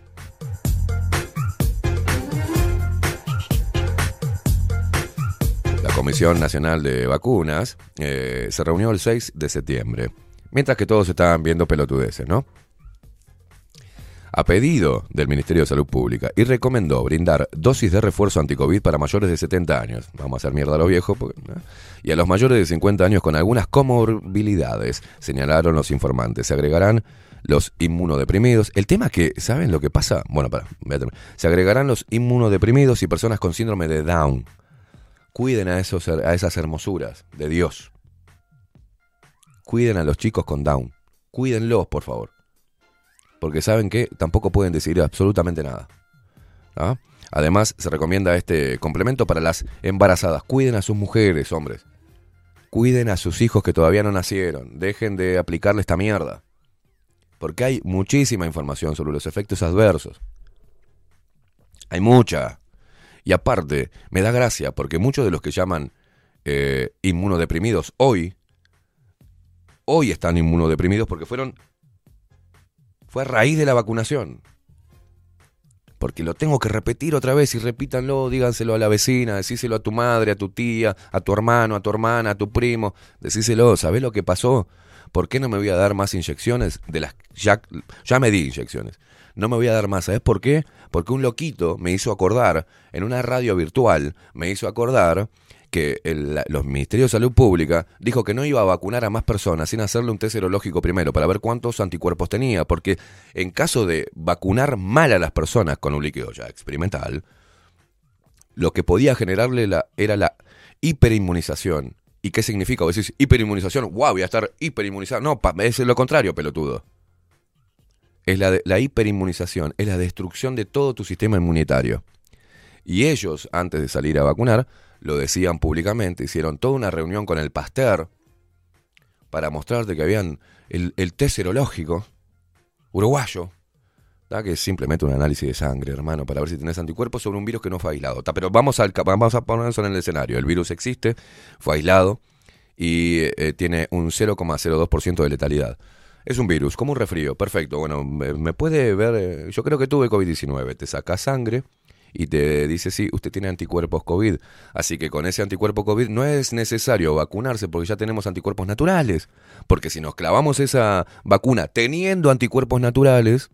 Comisión Nacional de Vacunas eh, se reunió el 6 de septiembre, mientras que todos estaban viendo pelotudeces, ¿no? a pedido del Ministerio de Salud Pública y recomendó brindar dosis de refuerzo anticovid para mayores de 70 años. Vamos a hacer mierda a los viejos. ¿no? Y a los mayores de 50 años con algunas comorbilidades, señalaron los informantes. Se agregarán los inmunodeprimidos. El tema que, ¿saben lo que pasa? Bueno, para. Se agregarán los inmunodeprimidos y personas con síndrome de Down. Cuiden a, esos, a esas hermosuras de Dios. Cuiden a los chicos con Down. Cuídenlos, por favor porque saben que tampoco pueden decir absolutamente nada. ¿Ah? Además, se recomienda este complemento para las embarazadas. Cuiden a sus mujeres, hombres. Cuiden a sus hijos que todavía no nacieron. Dejen de aplicarle esta mierda. Porque hay muchísima información sobre los efectos adversos. Hay mucha. Y aparte, me da gracia porque muchos de los que llaman eh, inmunodeprimidos hoy, hoy están inmunodeprimidos porque fueron fue a raíz de la vacunación. Porque lo tengo que repetir otra vez y repítanlo, díganselo a la vecina, decíselo a tu madre, a tu tía, a tu hermano, a tu hermana, a tu primo, decíselo, ¿sabés lo que pasó? ¿Por qué no me voy a dar más inyecciones? De las ya, ya me di inyecciones. No me voy a dar más, ¿sabes por qué? Porque un loquito me hizo acordar, en una radio virtual, me hizo acordar que el, los ministerios de salud pública dijo que no iba a vacunar a más personas sin hacerle un test serológico primero para ver cuántos anticuerpos tenía, porque en caso de vacunar mal a las personas con un líquido ya experimental, lo que podía generarle la, era la hiperinmunización. ¿Y qué significa? Vos decís, hiperinmunización, wow, voy a estar hiperinmunizado. No, es lo contrario, pelotudo. Es la, la hiperinmunización, es la destrucción de todo tu sistema inmunitario. Y ellos, antes de salir a vacunar, lo decían públicamente, hicieron toda una reunión con el Pasteur para mostrarte que habían el, el test serológico uruguayo, que es simplemente un análisis de sangre, hermano, para ver si tenés anticuerpos sobre un virus que no fue aislado. ¿tá? Pero vamos, al, vamos a ponernos en el escenario. El virus existe, fue aislado y eh, tiene un 0,02% de letalidad. Es un virus, como un resfrío, perfecto. Bueno, me, me puede ver, eh, yo creo que tuve COVID-19, te saca sangre y te dice, sí, usted tiene anticuerpos COVID. Así que con ese anticuerpo COVID no es necesario vacunarse porque ya tenemos anticuerpos naturales. Porque si nos clavamos esa vacuna teniendo anticuerpos naturales,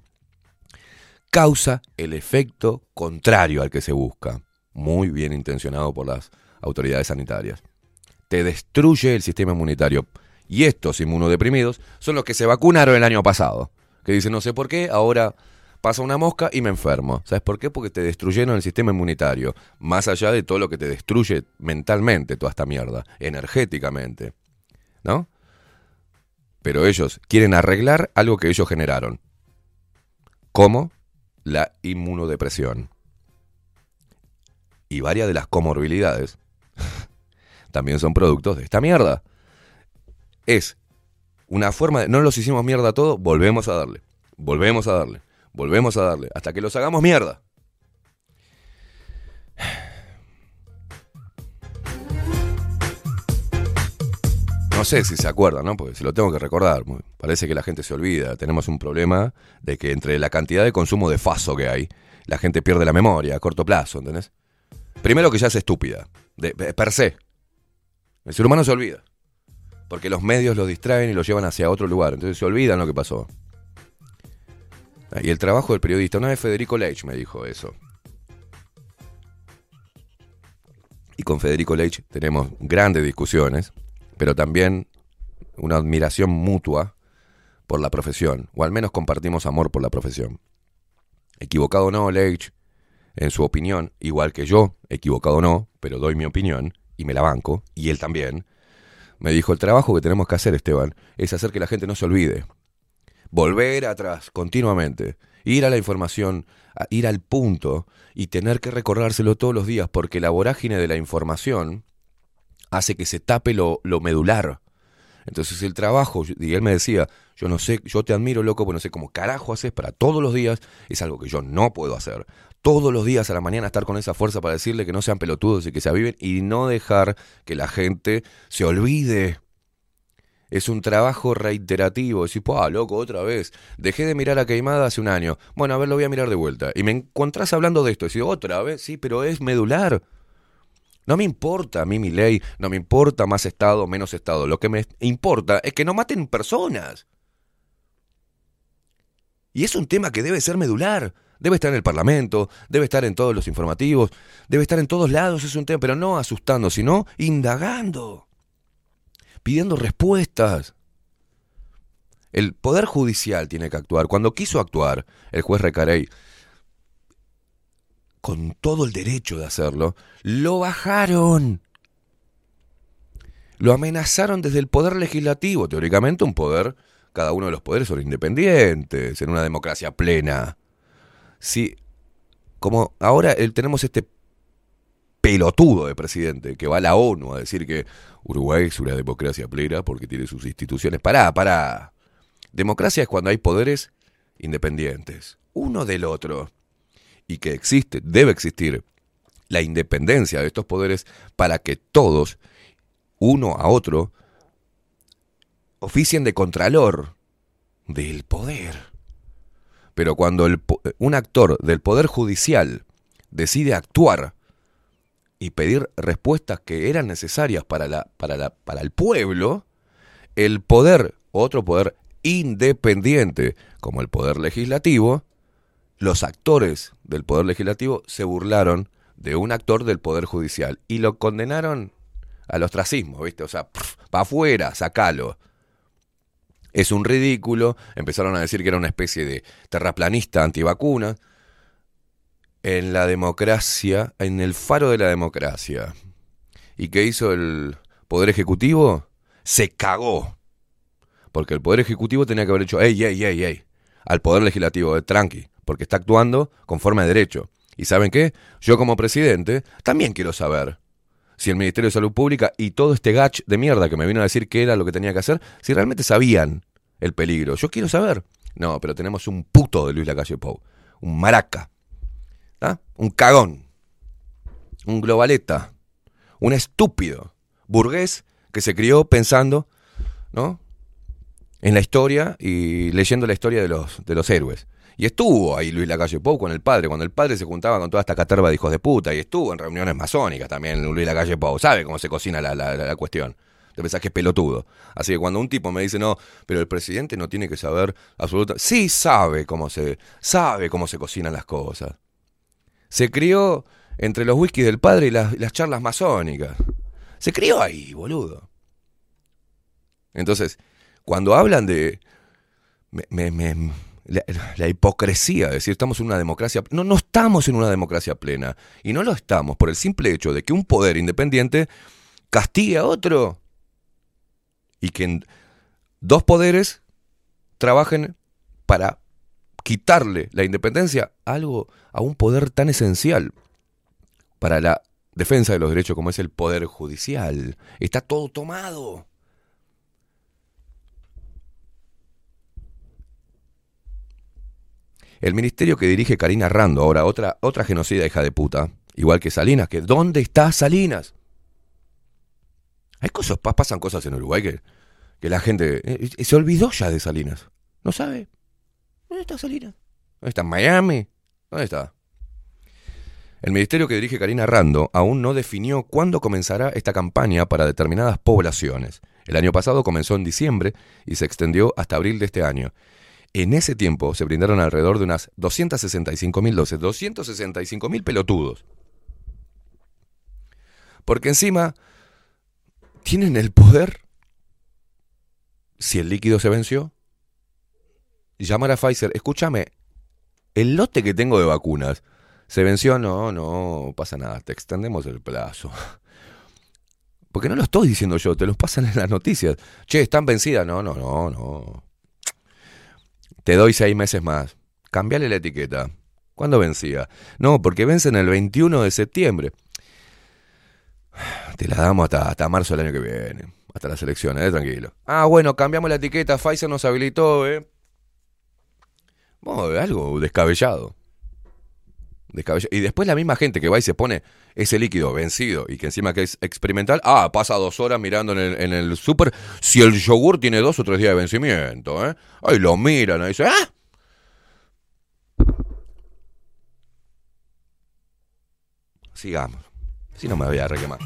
causa el efecto contrario al que se busca. Muy bien intencionado por las autoridades sanitarias. Te destruye el sistema inmunitario. Y estos inmunodeprimidos son los que se vacunaron el año pasado. Que dicen, no sé por qué, ahora pasa una mosca y me enfermo. ¿Sabes por qué? Porque te destruyeron el sistema inmunitario. Más allá de todo lo que te destruye mentalmente toda esta mierda, energéticamente. ¿No? Pero ellos quieren arreglar algo que ellos generaron. ¿Cómo? La inmunodepresión. Y varias de las comorbilidades también son productos de esta mierda. Es una forma de... No los hicimos mierda todo, volvemos a darle. Volvemos a darle. Volvemos a darle. Hasta que los hagamos mierda. No sé si se acuerdan, ¿no? Porque se lo tengo que recordar. Parece que la gente se olvida. Tenemos un problema de que entre la cantidad de consumo de faso que hay, la gente pierde la memoria a corto plazo, ¿entendés? Primero que ya es estúpida, de, per se. El ser humano se olvida. Porque los medios los distraen y los llevan hacia otro lugar. Entonces se olvidan lo que pasó. Y el trabajo del periodista, una vez Federico Leitch me dijo eso. Y con Federico Leitch tenemos grandes discusiones, pero también una admiración mutua por la profesión, o al menos compartimos amor por la profesión. Equivocado o no, Leitch, en su opinión, igual que yo, equivocado o no, pero doy mi opinión y me la banco, y él también, me dijo, el trabajo que tenemos que hacer, Esteban, es hacer que la gente no se olvide. Volver atrás continuamente, ir a la información, ir al punto y tener que recordárselo todos los días, porque la vorágine de la información hace que se tape lo, lo medular. Entonces el trabajo, y él me decía, yo no sé, yo te admiro, loco, pero no sé cómo carajo haces para todos los días, es algo que yo no puedo hacer. Todos los días a la mañana estar con esa fuerza para decirle que no sean pelotudos y que se aviven y no dejar que la gente se olvide. Es un trabajo reiterativo. Decís, ah, loco, otra vez. Dejé de mirar a Queimada hace un año. Bueno, a ver, lo voy a mirar de vuelta. Y me encontrás hablando de esto. Decís, otra vez, sí, pero es medular. No me importa a mí mi ley, no me importa más Estado menos Estado. Lo que me importa es que no maten personas. Y es un tema que debe ser medular. Debe estar en el Parlamento, debe estar en todos los informativos, debe estar en todos lados, es un tema, pero no asustando, sino indagando, pidiendo respuestas. El Poder Judicial tiene que actuar. Cuando quiso actuar el juez Recarey, con todo el derecho de hacerlo, lo bajaron. Lo amenazaron desde el poder legislativo, teóricamente un poder, cada uno de los poderes son independientes, en una democracia plena. Sí, como ahora el- tenemos este pelotudo de presidente que va a la ONU a decir que Uruguay es una democracia plena porque tiene sus instituciones. Pará, pará. Democracia es cuando hay poderes independientes, uno del otro, y que existe, debe existir la independencia de estos poderes para que todos, uno a otro, oficien de contralor del poder. Pero cuando el un actor del Poder Judicial decide actuar y pedir respuestas que eran necesarias para, la, para, la, para el pueblo, el poder, otro poder independiente, como el Poder Legislativo, los actores del Poder Legislativo se burlaron de un actor del Poder Judicial y lo condenaron al ostracismo, ¿viste? O sea, para afuera, sacalo. Es un ridículo. Empezaron a decir que era una especie de terraplanista antivacuna. En la democracia, en el faro de la democracia. ¿Y qué hizo el Poder Ejecutivo? Se cagó. Porque el Poder Ejecutivo tenía que haber dicho, ey, ey, ey, ey, al Poder Legislativo, eh, tranqui, porque está actuando conforme a derecho. ¿Y saben qué? Yo como presidente también quiero saber si el Ministerio de Salud Pública y todo este gach de mierda que me vino a decir qué era lo que tenía que hacer, si realmente sabían el peligro. Yo quiero saber. No, pero tenemos un puto de Luis Lacalle Pou, un maraca, ¿ah? un cagón, un globaleta, un estúpido, burgués que se crió pensando, ¿no? En la historia y leyendo la historia de los, de los héroes. Y estuvo ahí Luis Lacalle Pou con el padre, cuando el padre se juntaba con toda esta caterva de hijos de puta, y estuvo en reuniones masónicas también Luis Lacalle Pou, sabe cómo se cocina la, la, la cuestión. Te pensás que es pelotudo. Así que cuando un tipo me dice, no, pero el presidente no tiene que saber absolutamente. Sí sabe cómo se, sabe cómo se cocinan las cosas. Se crió entre los whiskies del padre y las, las charlas masónicas. Se crió ahí, boludo. Entonces, cuando hablan de. me- me- me- la, hipocresía, de decir, estamos en una democracia. No, no estamos en una democracia plena. Y no lo estamos por el simple hecho de que un poder independiente castigue a otro. Y que dos poderes trabajen para quitarle la independencia a algo a un poder tan esencial para la defensa de los derechos como es el poder judicial. Está todo tomado. El ministerio que dirige Karina Rando, ahora otra, otra genocida hija de puta, igual que Salinas, que ¿dónde está Salinas? Hay cosas, pa- pasan cosas en Uruguay que, la gente eh, se olvidó ya de Salinas. No sabe. ¿Dónde está Salinas? ¿Dónde está Miami? ¿Dónde está? El ministerio que dirige Karina Rando aún no definió cuándo comenzará esta campaña para determinadas poblaciones. El año pasado comenzó en diciembre y se extendió hasta abril de este año. En ese tiempo se brindaron alrededor de unas 265 mil dosis, 265 mil pelotudos. Porque encima tienen el poder, si el líquido se venció, llamar a Pfizer, escúchame, el lote que tengo de vacunas se venció, no, no pasa nada, te extendemos el plazo. Porque no lo estoy diciendo yo, te los pasan en las noticias. Che, están vencidas. No, no, no, no. Te doy seis meses más. Cambiale la etiqueta. ¿Cuándo vencía? No, porque vencen el 21 de septiembre. Te la damos hasta, hasta marzo del año que viene. Hasta las elecciones, eh, tranquilo. Ah, bueno, cambiamos la etiqueta. Pfizer nos habilitó, ¿eh? Bueno, algo descabellado. Descabellado. Y después la misma gente que va y se pone ese líquido vencido y que encima que es experimental, ah, pasa dos horas mirando en el, en el súper si el yogur tiene dos o tres días de vencimiento, ¿eh? Ahí lo miran, ahí dicen, ¡ah! Sigamos. Si no me voy a requemar.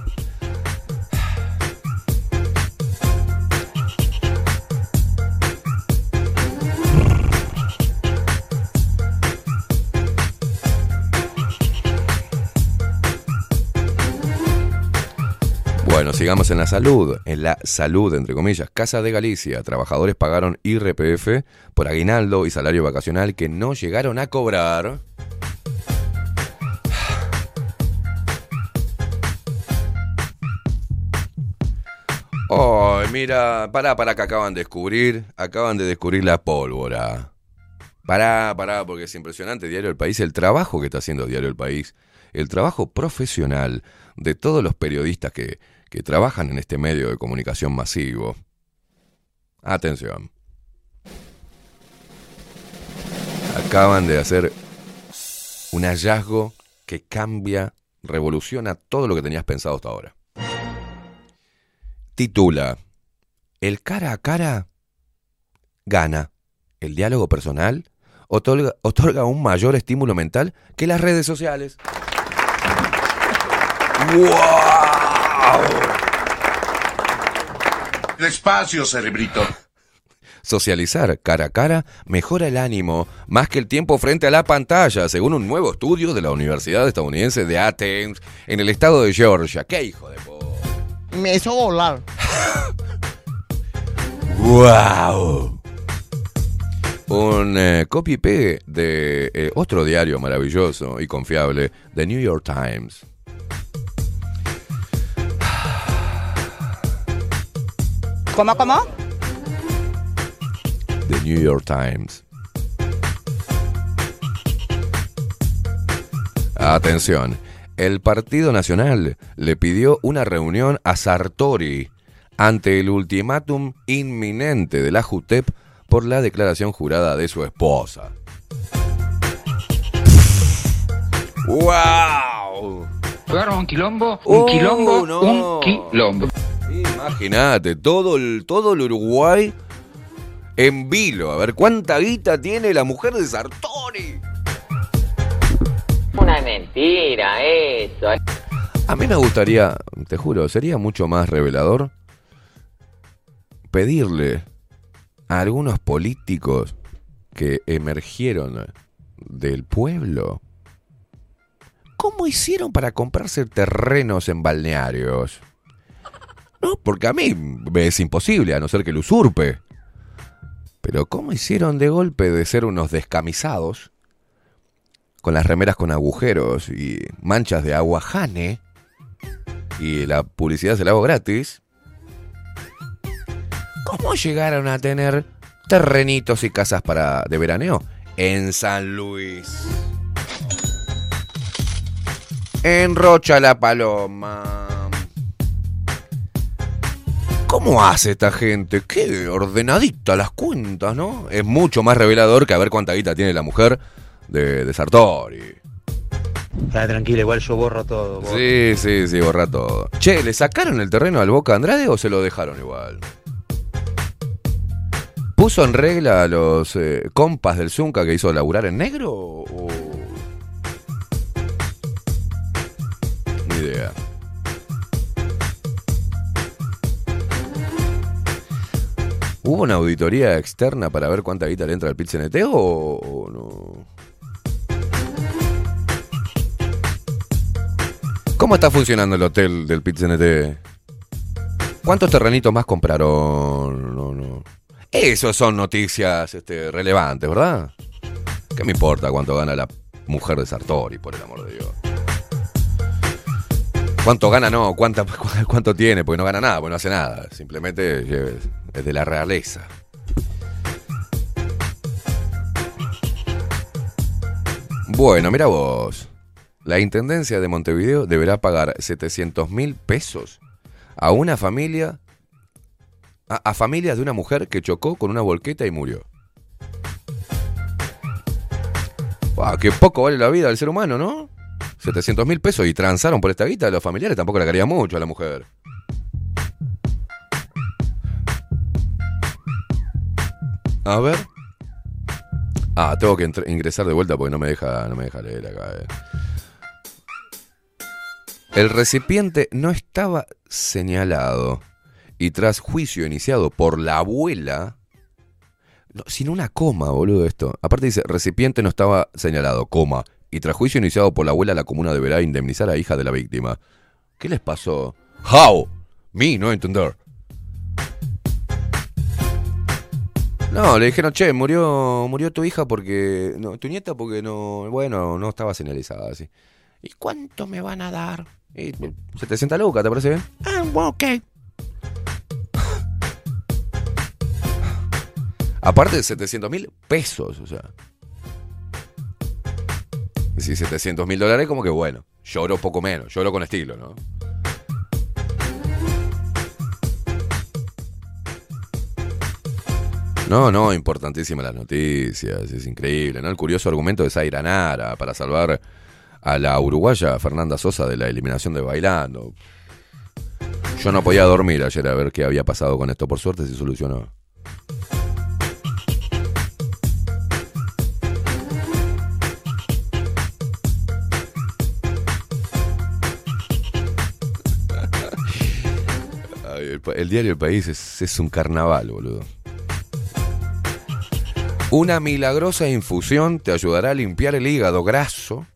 Bueno, sigamos en la salud, en la salud, entre comillas. Casa de Galicia, trabajadores pagaron IRPF por aguinaldo y salario vacacional que no llegaron a cobrar. Ay, mira, pará, pará, que acaban de descubrir, acaban de descubrir la pólvora. Pará, pará, porque es impresionante Diario El País, el trabajo que está haciendo Diario El País, el trabajo profesional de todos los periodistas que, que trabajan en este medio de comunicación masivo. Atención. Acaban de hacer un hallazgo que cambia, revoluciona todo lo que tenías pensado hasta ahora. Titula, El cara a cara gana. El diálogo personal otorga, otorga un mayor estímulo mental que las redes sociales. ¡Wow! Despacio, cerebrito. Socializar cara a cara mejora el ánimo más que el tiempo frente a la pantalla, según un nuevo estudio de la Universidad estadounidense de Athens, en el estado de Georgia. ¡Qué hijo de! Me hizo volar. ¡Wow! Un eh, copy pegue de eh, otro diario maravilloso y confiable, The New York Times. ¿Cómo, cómo? The New York Times. Atención, el Partido Nacional le pidió una reunión a Sartori ante el ultimátum inminente de la JUTEP por la declaración jurada de su esposa. ¡Wow! Jugaron un quilombo, un Oh, quilombo, no. un quilombo. Imagínate, todo el, todo el Uruguay en vilo. A ver, ¿cuánta guita tiene la mujer de Sartori? Mentira eso. A mí me gustaría, te juro, sería mucho más revelador pedirle a algunos políticos que emergieron del pueblo cómo hicieron para comprarse terrenos en balnearios. No, porque a mí me es imposible, a no ser que lo usurpe. Pero ¿cómo hicieron de golpe de ser unos descamisados, con las remeras con agujeros y manchas de agua jane, y la publicidad se la hago gratis? ¿Cómo llegaron a tener terrenitos y casas para de veraneo en San Luis? En Rocha la Paloma. ¿Cómo hace esta gente? Qué ordenadita las cuentas, ¿no? Es mucho más revelador que a ver cuánta guita tiene la mujer de, de Sartori. Está tranquilo, igual yo borro todo. borro. Sí, sí, sí, borra todo. Che, ¿le sacaron el terreno al Boca Andrade o se lo dejaron igual? ¿Puso en regla a los eh, compas del Zunca que hizo laburar en negro? O... Ni idea. ¿Hubo una auditoría externa para ver cuánta guita le entra al pit o, o no? ¿Cómo está funcionando el hotel del PITCNT? ¿Cuántos terrenitos más compraron? No, no. Eso son noticias este, relevantes, ¿verdad? ¿Qué me importa cuánto gana la mujer de Sartori, por el amor de Dios? ¿Cuánto gana? No, ¿cuánta, cu- ¿cuánto tiene? Porque no gana nada, porque no hace nada. Simplemente es de la realeza. Bueno, mira vos. La Intendencia de Montevideo deberá pagar 700 mil pesos a una familia, a, familias de una mujer que chocó con una volqueta y murió. Guau, qué poco vale la vida del ser humano, ¿no? 700 mil pesos y transaron por esta guita. Los familiares tampoco le querían mucho a la mujer. A ver. Ah, tengo que ingresar de vuelta porque no me deja, no me deja leer acá. eh. El recipiente no estaba señalado y tras juicio iniciado por la abuela, no, sin una coma, boludo, esto. Aparte dice, recipiente no estaba señalado, coma, y tras juicio iniciado por la abuela, la comuna deberá indemnizar a hija de la víctima. ¿Qué les pasó? How? Me, no entender. No, le dijeron, che, murió, murió tu hija porque. No, tu nieta porque no. Bueno, no estaba señalizada así. ¿Y cuánto me van a dar? Y, 700 lucas, ¿te parece bien? Ah, ok. Aparte de 700 mil pesos, o sea. Si 700 mil dólares, como que bueno. Lloro poco menos, lloro con estilo, ¿no? No, no, importantísimas las noticias, es increíble, ¿no? El curioso argumento de Zaira Nara para salvar a la uruguaya Fernanda Sosa de la eliminación de Bailando. Yo no podía dormir ayer a ver qué había pasado con esto, por suerte se solucionó. El, diario El País es un carnaval, boludo. Una milagrosa infusión te ayudará a limpiar el hígado graso,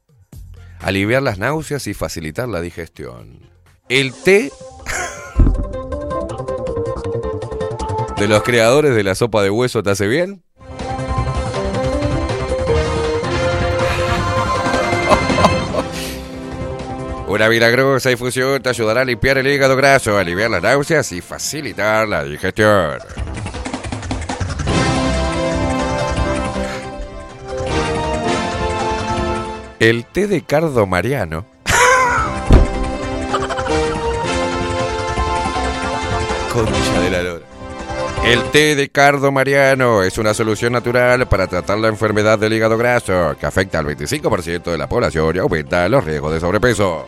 aliviar las náuseas y facilitar la digestión. El té de los creadores de la sopa de hueso te hace bien. Una milagrosa infusión te ayudará a limpiar el hígado graso, aliviar las náuseas y facilitar la digestión. El té de cardo mariano. Concha de la lora. El té de cardo mariano es una solución natural para tratar la enfermedad del hígado graso, que afecta al 25% de la población y aumenta los riesgos de sobrepeso.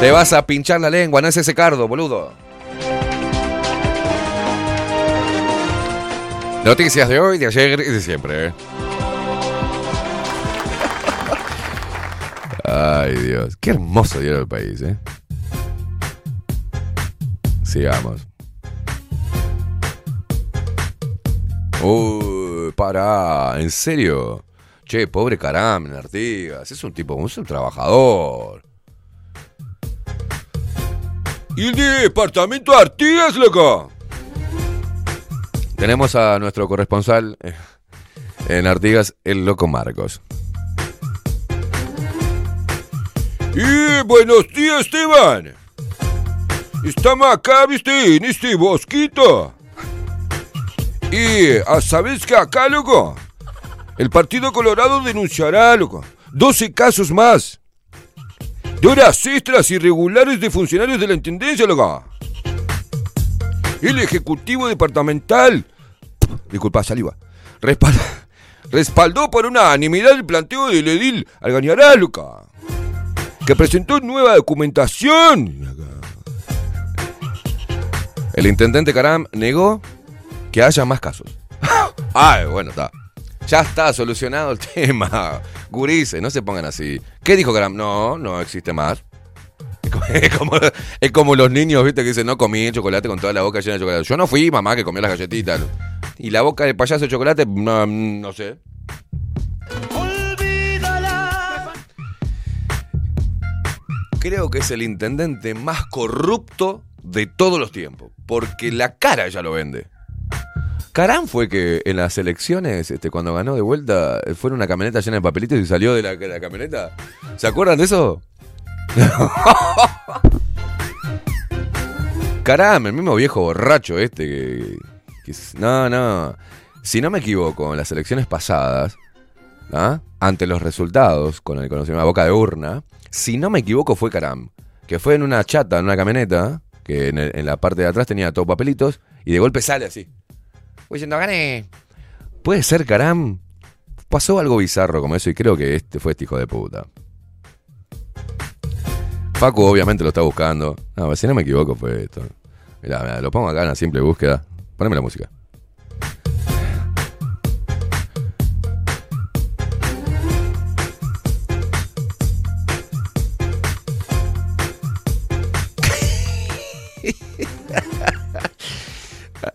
Te vas a pinchar la lengua, no es ese cardo, boludo. Noticias de hoy, de ayer y de siempre. ¿eh? Ay, Dios. Qué hermoso diario del país, ¿eh? Sigamos. Uy, pará, ¿en serio? Che, pobre Carmen Artigas, es un tipo, es un trabajador. ¿Y el departamento de Artigas, loco? Tenemos a nuestro corresponsal eh, en Artigas, el loco Marcos. Y buenos días, Esteban. Estamos acá, viste, en este bosquito. Y, ah, ¿sabes qué acá, loco? El Partido Colorado denunciará, loco, 12 casos más. De horas extras irregulares de funcionarios de la Intendencia, loco. El Ejecutivo Departamental, disculpa, saliva, respaldó, respaldó por unanimidad el planteo del edil Algañará, loca que presentó nueva documentación. El intendente Caram negó que haya más casos. Ay, bueno, está. Ya está solucionado el tema. Gurice, no se pongan así. ¿Qué dijo Caram? No, no existe más. Es como, es como los niños, viste, que dicen, no comí chocolate con toda la boca llena de chocolate. Yo no fui mamá que comió las galletitas. Y la boca del payaso de chocolate, no, no sé. Olvídala, creo que es el intendente más corrupto de todos los tiempos. Porque la cara ya lo vende. Carán fue que en las elecciones, este, cuando ganó de vuelta, fue en una camioneta llena de papelitos y salió de la, de la camioneta. ¿Se acuerdan de eso? Caramba, el mismo viejo borracho este que, No, no. Si no me equivoco, en las elecciones pasadas, ¿ah? ante los resultados, con el conocimiento de boca de urna, si no me equivoco fue Caram, que fue en una chata, en una camioneta, que en, la parte de atrás tenía todo papelitos, y de golpe sale así. Voy diciendo, gané. Puede ser Caram. Pasó algo bizarro como eso y creo que este fue este hijo de puta. Facu obviamente lo está buscando. No, si no me equivoco fue esto. Mirá, mirá, lo pongo acá en la simple búsqueda. Poneme la música.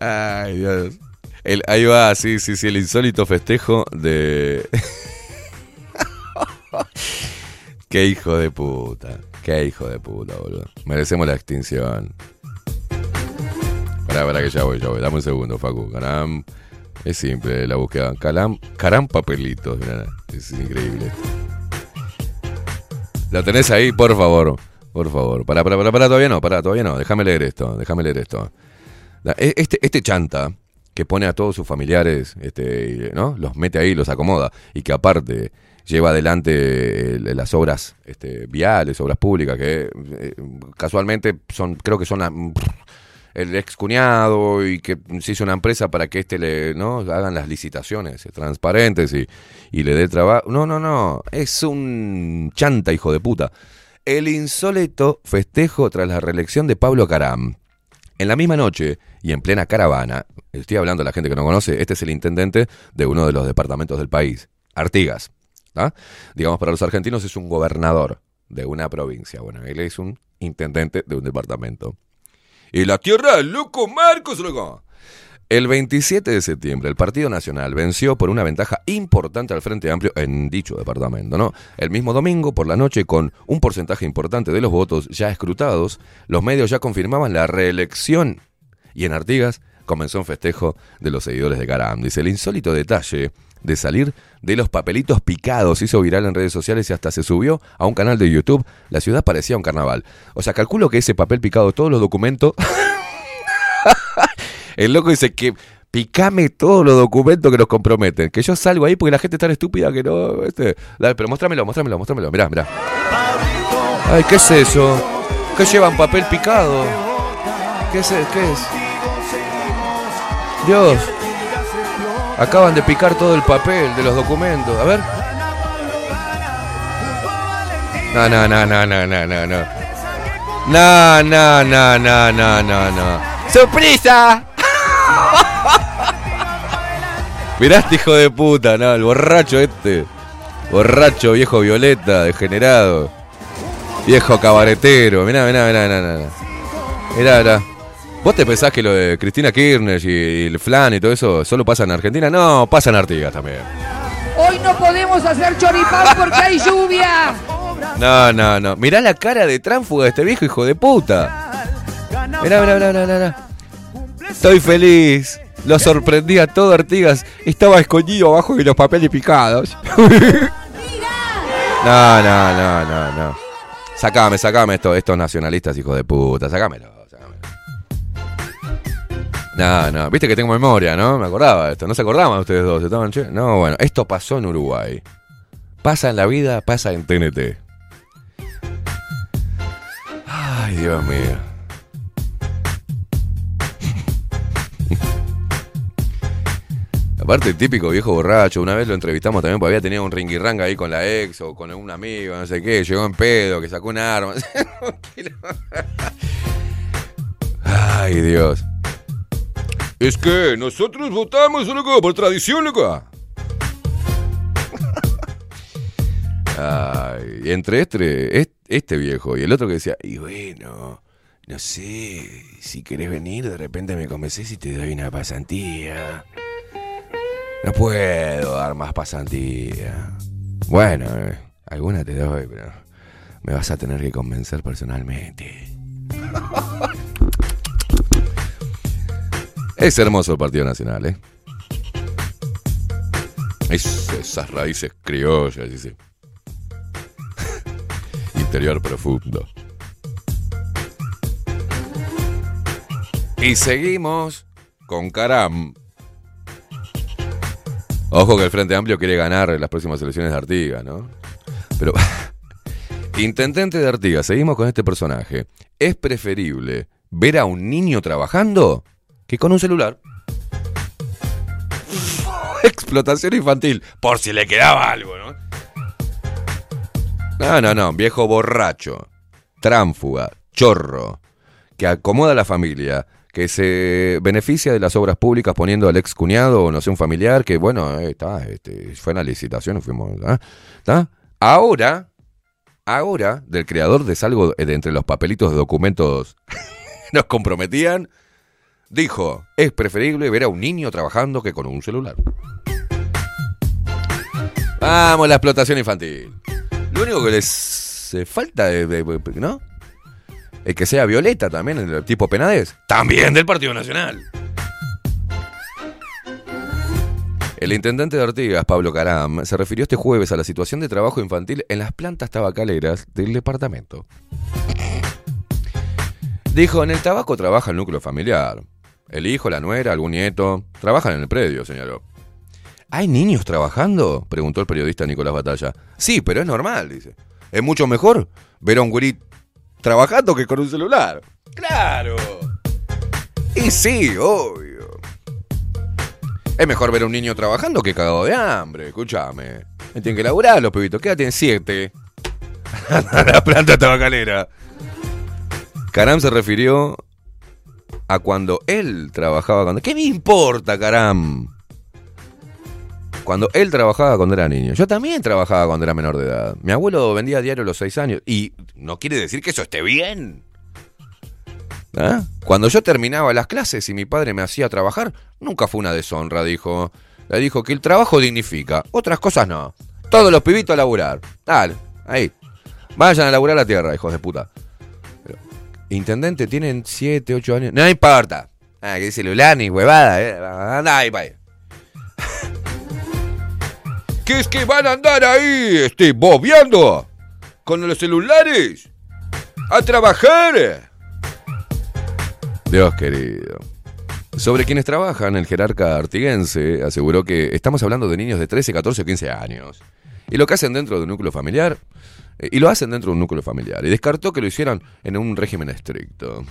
Ay, Dios. El, ahí va, sí, sí, sí, el insólito festejo de... Qué hijo de puta. Qué hijo de puta, boludo. Merecemos la extinción. Pará, pará que ya voy, ya voy. Dame un segundo, Facu. Caram. Es simple la búsqueda. Caram, caram papelitos. mirá, es increíble. ¿Lo tenés ahí? Por favor. Por favor. Pará, pará, pará, pará, todavía no, pará, todavía no. Déjame leer esto, déjame leer esto. La- e- Este, este chanta que pone a todos sus familiares, este, ¿no? Los mete ahí, los acomoda. Y que aparte lleva adelante eh, las obras este, viales, obras públicas, que eh, casualmente son, creo que son la- el ex cuñado y que se hizo una empresa para que este le, ¿no? hagan las licitaciones eh, transparentes y, y le dé trabajo. No, no, no. Es un chanta, hijo de puta. El insólito festejo tras la reelección de Pablo Caram. En la misma noche y en plena caravana, estoy hablando a la gente que no conoce, este es el intendente de uno de los departamentos del país, Artigas. Digamos, para los argentinos es un gobernador de una provincia. Bueno, él es un intendente de un departamento. Y la tierra del loco Marcos, loco. El 27 de septiembre, el Partido Nacional venció por una ventaja importante al Frente Amplio en dicho departamento, ¿no? El mismo domingo, por la noche, con un porcentaje importante de los votos ya escrutados, los medios ya confirmaban la reelección. Y en Artigas comenzó un festejo de los seguidores de Caram. Dice, el insólito detalle de salir de los papelitos picados hizo viral en redes sociales y hasta se subió a un canal de YouTube. La ciudad parecía un carnaval. O sea, calculo que ese papel picado, todos los documentos... El loco dice que picame todos los documentos que nos comprometen. Que yo salgo ahí porque la gente es tan estúpida que no. Este. Pero mostrámelo, mostrámelo, mostrámelo. Mirá, mirá. Ay, ¿qué es eso? ¿Qué llevan papel picado? ¿Qué es? ¿Qué es? Dios. Acaban de picar todo el papel de los documentos. A ver. No, no, no, no, no, no, no, no. No, no, no, no, no, no, no. ¡Sorpresa! Mirá este hijo de puta, no, el borracho este. Borracho, viejo violeta, degenerado. Viejo cabaretero. Mirá, mirá, mirá, mirá, mirá. Mirá, mirá. ¿Vos te pensás que lo de Cristina Kirchner y el flan y todo eso solo pasa en Argentina? No, pasa en Artigas también. Hoy no podemos hacer choripán porque hay lluvia. No, no, no. Mirá la cara de tránfuga de este viejo hijo de puta. Mirá, mirá, mirá, mirá, mirá. Estoy feliz. Lo sorprendí a todo Artigas. Estaba escondido abajo de los papeles picados. No, no, no, no, no. Sacame, sacame esto, estos nacionalistas, hijos de puta. Sacámelo, sacámelo. No, no. Viste que tengo memoria, ¿no? Me acordaba de esto. ¿No se acordaban ustedes dos? ¿Estaban che? No, bueno. Esto pasó en Uruguay. Pasa en la vida, pasa en TNT. Ay, Dios mío. Aparte, el típico viejo borracho, una vez lo entrevistamos también porque había tenido un ringirranga ahí con la ex o con un amigo, no sé qué, llegó en pedo, que sacó un arma. Ay, Dios. Es que nosotros votamos, loco, por tradición, loco. Ay, entre este, est- este viejo y el otro que decía, y bueno, no sé, si querés venir, de repente me convences y te doy una pasantía. No puedo dar más pasantía. Bueno, eh, alguna te doy, pero Me vas a tener que convencer personalmente. Es hermoso el Partido Nacional, ¿eh? Es- esas raíces criollas, dice. Interior profundo. Y seguimos con Caram. Ojo que el Frente Amplio quiere ganar en las próximas elecciones de Artigas, ¿no? Pero. Intendente de Artigas, seguimos con este personaje. Es preferible ver a un niño trabajando que con un celular. Explotación infantil, por si le quedaba algo, ¿no? No, no, no, viejo borracho, tránfuga, chorro, que acomoda a la familia, que se beneficia de las obras públicas poniendo al ex cuñado o no sé, un familiar, que bueno, está, este, fue en la licitación, fuimos, ¿ah? ¿Está? Ahora, ahora, del creador de salgo de entre los papelitos de documentos nos comprometían, dijo, es preferible ver a un niño trabajando que con un celular. Vamos, la explotación infantil. Lo único que les eh, falta, ¿no? Es que sea Violeta también, el tipo Penades. También del Partido Nacional. El intendente de Artigas, Pablo Caram, se refirió este jueves a la situación de trabajo infantil en las plantas tabacaleras del departamento. Dijo, en el tabaco trabaja el núcleo familiar. El hijo, la nuera, algún nieto, trabajan en el predio, señaló. ¿Hay niños trabajando? Preguntó el periodista Nicolás Batalla. Sí, pero es normal, dice. Es mucho mejor ver a un gurí trabajando que con un celular. ¡Claro! Y sí, obvio. Es mejor ver a un niño trabajando que cagado de hambre, escúchame. Tienen que laburar los pibitos. ¿Qué edad tienen? Siete. la planta tabacalera. Caram se refirió a cuando él trabajaba cuando. ¿Qué me importa, Caram? Cuando él trabajaba cuando era niño. Yo también trabajaba cuando era menor de edad. Mi abuelo vendía diario a los seis años. Y no quiere decir que eso esté bien. ¿Ah? Cuando yo terminaba las clases y mi padre me hacía trabajar, nunca fue una deshonra, dijo. Le dijo que el trabajo dignifica, otras cosas no. Todos los pibitos a laburar. Dale, ahí. Vayan a laburar la tierra, hijos de puta. Intendente, tienen 7, 8 años. No importa. Ah, que celular ni huevada, eh. Anda ahí, pa' ahí. ¿Qué es que van a andar ahí, este, bobeando? Con los celulares. A trabajar. Dios querido. Sobre quienes trabajan, el jerarca artiguense aseguró que estamos hablando de niños de 13, 14 o 15 años. Y lo que hacen dentro de un núcleo familiar, y lo hacen dentro de un núcleo familiar. Y descartó que lo hicieran en un régimen estricto.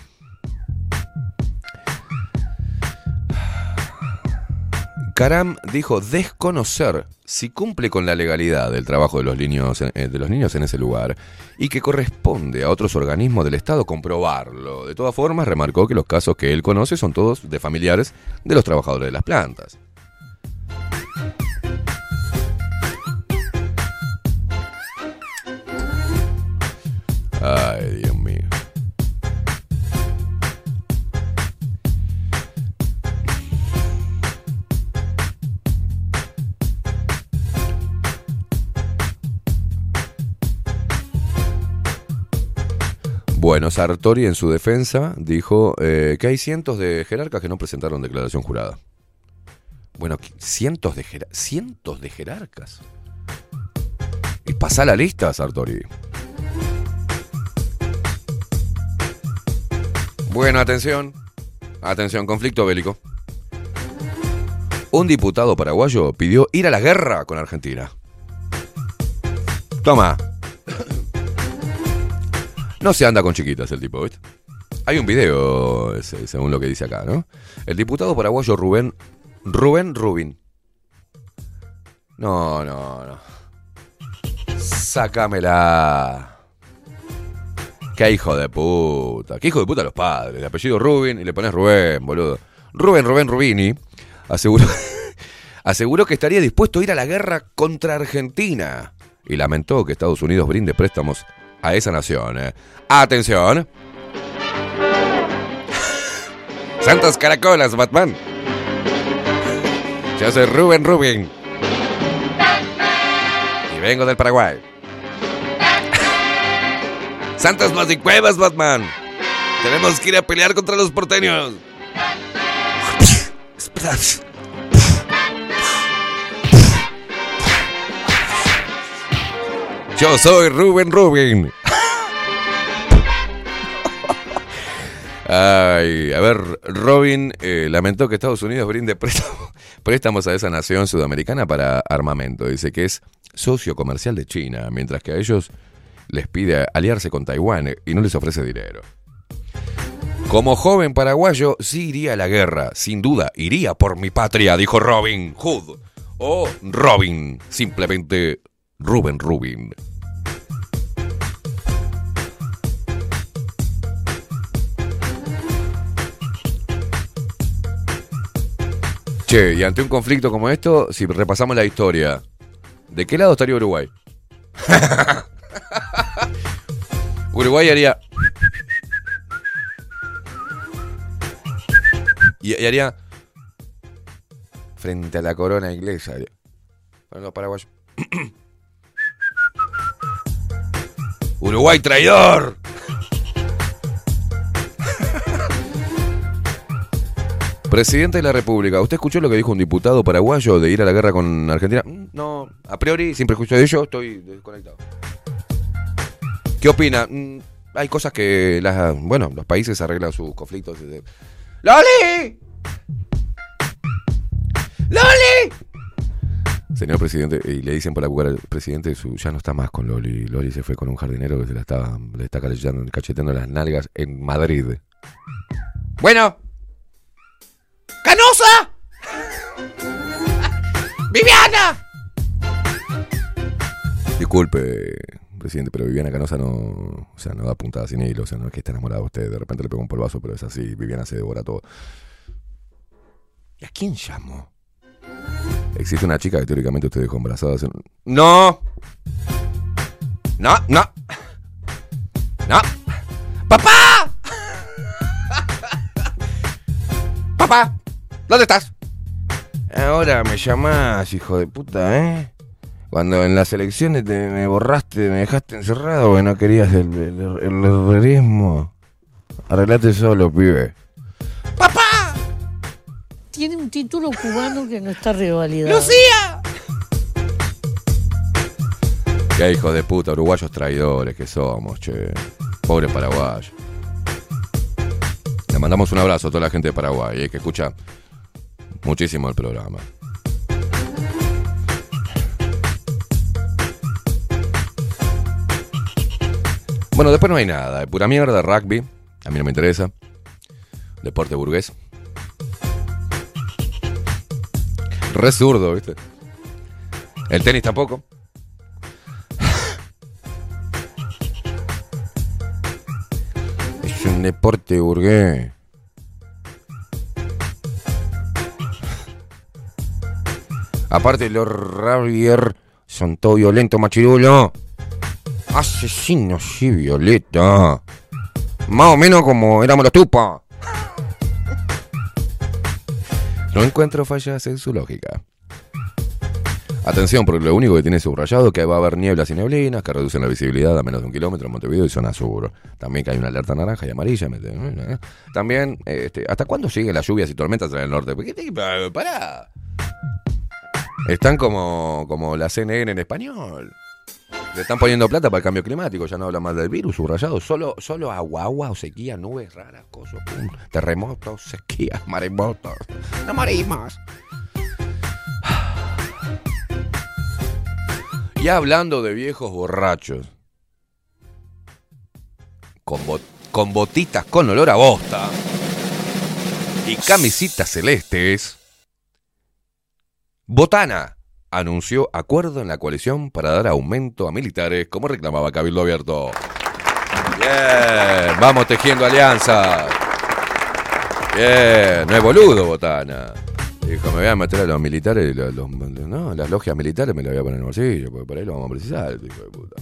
Karam dijo desconocer si cumple con la legalidad del trabajo de los niños, eh, de los niños en ese lugar y que corresponde a otros organismos del Estado comprobarlo. De todas formas, remarcó que los casos que él conoce son todos de familiares de los trabajadores de las plantas. Ay, Dios mío. Bueno, Sartori en su defensa dijo eh, que hay cientos de jerarcas que no presentaron declaración jurada. Bueno, ¿qué- cientos de, cientos de jerarcas. Y pasa la lista, Sartori. Bueno, atención. Atención, conflicto bélico. Un diputado paraguayo pidió ir a la guerra con Argentina. Toma. No se anda con chiquitas el tipo, ¿viste? Hay un video, según lo que dice acá, ¿no? El diputado paraguayo Rubén. Rubén Rubin. No, no, no. Sácamela. Qué hijo de puta. Qué hijo de puta los padres. De apellido Rubin y le pones Rubén, boludo. Rubén Rubén Rubini aseguró, aseguró que estaría dispuesto a ir a la guerra contra Argentina. Y lamentó que Estados Unidos brinde préstamos a esa nación. eh. Atención. Santos caracolas, Batman. Yo soy Rubén Rubin. Y vengo del Paraguay. Santas más y cuevas, Batman. Tenemos que ir a pelear contra los porteños. Yo soy Rubén Rubén. Ay, a ver, Robin eh, lamentó que Estados Unidos brinde préstamo- préstamos a esa nación sudamericana para armamento. Dice que es socio comercial de China, mientras que a ellos les pide aliarse con Taiwán eh, y no les ofrece dinero. Como joven paraguayo, sí iría a la guerra, sin duda, iría por mi patria, dijo Robin Hood. O Robin, simplemente Rubén Rubin. Che, y ante un conflicto como esto, si repasamos la historia, ¿de qué lado estaría Uruguay? Uruguay haría. Y, haría. Frente a la corona inglesa. Bueno, los paraguayos. Uruguay traidor. Presidente de la República, ¿usted escuchó lo que dijo un diputado paraguayo de ir a la guerra con Argentina? Mm, No, a priori, siempre escucho de ello, estoy desconectado. ¿Qué opina? Mm, Hay cosas que las, bueno, los países arreglan sus conflictos. desde- ¡Loli! ¡Loli! Señor presidente, y le dicen por la cucara, presidente, su, ya no está más con Loli. Loli se fue con un jardinero que se la está, le está cacheteando, cacheteando las nalgas en Madrid. Bueno, ¡Canosa! ¡Viviana! Disculpe, pero Viviana Canosa no, o sea, no da puntada sin hilo, o sea, no es que esté enamorada de usted, de repente le pegó un polvazo, pero es así, Viviana se devora todo. ¿Y a quién llamó? Existe una chica que teóricamente usted dejó embarazada hace... ¡No! ¡No, no! ¡No! ¡Papá! ¡Papá! ¿Dónde estás? Ahora me llamás, hijo de puta, ¿eh? Cuando en las elecciones te, me borraste, me dejaste encerrado porque no querías el, el, el herrerismo. Arreglate solo, pibe. ¡Papá! Tiene un título cubano que no está revalidado. ¡Lucía! Qué hijos de puta, uruguayos traidores que somos, che. Pobre paraguayo. Le mandamos un abrazo a toda la gente de Paraguay, eh, que escucha muchísimo el programa. Bueno, después no hay nada. eh, Pura mierda, rugby. A mí no me interesa. Deporte burgués. Re zurdo, ¿viste? El tenis tampoco. Es un deporte burgués. Aparte, los Ravier son todo violento, machirulo. Asesinos y violeta. Más o menos como éramos los tupas. No encuentro fallas en su lógica. Atención, porque lo único que tiene subrayado es que va a haber nieblas y neblinas que reducen la visibilidad a menos de un kilómetro en Montevideo y zona sur. También que hay una alerta naranja y amarilla. ¿me entiendes? También, este, ¿hasta cuándo siguen las lluvias y tormentas en el norte? ¿Por qué te- pa- Pará. Están como, como la CNN en español. Le están poniendo plata para el cambio climático, ya no habla más del virus, subrayado. Solo, solo agua, agua o sequía, nubes raras, cosas, pum, terremotos, sequías, maremotos. No morimos. Y hablando de viejos borrachos, con, bot- con botitas con olor a bosta y camisitas celestes, Botana anunció acuerdo en la coalición para dar aumento a militares como reclamaba Cabildo Abierto. Bien, vamos tejiendo alianzas. Bien, no es boludo, Botana. Dijo, me voy a meter a los militares, los, las logias militares me las voy a poner en el bolsillo, porque por ahí lo vamos a precisar, hijo de puta.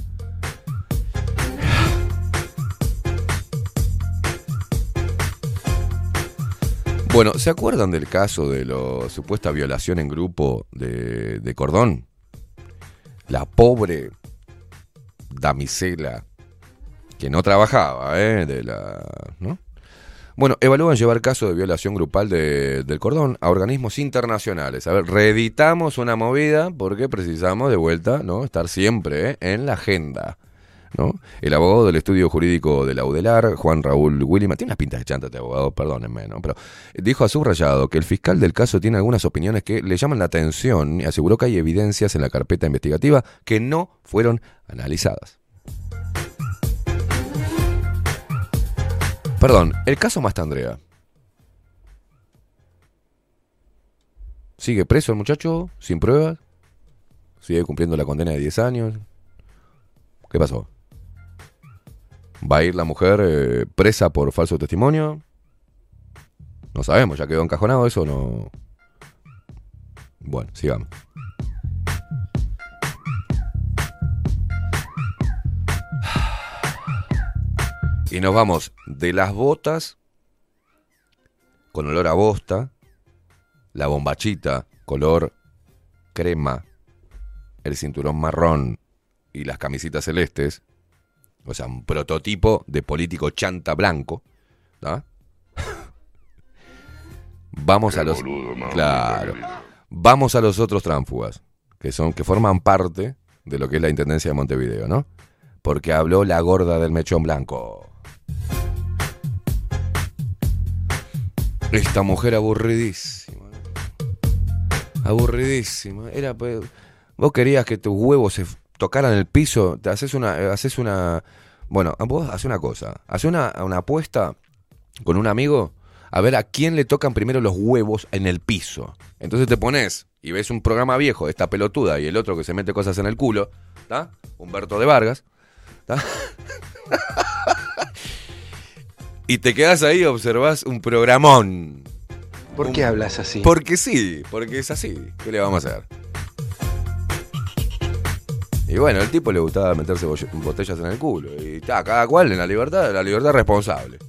Bueno, ¿se acuerdan del caso de la supuesta violación en grupo de, Cordón? La pobre damisela que no trabajaba, ¿eh? De la, ¿no? Bueno, evalúan llevar caso de violación grupal de- del cordón a organismos internacionales. A ver, reeditamos una movida porque precisamos de vuelta, ¿no? Estar siempre en la agenda. ¿No? El abogado del estudio jurídico de la UDELAR, Juan Raúl Willima, tiene unas pintas de chanta este abogado, perdónenme, ¿no? Pero dijo a subrayado que el fiscal del caso tiene algunas opiniones que le llaman la atención y aseguró que hay evidencias en la carpeta investigativa que no fueron analizadas. Perdón, el caso Mastandrea. ¿Sigue preso el muchacho? ¿Sin pruebas? ¿Sigue cumpliendo la condena de 10 años? ¿Qué pasó? ¿Va a ir la mujer eh, presa por falso testimonio? No sabemos, ya quedó encajonado eso no. Bueno, sigamos. Y nos vamos de las botas con olor a bosta, la bombachita color crema, el cinturón marrón y las camisitas celestes, o sea, un prototipo de político chanta blanco. Vamos a los claro. Vamos a los otros tránfugas, que son que forman parte de lo que es la intendencia de Montevideo, ¿no? Porque habló la gorda del mechón blanco. Esta mujer aburridísima. Aburridísima. Era pues, vos querías que tus huevos se tocaran el piso, te haces una eh, haces una bueno, vos haces una cosa, haces una, una apuesta con un amigo a ver a quién le tocan primero los huevos en el piso. Entonces te pones y ves un programa viejo de esta pelotuda y el otro que se mete cosas en el culo, ¿está? Humberto de Vargas, ¿está? y te quedas ahí y observas un programón. ¿Por Un- qué hablas así? Porque sí, porque es así. ¿Qué le vamos a hacer? Y bueno, el tipo le gustaba meterse botellas en el culo. Y está, cada cual en la libertad, la libertad responsable.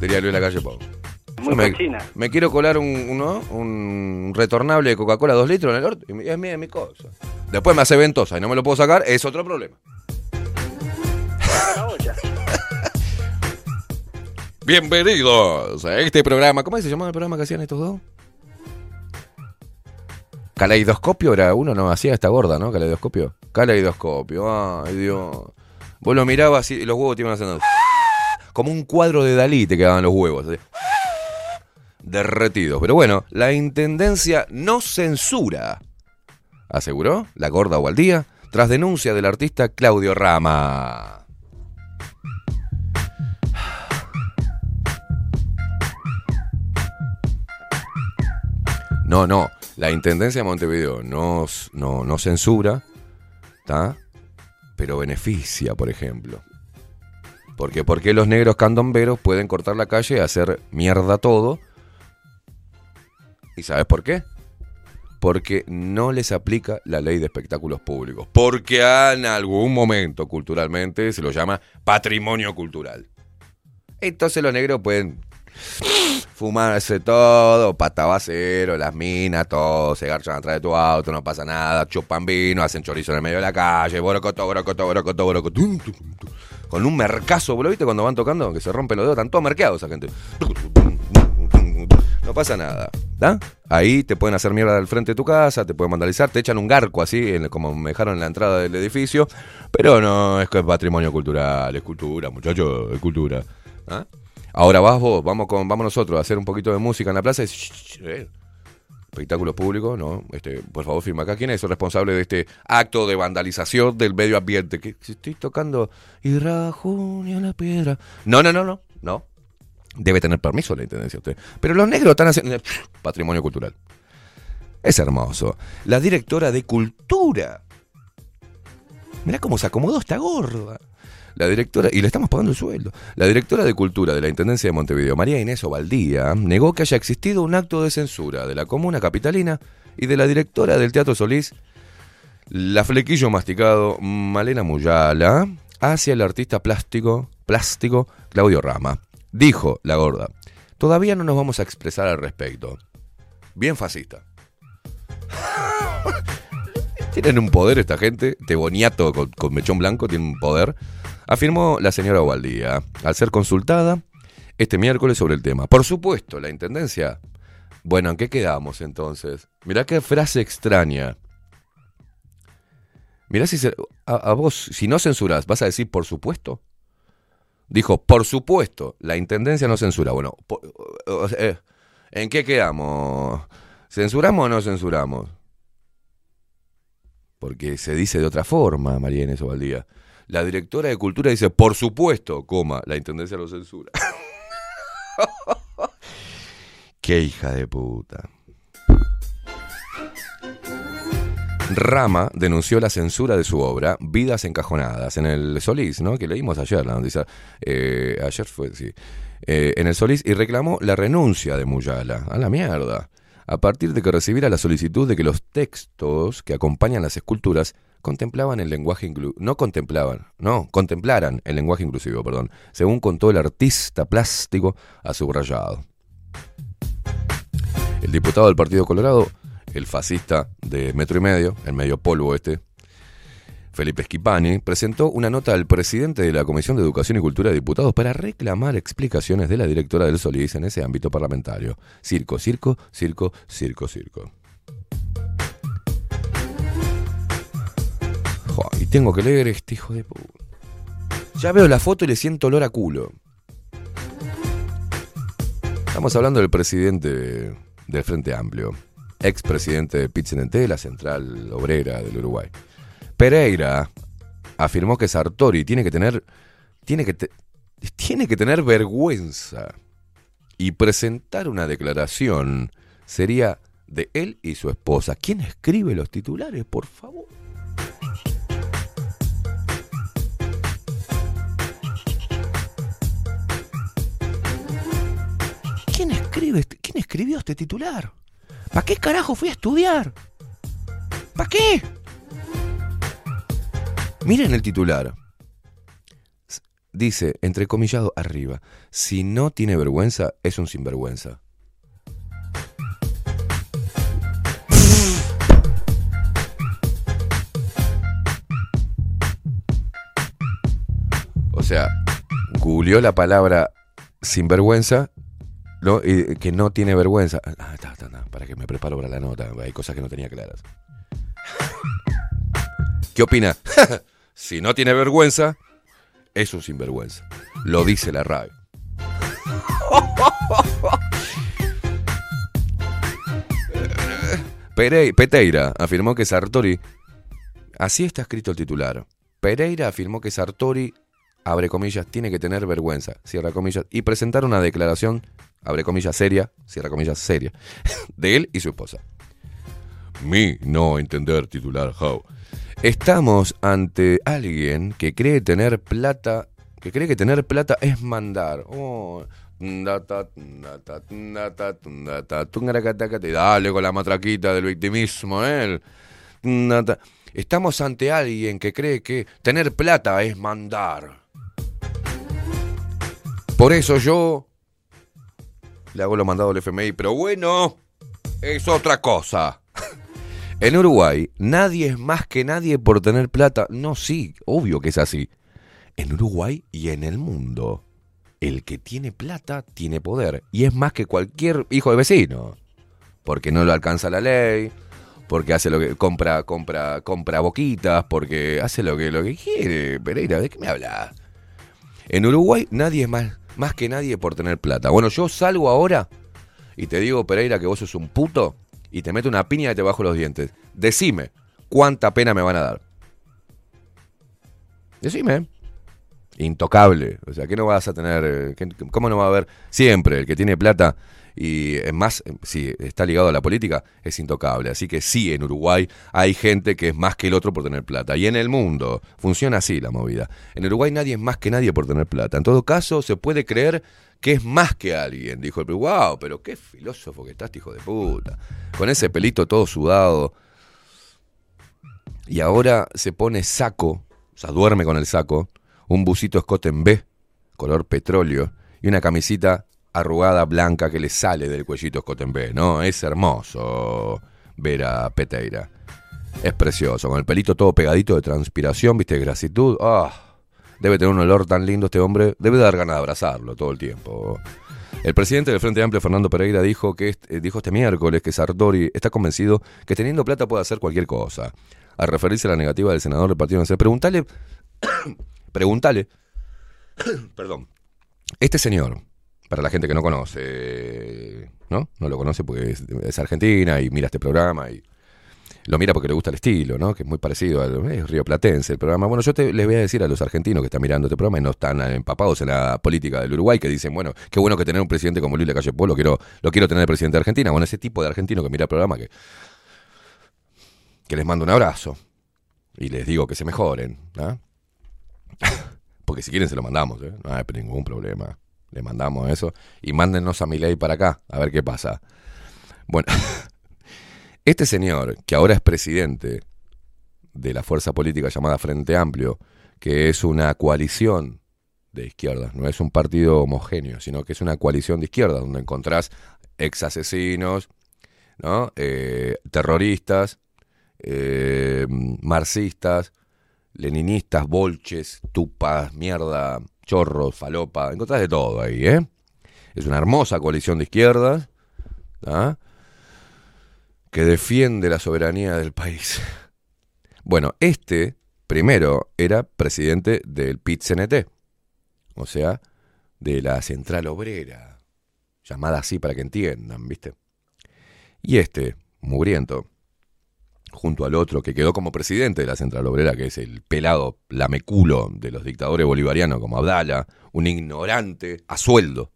Diría Luis Lacalle Pou. Yo Muy me, me quiero colar un, uno, un retornable de Coca-Cola 2 litros en el orto y es mi, es mi cosa. Después me hace ventosa y no me lo puedo sacar, es otro problema. Bienvenidos a este programa. ¿Cómo se llamaba el programa que hacían estos dos? Caleidoscopio era uno, no, hacía esta gorda, ¿no? Caleidoscopio. Caleidoscopio, ay Dios. Vos lo mirabas y los huevos te iban haciendo. Como un cuadro de Dalí te quedaban los huevos. así. Derretidos. Pero bueno, la intendencia no censura. Aseguró la gorda Gualdía tras denuncia del artista Claudio Rama. No, no. La Intendencia de Montevideo no, no, censura. Pero beneficia, por ejemplo. Porque ¿por qué los negros candomberos pueden cortar la calle hacer mierda todo? ¿Y sabes por qué? Porque no les aplica la ley de espectáculos públicos. Porque en algún momento culturalmente se lo llama patrimonio cultural. Entonces los negros pueden fumarse todo, patabacero, las minas, todo, se garchan atrás de tu auto, no pasa nada, chupan vino, hacen chorizo en el medio de la calle, borocoto, borocoto, borocoto, borocoto, con un mercazo, ¿vos lo viste cuando van tocando? Que se rompen los dedos, están todos merqueados esa gente. No pasa nada, ¿da? Ahí te pueden hacer mierda del frente de tu casa, te pueden vandalizar, te echan un garco así, como me dejaron en la entrada del edificio, pero no, es que es patrimonio cultural, es cultura, muchachos, es cultura. ¿ah? Ahora vas vos, vamos con, vamos nosotros a hacer un poquito de música en la plaza. y- eh, Espectáculos públicos, ¿no? Este, por favor, firma acá. ¿Quién es el responsable de este acto de vandalización del medio ambiente? Que estoy tocando y Junio la piedra. No, no, no, no, no. Debe tener permiso la intendencia usted. Pero los negros están haciendo patrimonio cultural. Es hermoso. La directora de cultura. Mirá cómo se acomodó esta gorda. La directora, y le estamos pagando el sueldo. La directora de Cultura de la Intendencia de Montevideo, María Inés Ovaldía, negó que haya existido un acto de censura de la comuna capitalina y de la directora del Teatro Solís, la flequillo masticado Malena Muyala, hacia el artista plástico, plástico Claudio Rama. Dijo la gorda, todavía no nos vamos a expresar al respecto. Bien fascista. Tienen un poder esta gente. Este boniato con, mechón blanco tiene un poder. Afirmó la señora Ovaldía al ser consultada este miércoles sobre el tema. Por supuesto, la Intendencia... Bueno, ¿en qué quedamos entonces? Mirá qué frase extraña. Mirá si se- a, vos, si no censurás, ¿vas a decir por supuesto? Dijo, por supuesto, la Intendencia no censura. Bueno, por- eh, ¿en qué quedamos? ¿Censuramos o no censuramos? Porque se dice de otra forma, María Inés Ovaldía. La directora de Cultura dice, por supuesto, coma, la Intendencia lo censura. Qué hija de puta. Rama denunció la censura de su obra Vidas encajonadas en el Solís, ¿no? Que leímos ayer, la noticia. Eh, ayer fue, sí. Eh, en el Solís y reclamó la renuncia de Muyala. A la mierda. A partir de que recibiera la solicitud de que los textos que acompañan las esculturas contemplaban el lenguaje inclusivo. No contemplaban, no, contemplaran el lenguaje inclusivo, perdón. Según contó el artista plástico a subrayado. El diputado del Partido Colorado, el fascista de metro y medio, el medio polvo este, Felipe Schipani, presentó una nota al presidente de la Comisión de Educación y Cultura de Diputados para reclamar explicaciones de la directora del Solís en ese ámbito parlamentario. Circo, circo, circo, circo, circo. Tengo que leer este hijo de puta. Ya veo la foto y le siento olor a culo. Estamos hablando del presidente del Frente Amplio, expresidente de Pizzenente, la central obrera del Uruguay. Pereira afirmó que Sartori tiene que tener tiene que tiene que tener vergüenza y presentar una declaración sería de él y su esposa. ¿Quién escribe los titulares, por favor? Este- quién escribió este titular? ¿Para qué carajo fui a estudiar? ¿Para qué? Miren el titular. Dice, entrecomillado arriba, si no tiene vergüenza, es un sinvergüenza. O sea, googleó la palabra sinvergüenza, que no tiene vergüenza. Ah, está, está, está, para que me preparo para la nota, hay cosas que no tenía claras. ¿Qué opina? si no tiene vergüenza, es un sinvergüenza. Lo dice la RAE. Pere- Peteira afirmó que Sartori. Así está escrito el titular. Pereira afirmó que Sartori, abre comillas, tiene que tener vergüenza, cierra comillas, y presentar una declaración, abre comillas, seria, cierra comillas, seria, de él y su esposa. Mi no entender titular how. Estamos ante alguien que cree tener plata, que cree que tener plata es mandar. Dale con la matraquita del victimismo, ¿eh? Ndata. Estamos ante alguien que cree que tener plata es mandar. Por eso yo le hago lo mandado al FMI, pero bueno, es otra cosa. En Uruguay, nadie es más que nadie por tener plata. No, sí, obvio que es así. En Uruguay y en el mundo, el que tiene plata tiene poder. Y es más que cualquier hijo de vecino. Porque no lo alcanza la ley, porque hace lo que. compra, compra, compra boquitas, porque hace lo que, lo que quiere. Pereira, ¿de qué me habla? En Uruguay nadie es más, más que nadie por tener plata. Bueno, yo salgo ahora y te digo, Pereira, que vos sos un puto y te meto una piña y te bajo los dientes. Decime, ¿cuánta pena me van a dar? Decime. Intocable. O sea, ¿qué no vas a tener? eh, ¿Cómo no va a haber siempre el que tiene plata y es más, eh, si está ligado a la política, es intocable? Así que sí, en Uruguay hay gente que es más que el otro por tener plata. Y en el mundo funciona así la movida. En Uruguay nadie es más que nadie por tener plata. En todo caso, se puede creer que es más que alguien. Dijo el wow, pero qué filósofo que estás, hijo de puta. Con ese pelito todo sudado. Y ahora se pone saco, o sea, duerme con el saco, un busito escote en B, color petróleo, y una camisita arrugada blanca que le sale del cuellito escote en B, ¿no? Es hermoso ver a Peteira. Es precioso, con el pelito todo pegadito de transpiración, viste, grasitud. ¡Ah! Debe tener un olor tan lindo este hombre, debe dar ganas de abrazarlo todo el tiempo. El presidente del Frente Amplio, Fernando Pereira, dijo, que eh, dijo este miércoles que Sartori está convencido que teniendo plata puede hacer cualquier cosa. Al referirse a la negativa del senador del Partido Nacional, preguntale, preguntale, perdón, este señor, para la gente que no conoce, ¿no? No lo conoce porque es, argentina y mira este programa y lo mira porque le gusta el estilo, ¿no? Que es muy parecido al es Río Platense el programa. Bueno, yo les voy a decir a los argentinos que están mirando este programa y no están empapados en la política del Uruguay, que dicen, bueno, qué bueno que tener un presidente como Luis Lacalle Pou, lo quiero, lo quiero tener de presidente de Argentina. Bueno, ese tipo de argentino que mira el programa que, que les mando un abrazo y les digo que se mejoren, ¿ah? Porque si quieren se lo mandamos, ¿eh? No hay ningún problema. Le mandamos eso y mándenos a mi ley para acá, a ver qué pasa. Bueno, este señor, que ahora es presidente de la fuerza política llamada Frente Amplio, que es una coalición de izquierdas, no es un partido homogéneo, sino que es una coalición de izquierdas, donde encontrás ex asesinos, ¿no? Eh, terroristas, eh, marxistas, leninistas, bolches, tupas, mierda, chorros, falopa, encontrás de todo ahí, ¿eh? Es una hermosa coalición de izquierdas, ¿ah? que defiende la soberanía del país. Bueno, este primero era presidente del PIT-CNT, o sea, de la Central Obrera, llamada así para que entiendan, ¿viste? Y este, mugriento, junto al otro que quedó como presidente de la Central Obrera, que es el pelado lameculo de los dictadores bolivarianos como Abdala, un ignorante a sueldo,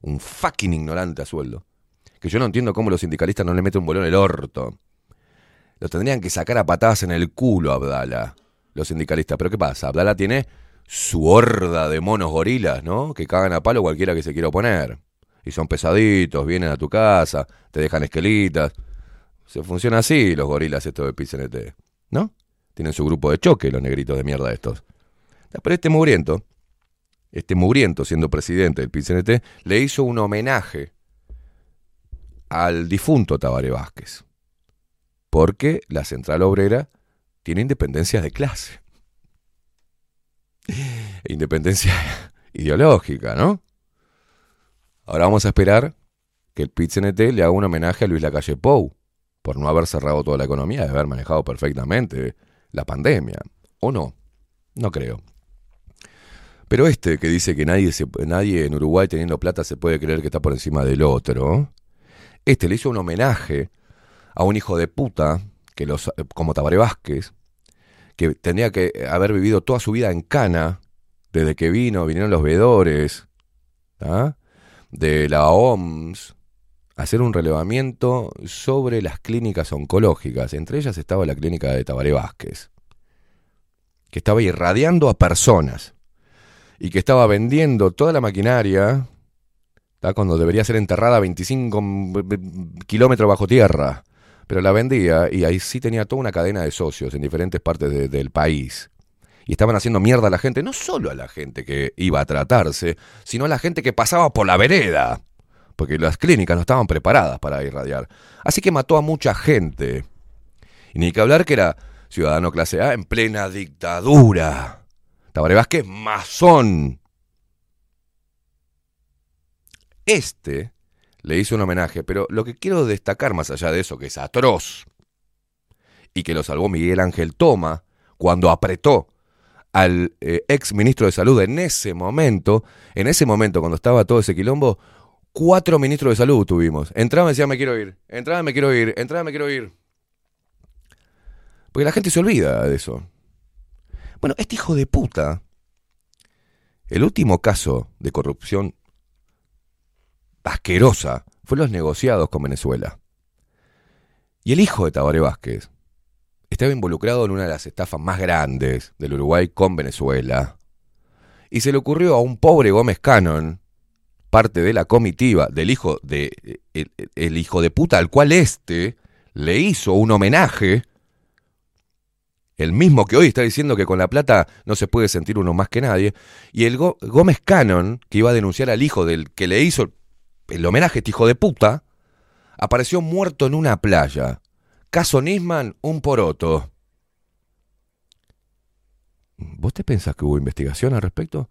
un fucking ignorante a sueldo, que yo no entiendo cómo los sindicalistas no le meten un bolón en el orto. Lo tendrían que sacar a patadas en el culo a Abdala, los sindicalistas. Pero ¿qué pasa? Abdala tiene su horda de monos gorilas, ¿no? Que cagan a palo cualquiera que se quiera oponer. Y son pesaditos, vienen a tu casa, te dejan esquelitas. Se funciona así los gorilas estos de PCNT, ¿no? Tienen su grupo de choque, los negritos de mierda estos. Pero este mugriento, este mugriento siendo presidente del PCNT, le hizo un homenaje al difunto Tabaré Vázquez. Porque la central obrera tiene independencia de clase. Independencia ideológica, ¿no? Ahora vamos a esperar que el PIT-CNT le haga un homenaje a Luis Lacalle Pou por no haber cerrado toda la economía, de haber manejado perfectamente la pandemia. ¿O no? No creo. Pero este que dice que nadie, nadie en Uruguay teniendo plata se puede creer que está por encima del otro, este le hizo un homenaje a un hijo de puta, que los, como Tabaré Vázquez, que tenía que haber vivido toda su vida en Cana, desde que vino, vinieron los veedores ¿ah? de la OMS, hacer un relevamiento sobre las clínicas oncológicas. Entre ellas estaba la clínica de Tabaré Vázquez, que estaba irradiando a personas y que estaba vendiendo toda la maquinaria cuando debería ser enterrada a 25 kilómetros bajo tierra. Pero la vendía y ahí sí tenía toda una cadena de socios en diferentes partes de- del país. Y estaban haciendo mierda a la gente, no solo a la gente que iba a tratarse, sino a la gente que pasaba por la vereda. Porque las clínicas no estaban preparadas para irradiar. Así que mató a mucha gente. Y ni que hablar que era ciudadano clase A en plena dictadura. Tabaré Vázquez, masón. Este le hizo un homenaje, pero lo que quiero destacar más allá de eso, que es atroz, y que lo salvó Miguel Ángel Toma cuando apretó al eh, ex ministro de Salud en ese momento, en ese momento cuando estaba todo ese quilombo, cuatro ministros de salud tuvimos. Entraba y decía me quiero ir, entraba me quiero ir, entraba me quiero ir. Porque la gente se olvida de eso. Bueno, este hijo de puta, el último caso de corrupción asquerosa fue los negociados con Venezuela. Y el hijo de Tabaré Vázquez estaba involucrado en una de las estafas más grandes del Uruguay con Venezuela. Y se le ocurrió a un pobre Gómez Cannon, parte de la comitiva del hijo de el, el hijo de puta al cual este le hizo un homenaje, el mismo que hoy está diciendo que con la plata no se puede sentir uno más que nadie, y el Gó- Gómez Cannon, que iba a denunciar al hijo del que le hizo el homenaje a este hijo de puta, apareció muerto en una playa. Caso Nisman, un poroto. ¿Vos te pensás que hubo investigación al respecto?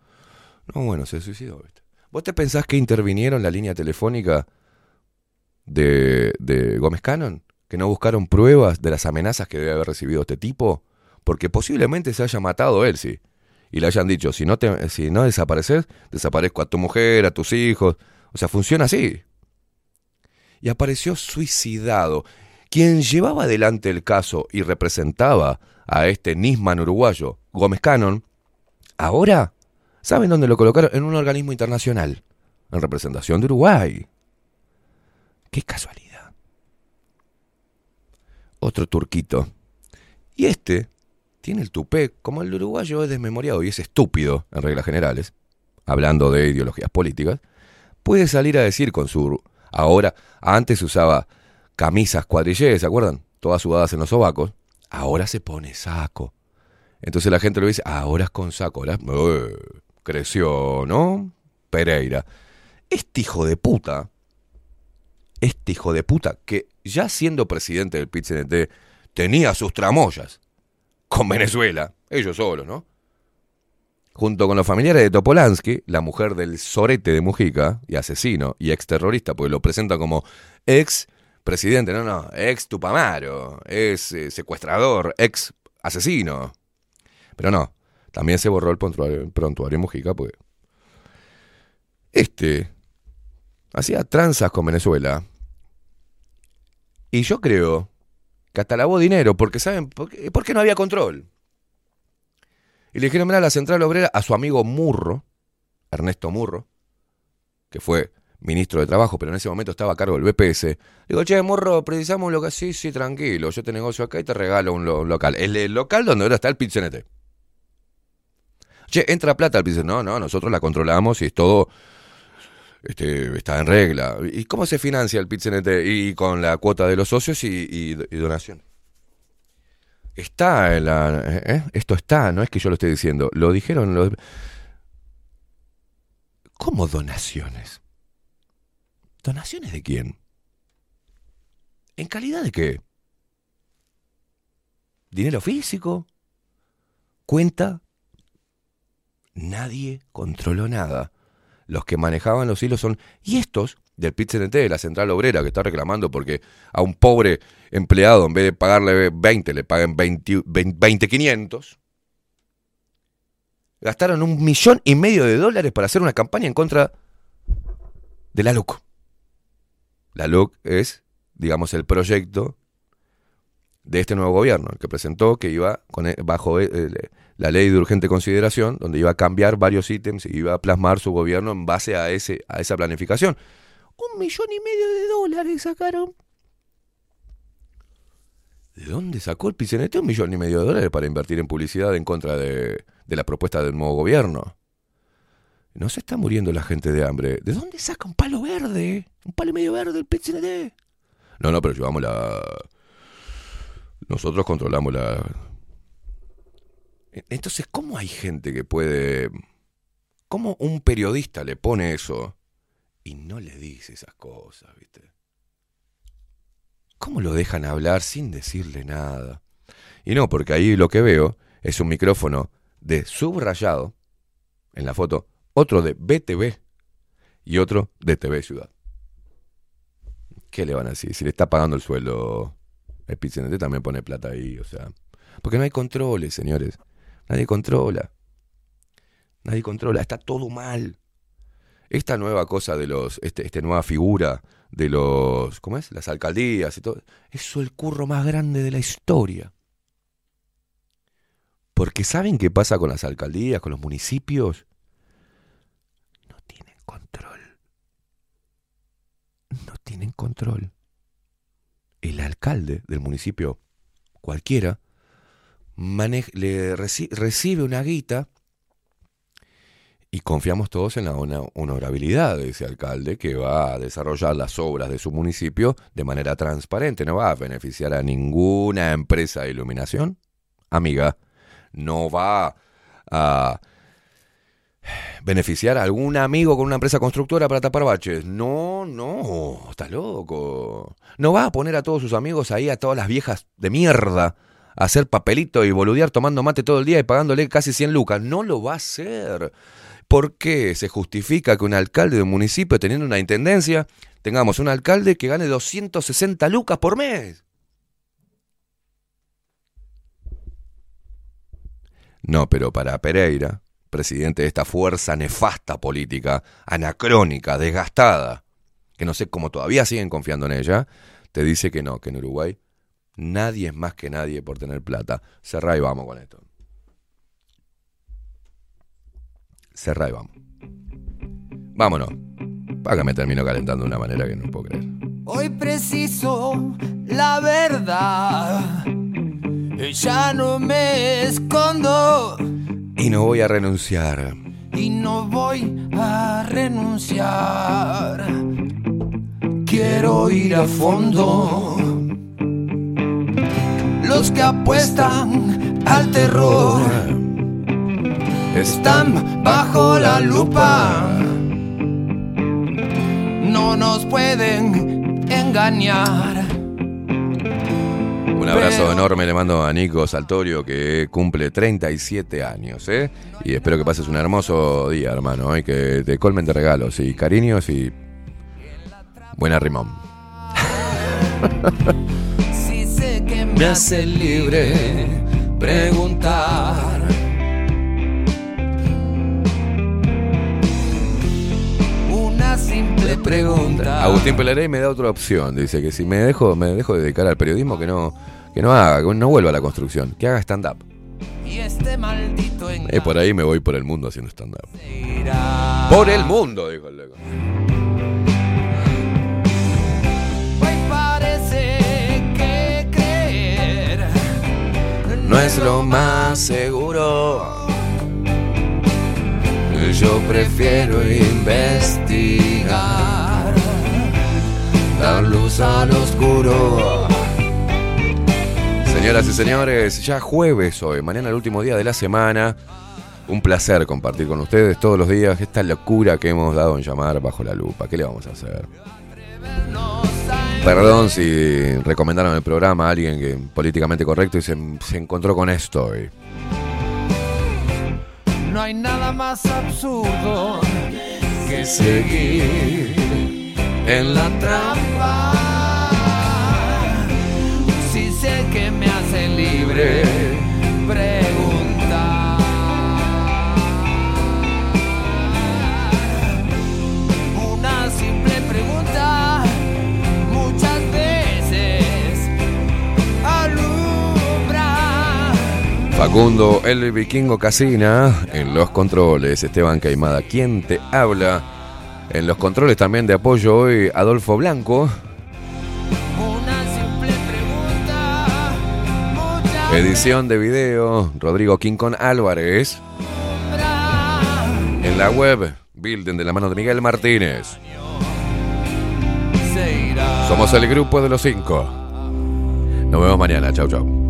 No, bueno, se suicidó. ¿viste? ¿Vos te pensás que intervinieron la línea telefónica de, de Gómez Cannon? ¿Que no buscaron pruebas de las amenazas que debe haber recibido este tipo? Porque posiblemente se haya matado él, sí. Y le hayan dicho, si no, si no desapareces, desaparezco a tu mujer, a tus hijos. O sea, funciona así. Y apareció suicidado. Quien llevaba adelante el caso y representaba a este Nisman uruguayo, Gómez Cannon, ahora, ¿saben dónde lo colocaron? En un organismo internacional, en representación de Uruguay. Qué casualidad. Otro turquito. Y este tiene el tupé, como el uruguayo es desmemoriado y es estúpido, en reglas generales, hablando de ideologías políticas, puede salir a decir con su... Ahora, antes usaba camisas cuadrilleras, ¿se acuerdan? Todas sudadas en los sobacos. Ahora se pone saco. Entonces la gente lo dice, ahora es con saco. Ahora, eh, creció, ¿no? Pereira. Este hijo de puta, este hijo de puta, que ya siendo presidente del pit tenía sus tramoyas con Venezuela, ellos solos, ¿no? Junto con los familiares de Topolansky, la mujer del sorete de Mujica, y asesino, y ex terrorista, porque lo presenta como ex presidente, no, no, ex Tupamaro, ex eh, secuestrador, ex asesino. Pero no, también se borró el prontuario, el prontuario Mujica, pues. Este hacía tranzas con Venezuela. Y yo creo que hasta lavó dinero, porque ¿saben por qué? No había control. Y le dijeron, mira, la central obrera a su amigo Murro, Ernesto Murro, que fue ministro de Trabajo, pero en ese momento estaba a cargo del BPS. Digo, che, Murro, precisamos un local. Sí, sí, tranquilo, yo te negocio acá y te regalo un, lo- local. El, el local donde ahora está el PITCNT. Che, entra plata al PITCNT. No, no, nosotros la controlamos y es todo... Este, está en regla. ¿Y cómo se financia el PITCNT? Y con la cuota de los socios y, y, donación. Está en la... ¿eh? Esto está, no es que yo lo esté diciendo. Lo dijeron los... ¿Cómo donaciones? ¿Donaciones de quién? ¿En calidad de qué? ¿Dinero físico? ¿Cuenta? Nadie controló nada. Los que manejaban los hilos son... Y estos, del pit de la central obrera, que está reclamando porque a un pobre empleado, en vez de pagarle 20, le paguen 20, 20 500, gastaron un millón y medio de dólares para hacer una campaña en contra de la LUC. La LUC es, digamos, el proyecto de este nuevo gobierno, el que presentó que iba con, e- bajo eh, eh, la ley de urgente consideración, donde iba a cambiar varios ítems y iba a plasmar su gobierno en base a, ese, a esa planificación. Un millón y medio de dólares sacaron. ¿De dónde sacó el PCNT un millón y medio de dólares para invertir en publicidad en contra de, de la propuesta del nuevo gobierno? No se está muriendo la gente de hambre. ¿De dónde saca un palo verde? Un palo medio verde el PCNT. No, no, pero llevamos la... Nosotros controlamos la... Entonces, ¿cómo hay gente que puede... ¿Cómo un periodista le pone eso y no le dice esas cosas, viste? ¿Cómo lo dejan hablar sin decirle nada? Y no, porque ahí lo que veo es un micrófono de subrayado en la foto, otro de BTV y otro de TV Ciudad. ¿Qué le van a decir? Si le está pagando el sueldo, el PCNT también pone plata ahí, o sea. Porque no hay controles, señores. Nadie controla. Nadie controla, está todo mal. Esta nueva cosa de los, este, esta nueva figura de los, ¿cómo es? Las alcaldías y todo. Eso es el curro más grande de la historia. Porque ¿saben qué pasa con las alcaldías, con los municipios? No tienen control. No tienen control. El alcalde del municipio, cualquiera, le reci- recibe una guita y confiamos todos en la honorabilidad de ese alcalde que va a desarrollar las obras de su municipio de manera transparente. No va a beneficiar a ninguna empresa de iluminación, amiga. No va a beneficiar a algún amigo con una empresa constructora para tapar baches. No, no, está loco. No va a poner a todos sus amigos ahí, a todas las viejas de mierda, hacer papelito y boludear tomando mate todo el día y pagándole casi 100 lucas. No lo va a hacer. ¿Por qué se justifica que un alcalde de un municipio teniendo una intendencia tengamos un alcalde que gane 260 lucas por mes? No, pero para Pereira, presidente de esta fuerza nefasta política, anacrónica, desgastada, que no sé cómo todavía siguen confiando en ella, te dice que no, que en Uruguay nadie es más que nadie por tener plata. Cerrá y vamos con esto. Cerrá y vamos. Vámonos. Que me termino calentando de una manera que no puedo creer. Hoy preciso la verdad. Ya no me escondo Y no voy a renunciar. y no voy a renunciar. Quiero ir a fondo. Los que apuestan al terror están bajo la lupa. No nos pueden engañar. Un abrazo enorme le mando a Nico Saltorio que cumple 37 años, ¿eh? Y espero que pases un hermoso día, hermano, y que te colmen de regalos y cariños y buena rimón. Si sé que me hace libre preguntar. Una simple pregunta. Agustín Pelarey me da otra opción, dice que si me dejo me dejo dedicar al periodismo que no que no haga, que no vuelva a la construcción, que haga stand up. Y este maldito Y por ahí me voy por el mundo haciendo stand up. engañará. Por el mundo, dijo el loco. No es lo más seguro. Yo prefiero investigar, dar luz al oscuro. Señoras y señores, ya jueves hoy, mañana el último día de la semana. Un placer compartir con ustedes todos los días esta locura que hemos dado en llamar bajo la lupa. ¿Qué le vamos a hacer? Perdón si recomendaron el programa a alguien que políticamente correcto y se, se encontró con esto. No hay nada más absurdo que seguir en la trampa. Si sé que me hace libre Facundo, el vikingo Casina, en los controles, Esteban Caimada, ¿quién te habla? En los controles también de apoyo hoy, Adolfo Blanco. Edición de video, Rodrigo Quincón Álvarez. En la web, Building de la mano de Miguel Martínez. Somos el grupo de los cinco. Nos vemos mañana, chau chau.